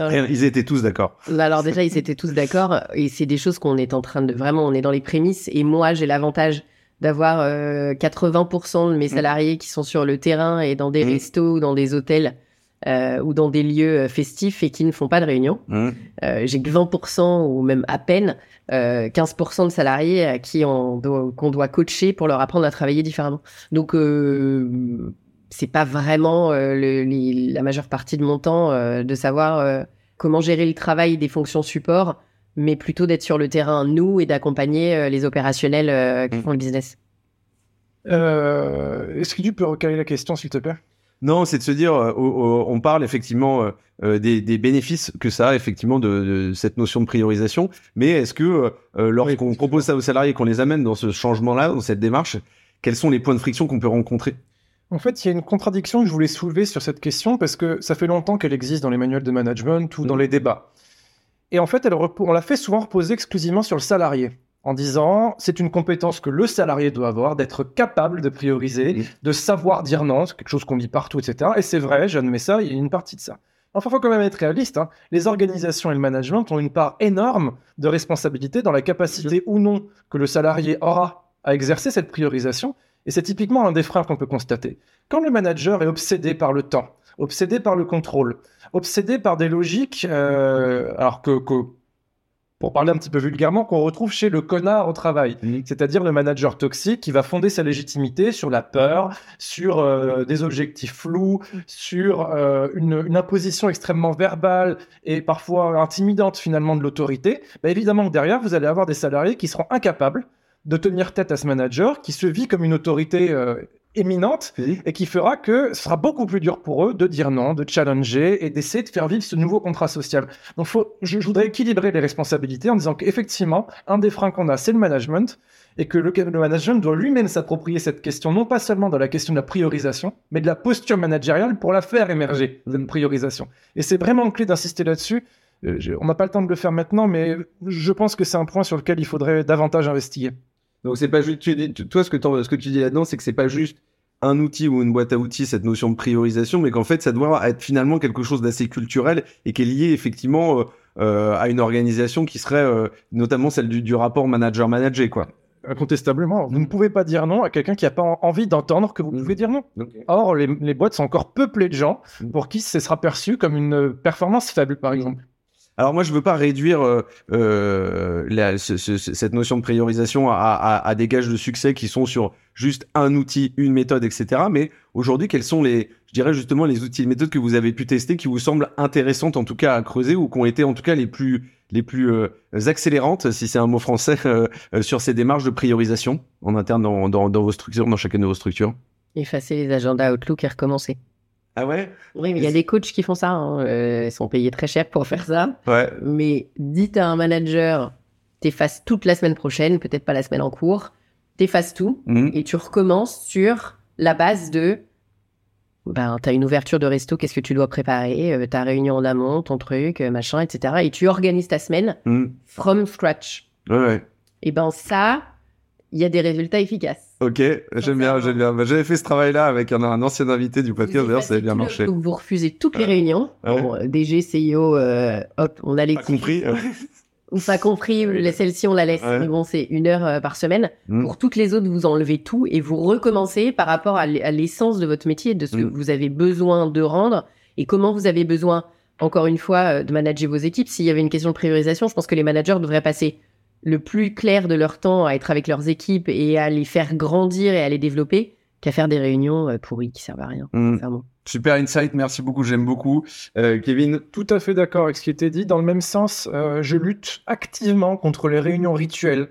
Et Ils étaient tous d'accord. Alors déjà, ils étaient tous d'accord et c'est des choses qu'on est en train de vraiment, on est dans les prémices et moi j'ai l'avantage d'avoir euh, 80% de mes salariés qui sont sur le terrain et dans des Mhm. restos ou dans des hôtels euh, ou dans des lieux euh, festifs et qui ne font pas de réunion. Euh, j'ai que 20% ou même à peine euh, 15% de salariés à qui on doit, qu'on doit coacher pour leur apprendre à travailler différemment. Donc euh, c'est pas vraiment euh, le- les- la majeure partie de mon temps euh, de savoir euh, comment gérer le travail des fonctions support, mais plutôt d'être sur le terrain nous et d'accompagner euh, les opérationnels euh, qui Mm. font le business. Euh, Est-ce que tu peux recaler la question, s'il te plaît? Non, c'est de se dire, euh, on parle effectivement des, des bénéfices que ça a effectivement de, de cette notion de priorisation, mais est-ce que lorsqu'on propose ça aux salariés, qu'on les amène dans ce changement-là, dans cette démarche, quels sont les points de friction qu'on peut rencontrer? En fait, il y a une contradiction que je voulais soulever sur cette question parce que ça fait longtemps qu'elle existe dans les manuels de management ou dans les débats. Et en fait, elle on la fait souvent reposer exclusivement sur le salarié en disant c'est une compétence que le salarié doit avoir, d'être capable de prioriser, Mhm. de savoir dire non, c'est quelque chose qu'on lit partout, etc. Et c'est vrai, j'admets ça, il y a une partie de ça. Enfin, il faut quand même être réaliste. hein. Les organisations et le management ont une part énorme de responsabilité dans la capacité ou non que le salarié aura à exercer cette priorisation. Et c'est typiquement un des freins qu'on peut constater. Quand le manager est obsédé par le temps, obsédé par le contrôle, obsédé par des logiques, euh, alors que, que, pour parler un petit peu vulgairement, qu'on retrouve chez le connard au travail, c'est-à-dire le manager toxique qui va fonder sa légitimité sur la peur, sur euh, des objectifs flous, sur euh, une, une imposition extrêmement verbale et parfois intimidante finalement de l'autorité, bah, évidemment que derrière, vous allez avoir des salariés qui seront incapables de tenir tête à ce manager qui se vit comme une autorité euh, éminente et qui fera que ce sera beaucoup plus dur pour eux de dire non, de challenger et d'essayer de faire vivre ce nouveau contrat social. Donc faut, je, je voudrais équilibrer les responsabilités en disant qu'effectivement, un des freins qu'on a, c'est le management et que le, le management doit lui-même s'approprier cette question, non pas seulement de la question de la priorisation, mais de la posture managériale pour la faire émerger, cette priorisation. Et c'est vraiment clé d'insister là-dessus. Euh, on n'a pas le temps de le faire maintenant, mais je pense que c'est un point sur lequel il faudrait davantage investiguer. Donc c'est pas juste, tu dis- tu- toi ce que, t'en- ce que tu dis là-dedans, c'est que c'est pas juste un outil ou une boîte à outils, cette notion de priorisation, mais qu'en fait ça doit être finalement quelque chose d'assez culturel et qui est lié effectivement euh, euh, à une organisation qui serait euh, notamment celle du, du rapport manager-manager, quoi. Incontestablement, vous ne pouvez pas dire non à quelqu'un qui n'a pas en- envie d'entendre que vous Mm. pouvez dire non. Or, les, les boîtes sont encore peuplées de gens Mm. pour qui ce sera perçu comme une performance faible, par exemple. Alors moi je veux pas réduire euh, euh, cette notion de priorisation à, des gages de succès qui sont sur juste un outil, une méthode, etc. Mais aujourd'hui quels sont les, je dirais justement les outils et méthodes que vous avez pu tester qui vous semblent intéressantes en tout cas à creuser ou qui ont été en tout cas les plus les plus euh, accélérantes, si c'est un mot français, sur ces démarches de priorisation en interne dans, dans vos structures, dans chacune de vos structures? Effacer les agendas Outlook et recommencer. Ah ouais? Oui, mais il y a des coachs qui font ça. hein. Euh, ils sont payés très cher pour faire ça. Ouais. Mais dites à un manager, t'effaces toute la semaine prochaine, peut-être pas la semaine en cours, t'effaces tout Mhm. et tu recommences sur la base de ben, t'as une ouverture de resto, qu'est-ce que tu dois préparer, euh, ta réunion en amont, ton truc, euh, machin, etc. Et tu organises ta semaine Mhm. from scratch. Ouais, ouais. Et ben ça, il y a des résultats efficaces. Ok, j'aime bien, j'aime bien. Bah, J'avais fait ce travail-là avec un, un ancien invité du podcast, d'ailleurs, ça avait bien le- marché. vous refusez toutes les réunions. Ouais. Bon, euh, DG, CIO, euh, hop, on a les Pas compris. [laughs] ou pas compris, celle-ci on la laisse. Ouais. Mais bon, c'est une heure euh, par semaine. Mm. Pour toutes les autres, vous enlevez tout et vous recommencez par rapport à l'essence de votre métier, de ce que Mm. vous avez besoin de rendre et comment vous avez besoin, encore une fois, euh, de manager vos équipes. S'il y avait une question de priorisation, je pense que les managers devraient passer le plus clair de leur temps à être avec leurs équipes et à les faire grandir et à les développer qu'à faire des réunions euh, pourries qui servent à rien. Mm. Super insight, merci beaucoup, j'aime beaucoup. Euh, Kevin, Tout à fait d'accord avec ce qui était dit. Dans le même sens, euh, je lutte activement contre les réunions rituelles.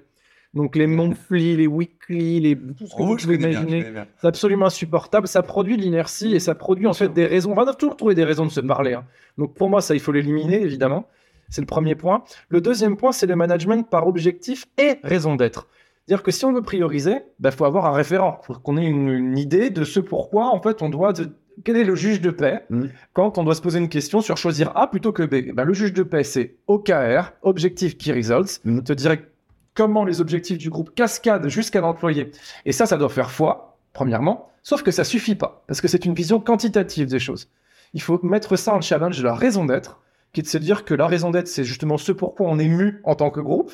Donc les monthly, les weekly, les... tout ce que vous pouvez imaginer. C'est absolument insupportable. Ça produit de l'inertie et ça produit en fait des raisons. On va toujours trouver des raisons de se parler. hein. Donc pour moi, ça, il faut l'éliminer, évidemment. C'est le premier point. Le deuxième point, c'est le management par objectif et raison d'être. C'est-à-dire que si on veut prioriser, il faut avoir un référent. Il faut qu'on ait une, une idée de ce pourquoi, en fait, on doit de- quel est le juge de paix Mm. quand on doit se poser une question sur choisir A plutôt que B Eh ben, Le juge de paix, c'est OKR, Objective Key Results, Mm. te dirait comment les objectifs du groupe cascadent jusqu'à l'employé. Et ça, ça doit faire foi, premièrement, sauf que ça suffit pas, parce que c'est une vision quantitative des choses. Il faut mettre ça en challenge de la raison d'être, qui est de se dire que la raison d'être, c'est justement ce pourquoi on est mu en tant que groupe.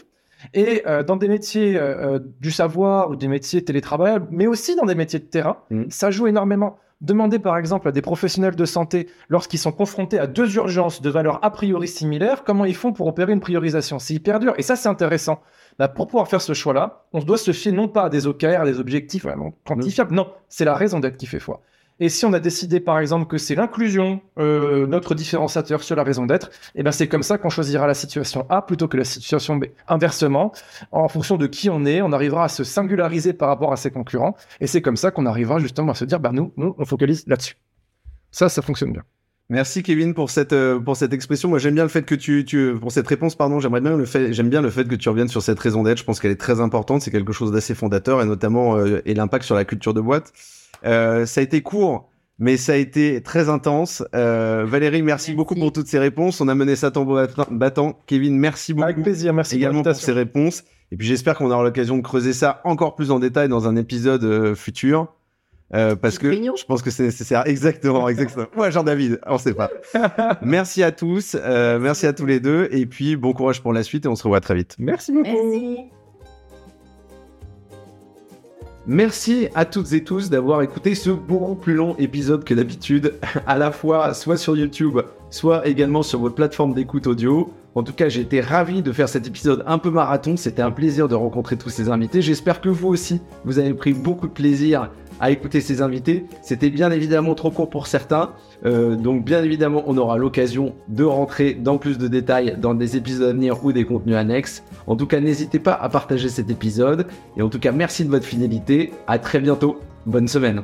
Et euh, dans des métiers euh, euh, du savoir ou des métiers télétravaillables, mais aussi dans des métiers de terrain, Mm. ça joue énormément. Demandez par exemple à des professionnels de santé, lorsqu'ils sont confrontés à deux urgences de valeurs a priori similaires, comment ils font pour opérer une priorisation. C'est hyper dur. Et ça, c'est intéressant. Bah, pour pouvoir faire ce choix-là, on doit se fier non pas à des OKR, à des objectifs vraiment quantifiables. Non, c'est la raison d'être qui fait foi. Et si on a décidé, par exemple, que c'est l'inclusion, euh, notre différenciateur sur la raison d'être, eh ben c'est comme ça qu'on choisira la situation A plutôt que la situation B. Inversement, en fonction de qui on est, on arrivera à se singulariser par rapport à ses concurrents, et c'est comme ça qu'on arrivera justement à se dire, bah nous, nous, on focalise là-dessus. Ça, ça fonctionne bien. Merci Kevin pour cette euh, pour cette expression. Moi j'aime bien le fait que tu tu pour cette réponse pardon. J'aimerais bien le fait j'aime bien le fait que tu reviennes sur cette raison d'être. Je pense qu'elle est très importante. C'est quelque chose d'assez fondateur et notamment euh, et l'impact sur la culture de boîte. Euh, ça a été court. Mais ça a été très intense. Euh, Valérie, merci, Merci. beaucoup pour toutes ces réponses. On a mené ça tambour battant. Kevin, merci beaucoup Avec plaisir, merci également pour l'invitation. ces réponses. Et puis j'espère qu'on aura l'occasion de creuser ça encore plus en détail dans un épisode euh, futur. Euh, parce que je pense que c'est nécessaire. [laughs] Exactement, exactement. Ouais, Jean-David, on sait pas. [laughs] merci à tous, euh, merci à tous les deux. Et puis bon courage pour la suite et on se revoit très vite. Merci beaucoup. Merci. Merci à toutes et tous d'avoir écouté ce beaucoup plus long épisode que d'habitude, [laughs] à la fois soit sur YouTube, soit également sur votre plateforme d'écoute audio. En tout cas, j'ai été ravi de faire cet épisode un peu marathon. C'était un plaisir de rencontrer tous ces invités. J'espère que vous aussi, vous avez pris beaucoup de plaisir à écouter ces invités. C'était bien évidemment trop court pour certains. Euh, donc bien évidemment, on aura l'occasion de rentrer dans plus de détails dans des épisodes à venir ou des contenus annexes. En tout cas, n'hésitez pas à partager cet épisode. Et en tout cas, merci de votre fidélité. À très bientôt. Bonne semaine.